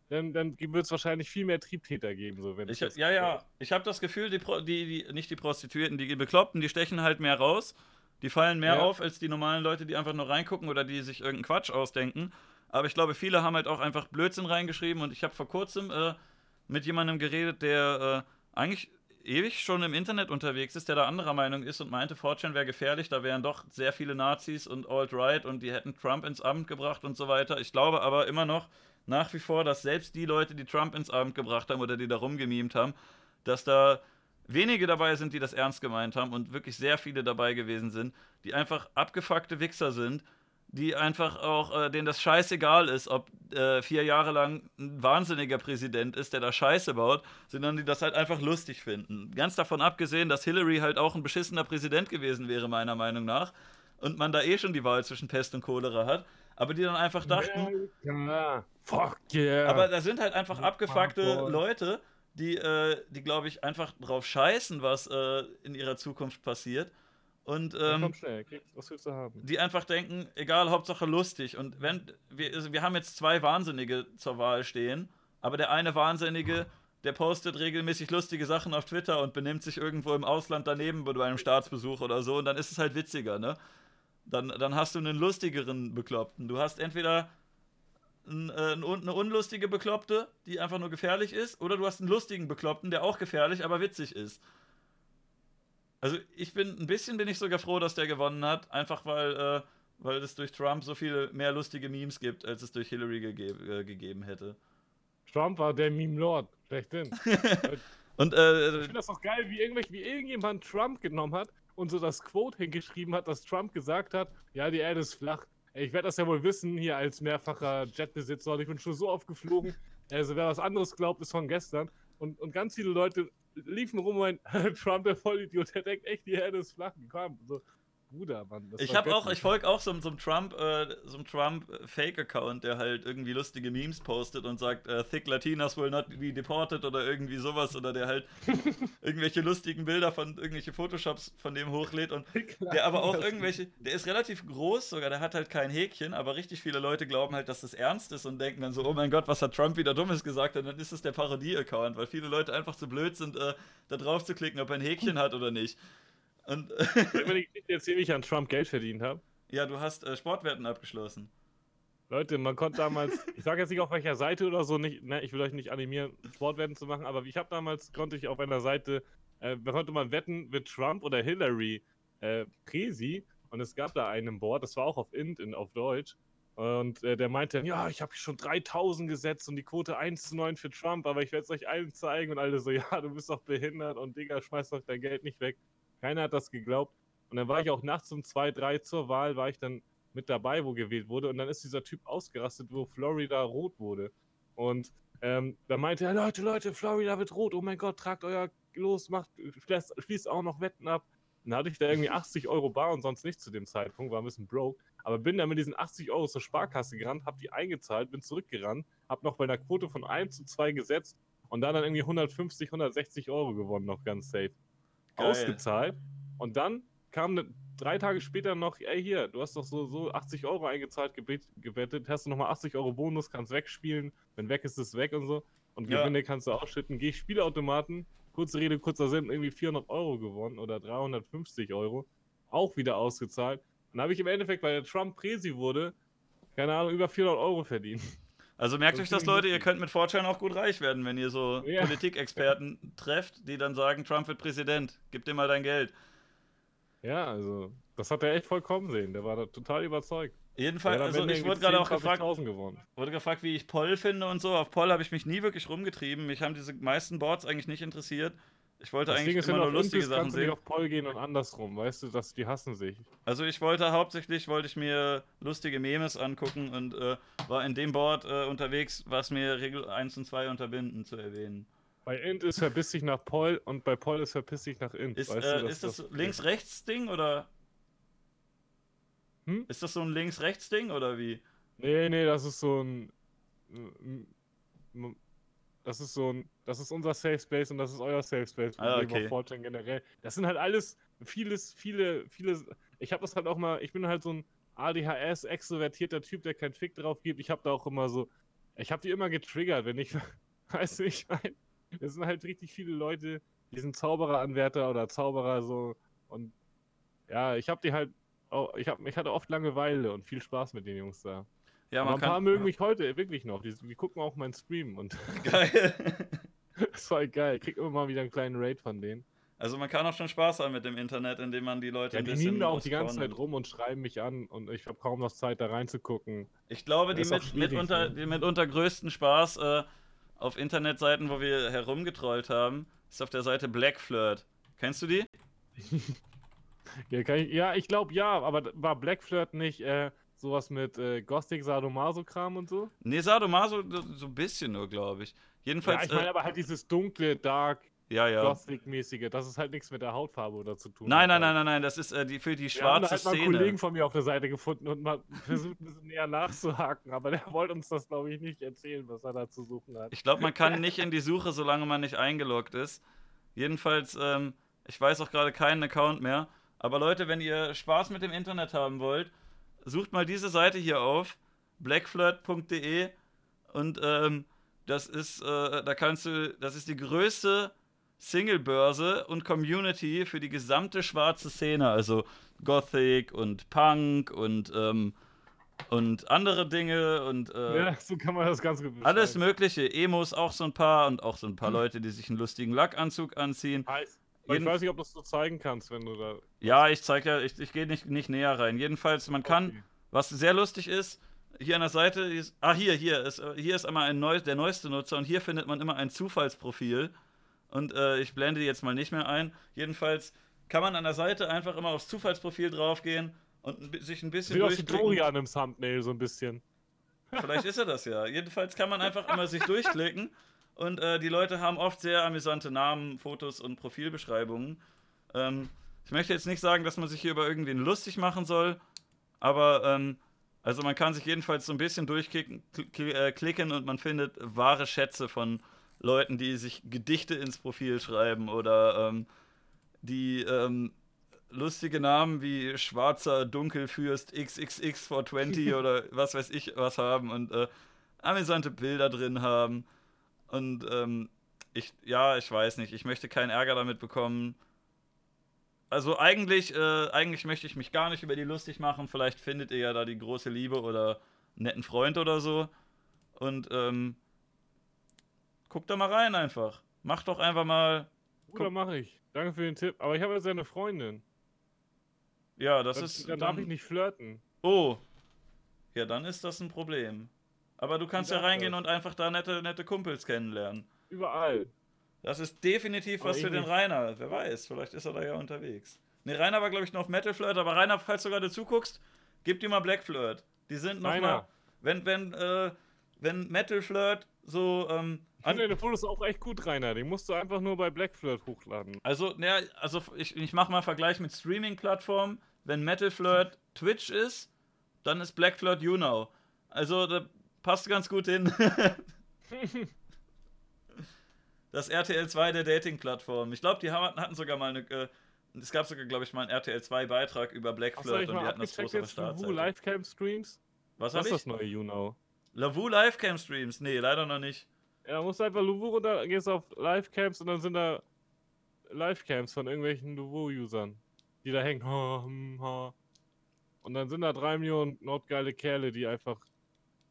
Dann, dann wird es wahrscheinlich viel mehr Triebtäter geben, so wenn Ich, das- ja, ja, ich habe das Gefühl, die, Pro, die, die, nicht die Prostituierten, die Bekloppten, die stechen halt mehr raus. Die fallen mehr Ja. auf als die normalen Leute, die einfach nur reingucken oder die sich irgendeinen Quatsch ausdenken. Aber ich glaube, viele haben halt auch einfach Blödsinn reingeschrieben und ich habe vor kurzem äh, mit jemandem geredet, der äh, eigentlich ewig schon im Internet unterwegs ist, der da anderer Meinung ist und meinte, 4chan wäre gefährlich, da wären doch sehr viele Nazis und Alt-Right und die hätten Trump ins Amt gebracht und so weiter. Ich glaube aber immer noch nach wie vor, dass selbst die Leute, die Trump ins Amt gebracht haben oder die da rumgemimt haben, dass da wenige dabei sind, die das ernst gemeint haben und wirklich sehr viele dabei gewesen sind, die einfach abgefuckte Wichser sind, die einfach auch, äh, denen das scheißegal ist, ob äh, vier Jahre lang ein wahnsinniger Präsident ist, der da Scheiße baut, sondern die das halt einfach lustig finden. Ganz davon abgesehen, dass Hillary halt auch ein beschissener Präsident gewesen wäre, meiner Meinung nach, und man da eh schon die Wahl zwischen Pest und Cholera hat, aber die dann einfach dachten, fuck yeah. aber da sind halt einfach abgefuckte. Leute, die, äh, die glaube ich, einfach drauf scheißen, was äh, in ihrer Zukunft passiert. Und ähm, komm schnell, kriegst, was willst du haben? die einfach denken, egal, Hauptsache lustig. Und wenn wir, also wir haben jetzt zwei Wahnsinnige zur Wahl stehen, aber der eine Wahnsinnige, der postet regelmäßig lustige Sachen auf Twitter und benimmt sich irgendwo im Ausland daneben bei einem Staatsbesuch oder so, und dann ist es halt witziger, ne? Dann, dann hast du einen lustigeren Bekloppten. Du hast entweder ein, äh, eine unlustige Bekloppte, die einfach nur gefährlich ist, oder du hast einen lustigen Bekloppten, der auch gefährlich, aber witzig ist. Also ich bin ein bisschen bin ich sogar froh, dass der gewonnen hat, einfach weil, äh, weil es durch Trump so viele mehr lustige Memes gibt, als es durch Hillary gege äh, gegeben hätte. Trump war der Meme-Lord, schlechthin. Und Ich äh, finde das auch geil, wie, irgendwelche, wie irgendjemand Trump genommen hat und so das Quote hingeschrieben hat, dass Trump gesagt hat, ja, die Erde ist flach. Ich werde das ja wohl wissen, hier als mehrfacher Jetbesitzer. Und ich bin schon so oft geflogen. Also wer was anderes glaubt, ist von gestern. Und, und ganz viele Leute liefen rum und meinten, Trump, der Vollidiot, der denkt echt, die Erde ist flach. Kam? So, Bruder, Mann. ich habe auch, ich folge auch so, so einem Trump, äh, so einem Trump Fake-Account, der halt irgendwie lustige Memes postet und sagt, äh, Thick Latinas will not be deported oder irgendwie sowas oder der halt irgendwelche lustigen Bilder von irgendwelche Photoshops von dem hochlädt und der aber auch irgendwelche, der ist relativ groß sogar, der hat halt kein Häkchen, aber richtig viele Leute glauben halt, dass das ernst ist und denken dann so, oh mein Gott, was hat Trump wieder Dummes gesagt? Und dann ist es der Parodie-Account, weil viele Leute einfach zu blöd sind, äh, da drauf zu klicken, ob er ein Häkchen hat oder nicht. Und Soll ich erzählen, wie ich an Trump Geld verdient habe? Ja, du hast äh, Sportwetten abgeschlossen. Leute, man konnte damals, ich sage jetzt nicht auf welcher Seite oder so, nicht, ne, ich will euch nicht animieren, Sportwetten zu machen, aber ich habe damals, konnte ich auf einer Seite, äh, da konnte man wetten, wird Trump oder Hillary äh, Presi und es gab da einen Board, das war auch auf Int, in, auf Deutsch und äh, der meinte ja, ich habe schon 3000 gesetzt und die Quote 1 zu 9 für Trump, aber ich werde es euch allen zeigen und alle so, ja, du bist doch behindert und Digga, schmeiß doch dein Geld nicht weg. Keiner hat das geglaubt und dann war ich auch nachts um 2, 3 zur Wahl, war ich dann mit dabei, wo gewählt wurde. Und dann ist dieser Typ ausgerastet, wo Florida rot wurde. Und ähm, da meinte er, Leute, Leute, Florida wird rot. Oh mein Gott, tragt euer los, macht, schließt, auch noch Wetten ab. Dann hatte ich da irgendwie 80 Euro bar und sonst nicht zu dem Zeitpunkt, war ein bisschen broke. Aber bin dann mit diesen 80 Euro zur Sparkasse gerannt, hab die eingezahlt, bin zurückgerannt, hab noch bei einer Quote von 1 zu 2 gesetzt und dann dann irgendwie 150, 160 Euro gewonnen, noch ganz safe. Geil. Ausgezahlt. Und dann kam ne, drei Tage später noch, ey hier, du hast doch so, so 80 Euro eingezahlt, gebet, gewettet, hast du nochmal 80 Euro Bonus, kannst wegspielen, wenn weg ist, ist weg und so. Und Ja. Gewinne kannst du ausschütten. Geh ich Spielautomaten, kurze Rede, kurzer Sinn, irgendwie 400 Euro gewonnen oder 350 Euro. Auch wieder ausgezahlt. Dann habe ich im Endeffekt, weil der Trump Presi wurde, keine Ahnung, über 400 Euro verdient. Also merkt euch das, Leute, ihr könnt mit Fortune auch gut reich werden, wenn ihr so Ja. Politikexperten trefft, die dann sagen, Trump wird Präsident, gib dir mal dein Geld. Ja, also, das hat er echt vollkommen sehen. Der war da total überzeugt. Jedenfalls, also ich wurde gerade auch 10.000, gefragt, 20.000 gewonnen. wurde gefragt, wie ich Poll finde und so. Auf Poll habe ich mich nie wirklich rumgetrieben. Mich haben diese meisten Boards eigentlich nicht interessiert. Ich wollte Das eigentlich immer nur lustige bist, Sachen kannst du nicht sehen. auf Poll gehen und andersrum, weißt du, dass die hassen sich. Also ich wollte hauptsächlich wollte ich mir lustige Memes angucken und äh, war in dem Board äh, unterwegs, was mir Regel 1 und 2 unterbinden zu erwähnen. Bei Int ist verpiss dich nach Poll und bei Poll ist verpiss dich nach Int. Ist, weißt äh, du, ist das, links-rechts-Ding oder? Hm? Ist das so ein links-rechts-Ding oder wie? Nee, nee, das ist so ein. Das ist so ein. Das ist unser Safe Space und das ist euer Safe Space. Ah, okay. 4chan generell. Das sind halt alles vieles, viele, viele. Ich habe das halt auch mal. Ich bin halt so ein ADHS, extrovertierter Typ, der keinen Fick drauf gibt. Ich habe da auch immer so. Ich habe die immer getriggert, wenn ich. Weißt du, ich meine. Es sind halt richtig viele Leute, die sind Zaubereranwärter oder Zauberer so. Und ja, ich habe die halt. Ich, hab, ich hatte oft Langeweile und viel Spaß mit den Jungs da. Ja, Aber man ein paar kann. mögen mich heute wirklich noch. Die, die gucken auch meinen Stream und Geil. das war geil. Ich krieg immer mal wieder einen kleinen Raid von denen. Also man kann auch schon Spaß haben mit dem Internet, indem man die Leute Ja, ein die bisschen auch die ganze. Zeit rum und schreiben mich an und ich habe kaum noch Zeit, da reinzugucken. Ich glaube, die ist auch mit, mitunter, ne? die mitunter größten Spaß äh, auf Internetseiten, wo wir herumgetrollt haben, ist auf der Seite Black Flirt. Kennst du die? Ja, kann ich, ja ich glaube ja, aber war Black Flirt nicht äh, sowas mit äh, Gothic Sadomaso-Kram und so? Nee, Sadomaso so ein bisschen nur, glaube ich. Ja, Jedenfalls, ich meine äh, aber halt dieses dunkle, dark, ja, ja. Gothic-mäßige, das ist halt nichts mit der Hautfarbe oder zu tun. Nein, nein, nein, nein, nein, das ist äh, die, für die schwarze halt mal einen Szene. Kollegen von mir auf der Seite gefunden und mal versucht, ein bisschen näher nachzuhaken, aber der wollte uns das, glaube ich, nicht erzählen, was er da zu suchen hat. Ich glaube, man kann nicht in die Suche, solange man nicht eingeloggt ist. Jedenfalls, ähm, ich weiß auch gerade keinen Account mehr. Aber Leute, wenn ihr Spaß mit dem Internet haben wollt, sucht mal diese Seite hier auf, blackflirt.de und ähm, das ist, äh, da kannst du, das ist die größte Single-Börse und Community für die gesamte schwarze Szene, also Gothic und Punk und ähm, und andere Dinge und äh, Ja, so kann man das ganz gut alles beschreiben. mögliche, Emos auch so ein paar und auch so ein paar Leute, die sich einen lustigen Lackanzug anziehen. Heiß. Ich weiß nicht, ob du das so zeigen kannst, wenn du da. Ja, ich zeig ja, ich, ich gehe nicht, nicht näher rein. Jedenfalls, man kann, Okay. was sehr lustig ist, hier an der Seite, ist, ah hier, hier ist, äh, hier ist einmal ein neu, der neueste Nutzer und hier findet man immer ein Zufallsprofil. Und äh, ich blende die jetzt mal nicht mehr ein. Jedenfalls kann man an der Seite einfach immer aufs Zufallsprofil draufgehen und sich ein bisschen aus wie durchklicken. Dorian im Thumbnail so ein bisschen. Vielleicht ist er das ja. Jedenfalls kann man einfach immer sich durchklicken und äh, die Leute haben oft sehr amüsante Namen, Fotos und Profilbeschreibungen. Ähm, ich möchte jetzt nicht sagen, dass man sich hier über irgendwen lustig machen soll, aber ähm, also man kann sich jedenfalls so ein bisschen durchklicken kl- kl- äh, und man findet wahre Schätze von Leuten, die sich Gedichte ins Profil schreiben oder ähm, die ähm, lustige Namen wie Schwarzer Dunkelfürst XXX 420 oder was weiß ich was haben und äh, amüsante Bilder drin haben. Und ähm, ich, ja, ich weiß nicht, ich möchte keinen Ärger damit bekommen. also eigentlich, äh, eigentlich möchte ich mich gar nicht über die lustig machen. Vielleicht findet ihr ja da die große Liebe oder einen netten Freund oder so. Und ähm, guckt da mal rein einfach. Macht doch einfach mal. Oder mache ich. Danke für den Tipp. Aber ich habe jetzt eine Freundin. Ja, das Dann, ist. dann darf ich nicht flirten. Oh. Ja, dann ist das ein Problem. Aber du kannst ja reingehen das? und einfach da nette, nette Kumpels kennenlernen. Überall. Das ist definitiv Aber was für den nicht. Rainer. Wer weiß, vielleicht ist er da ja unterwegs. Ne, Rainer war, glaube ich, noch auf Metal Flirt, aber Rainer, falls du gerade zuguckst, gib dir mal Black Flirt. Die sind noch Rainer. mal. Wenn, wenn, äh, wenn Metal Flirt so, ähm, Ich finde deine Fotos auch echt gut, Rainer. Die musst du einfach nur bei Black Flirt hochladen. also, naja, also ich, ich mache mal einen Vergleich mit Streaming-Plattformen. Wenn Metal Flirt Twitch ist, dann ist Black Flirt YouNow. Also, da passt ganz gut hin. das RTL 2 der Dating-Plattform. Ich glaube, die haben, hatten sogar mal eine. Äh, es gab sogar, glaube ich, mal einen RTL 2-Beitrag über Black Flirt und die hatten das große jetzt Lavu. Livecam Streams? Was Was ist das neue YouNow? Lavu Livecam Streams? Nee, leider noch nicht. Ja, musst du einfach Luvu runter, gehst auf Livecams und dann sind da Livecams von irgendwelchen Luvu-Usern, die da hängen. Hm. Und dann sind da drei Millionen nordgeile Kerle, die einfach.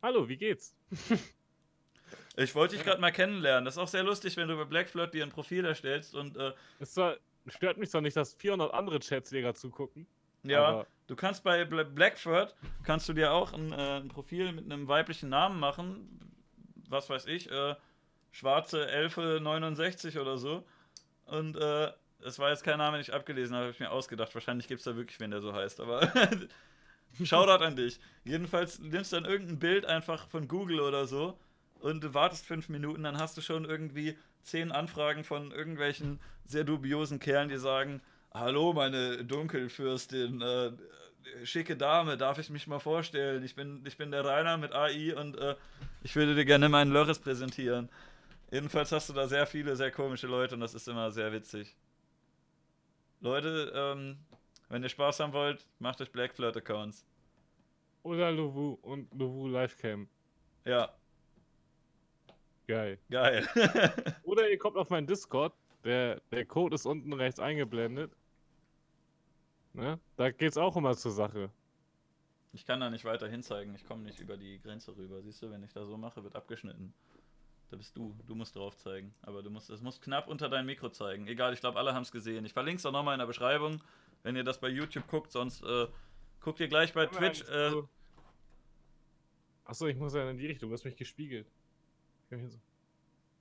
Hallo, wie geht's? Ich wollte dich gerade mal kennenlernen. Das ist auch sehr lustig, wenn du bei Black Flirt dir ein Profil erstellst und äh, Es zwar, stört mich zwar nicht, dass 400 andere Chatsleger zugucken. ja, Aber du kannst bei Bla- Blackford kannst du dir auch ein, äh, ein Profil mit einem weiblichen Namen machen. Was weiß ich, äh, schwarze Elfe 69 oder so. Und äh, es war jetzt kein Name, den ich abgelesen habe, habe ich mir ausgedacht. Wahrscheinlich gibt es da wirklich wen, der so heißt, aber Shoutout an dich. Jedenfalls nimmst du dann irgendein Bild einfach von Google oder so und du wartest fünf Minuten, dann hast du schon irgendwie zehn Anfragen von irgendwelchen sehr dubiosen Kerlen, die sagen, hallo meine Dunkelfürstin, äh, schicke Dame, darf ich mich mal vorstellen? Ich bin, ich bin der Rainer mit AI und äh, ich würde dir gerne meinen Lörres präsentieren. Jedenfalls hast du da sehr viele, sehr komische Leute und das ist immer sehr witzig. Leute, ähm, wenn ihr Spaß haben wollt, macht euch Black Flirt Accounts. Oder Luvu und Luvu Livecam. Ja, Geil. geil. Oder ihr kommt auf meinen Discord. Der, der Code ist unten rechts eingeblendet. Ne? Da geht's auch immer zur Sache. ich kann da nicht weiter hinzeigen, ich komme nicht über die Grenze rüber. Siehst du, wenn ich da so mache, wird abgeschnitten. Da bist du, du musst drauf zeigen. Aber du musst, es muss knapp unter dein Mikro zeigen. Egal, ich glaube, alle haben es gesehen. Ich verlinke es auch nochmal in der Beschreibung, wenn ihr das bei YouTube guckt, sonst äh, guckt ihr gleich bei Twitch. Äh, Achso, ich muss ja in die Richtung, du hast mich gespiegelt. So.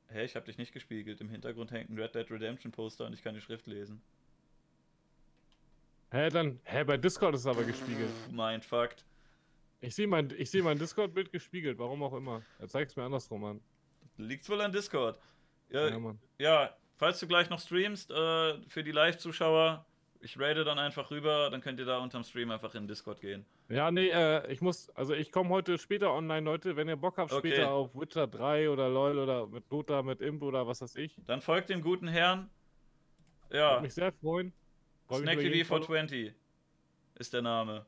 hä, ich habe dich nicht gespiegelt. Im Hintergrund hängt ein Red Dead Redemption Poster und ich kann die Schrift lesen. Hä, dann, hä, bei Discord ist es aber gespiegelt. Mindfuck. Ich sehe mein, ich seh mein Discord-Bild gespiegelt, warum auch immer. Er zeigt es mir andersrum an. Liegt's wohl an Discord. Ja, Ja. Ja, falls du gleich noch streamst, äh, für die Live-Zuschauer, ich rate dann einfach rüber, dann könnt ihr da unterm Stream einfach in Discord gehen. Ja, nee, äh, ich muss, also ich komme heute später online, Leute. Wenn ihr Bock habt, Okay. später auf Witcher 3 oder LOL oder mit Dota, mit Imp oder was weiß ich. Dann folgt dem guten Herrn. Würde Ja, mich sehr freuen. Freu mich Snack über jeden TV Follow. 420 ist der Name.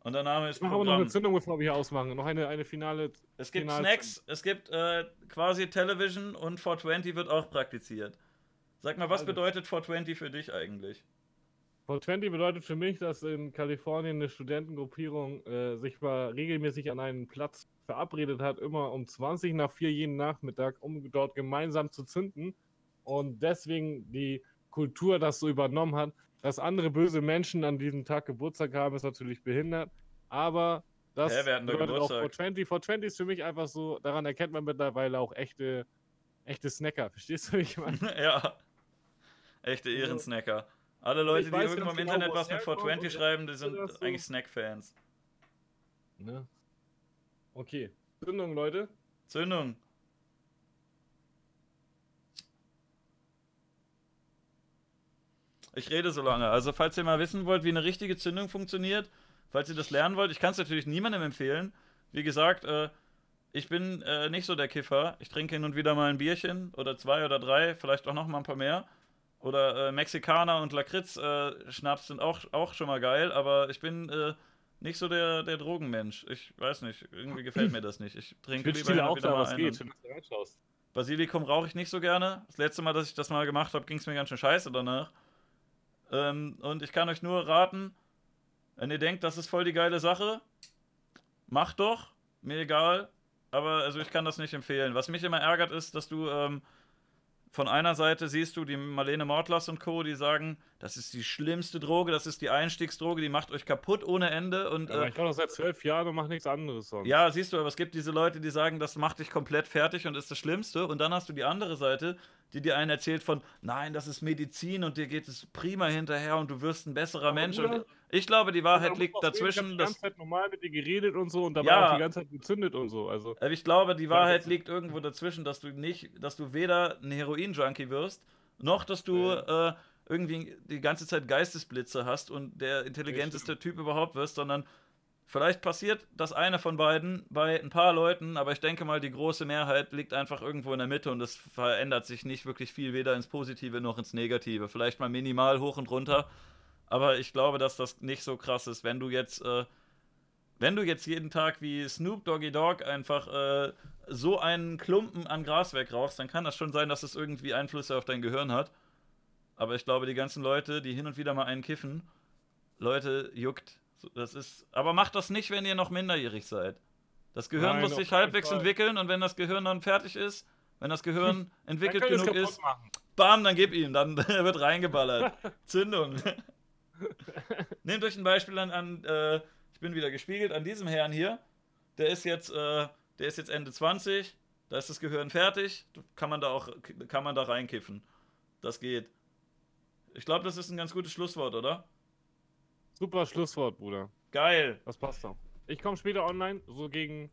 Und der Name ist Ich mache aber noch eine Zündung, bevor wir hier ausmachen. Noch eine, eine finale. Es gibt Final- Snacks, es gibt äh, quasi Television und 420 wird auch praktiziert. Sag mal, was Alles. bedeutet 420 für dich eigentlich? 420 bedeutet für mich, dass in Kalifornien eine Studentengruppierung äh, sich mal regelmäßig an einen Platz verabredet hat, immer um 20 nach 4 jeden Nachmittag, um dort gemeinsam zu zünden. Und deswegen die Kultur das so übernommen hat. Dass andere böse Menschen an diesem Tag Geburtstag haben, ist natürlich behindert. Aber das denn da bedeutet auch Geburtstag? 420. 420 ist für mich einfach so, daran erkennt man mittlerweile auch echte, echte Snacker. Verstehst du, wie ich meine? ja. Echte Ehrensnacker. Alle Leute, die irgendwo im genau, Internet was mit herkommt 420 und schreiben, die das sind so- eigentlich Snack-Fans. Ne? Okay. Zündung, Leute. Zündung. Ich rede so lange. Also, falls ihr mal wissen wollt, wie eine richtige Zündung funktioniert, falls ihr das lernen wollt, ich kann es natürlich niemandem empfehlen. Wie gesagt, äh, ich bin äh, nicht so der Kiffer. Ich trinke hin und wieder mal ein Bierchen oder zwei oder drei, vielleicht auch noch mal ein paar mehr. Oder äh, Mexikaner und Lakritz-Schnaps sind auch, auch schon mal geil, aber ich bin äh, nicht so der, der Drogenmensch. Ich weiß nicht, irgendwie gefällt mir das nicht. Ich trinke Ich lieber und auch wieder da, mal was einen. geht. Basilikum rauche ich nicht so gerne. Das letzte Mal, dass ich das mal gemacht habe, ging es mir ganz schön scheiße danach. Ähm, und ich kann euch nur raten, wenn ihr denkt, das ist voll die geile Sache, macht doch, mir egal. Aber also ich kann das nicht empfehlen. Was mich immer ärgert, ist, dass du ähm, von einer Seite siehst du die Marlene Mortlas und Co., die sagen, das ist die schlimmste Droge, das ist die Einstiegsdroge, die macht euch kaputt ohne Ende. Und, Aber äh, ich war doch seit zwölf Jahren und mache nichts anderes sonst. ja, siehst du, aber es gibt diese Leute, die sagen, das macht dich komplett fertig und ist das Schlimmste. Und dann hast du die andere Seite, die dir einen erzählt von, nein, das ist Medizin und dir geht es prima hinterher und du wirst ein besserer Aber Mensch. Und ich glaube, die Wahrheit liegt auch sehen, Ich dazwischen. habe die ganze Zeit normal mit dir geredet und so und dabei Ja. auch die ganze Zeit gezündet und so. Also, Aber ich glaube, die Wahrheit liegt irgendwo dazwischen, dass du nicht, dass du weder ein Heroin-Junkie wirst, noch dass du äh, irgendwie die ganze Zeit Geistesblitze hast und der intelligenteste Typ überhaupt wirst, sondern vielleicht passiert das eine von beiden bei ein paar Leuten, aber ich denke mal, die große Mehrheit liegt einfach irgendwo in der Mitte und es verändert sich nicht wirklich viel, weder ins Positive noch ins Negative. Vielleicht mal minimal hoch und runter, aber ich glaube, dass das nicht so krass ist, wenn du jetzt. Äh, wenn du jetzt jeden Tag wie Snoop Doggy Dogg einfach äh, so einen Klumpen an Gras wegrauchst, dann kann das schon sein, dass es irgendwie Einflüsse auf dein Gehirn hat. Aber ich glaube, die ganzen Leute, die hin und wieder mal einen kiffen, Leute, juckt. Das ist. Aber macht das nicht, wenn ihr noch minderjährig seid. Das Gehirn Nein, muss sich halbwegs Fall. entwickeln und wenn das Gehirn dann fertig ist, wenn das Gehirn entwickelt genug ist, machen. bam, dann gib ihm, dann wird reingeballert. Zündung. Nehmt euch ein Beispiel an, an äh, ich bin wieder gespiegelt, an diesem Herrn hier. Der ist jetzt, äh, der ist jetzt Ende 20, da ist das Gehirn fertig, kann man da auch, kann man da reinkiffen. Das geht. Ich glaube, das ist ein ganz gutes Schlusswort, oder? Super Schlusswort, Bruder. Geil. Das passt doch. Ich komme später online, so gegen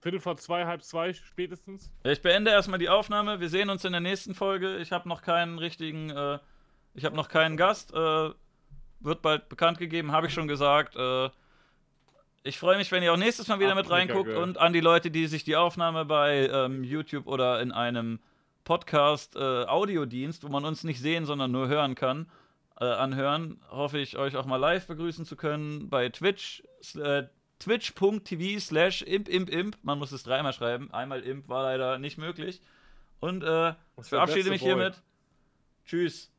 Viertel vor zwei, halb zwei spätestens. Ich beende erstmal die Aufnahme. Wir sehen uns in der nächsten Folge. Ich habe noch keinen richtigen, äh, ich habe noch keinen Gast. Äh, wird bald bekannt gegeben, habe ich schon gesagt. Äh, ich freue mich, wenn ihr auch nächstes Mal wieder mit Ach, mega reinguckt geil. und an die Leute, die sich die Aufnahme bei ähm, YouTube oder in einem Podcast äh, Audiodienst, wo man uns nicht sehen, sondern nur hören kann, äh, anhören, hoffe ich, euch auch mal live begrüßen zu können bei Twitch. Äh, Twitch.tv slash imp imp imp. Man muss es dreimal schreiben. Einmal imp war leider nicht möglich. Und äh, verabschiede mich hiermit. Tschüss.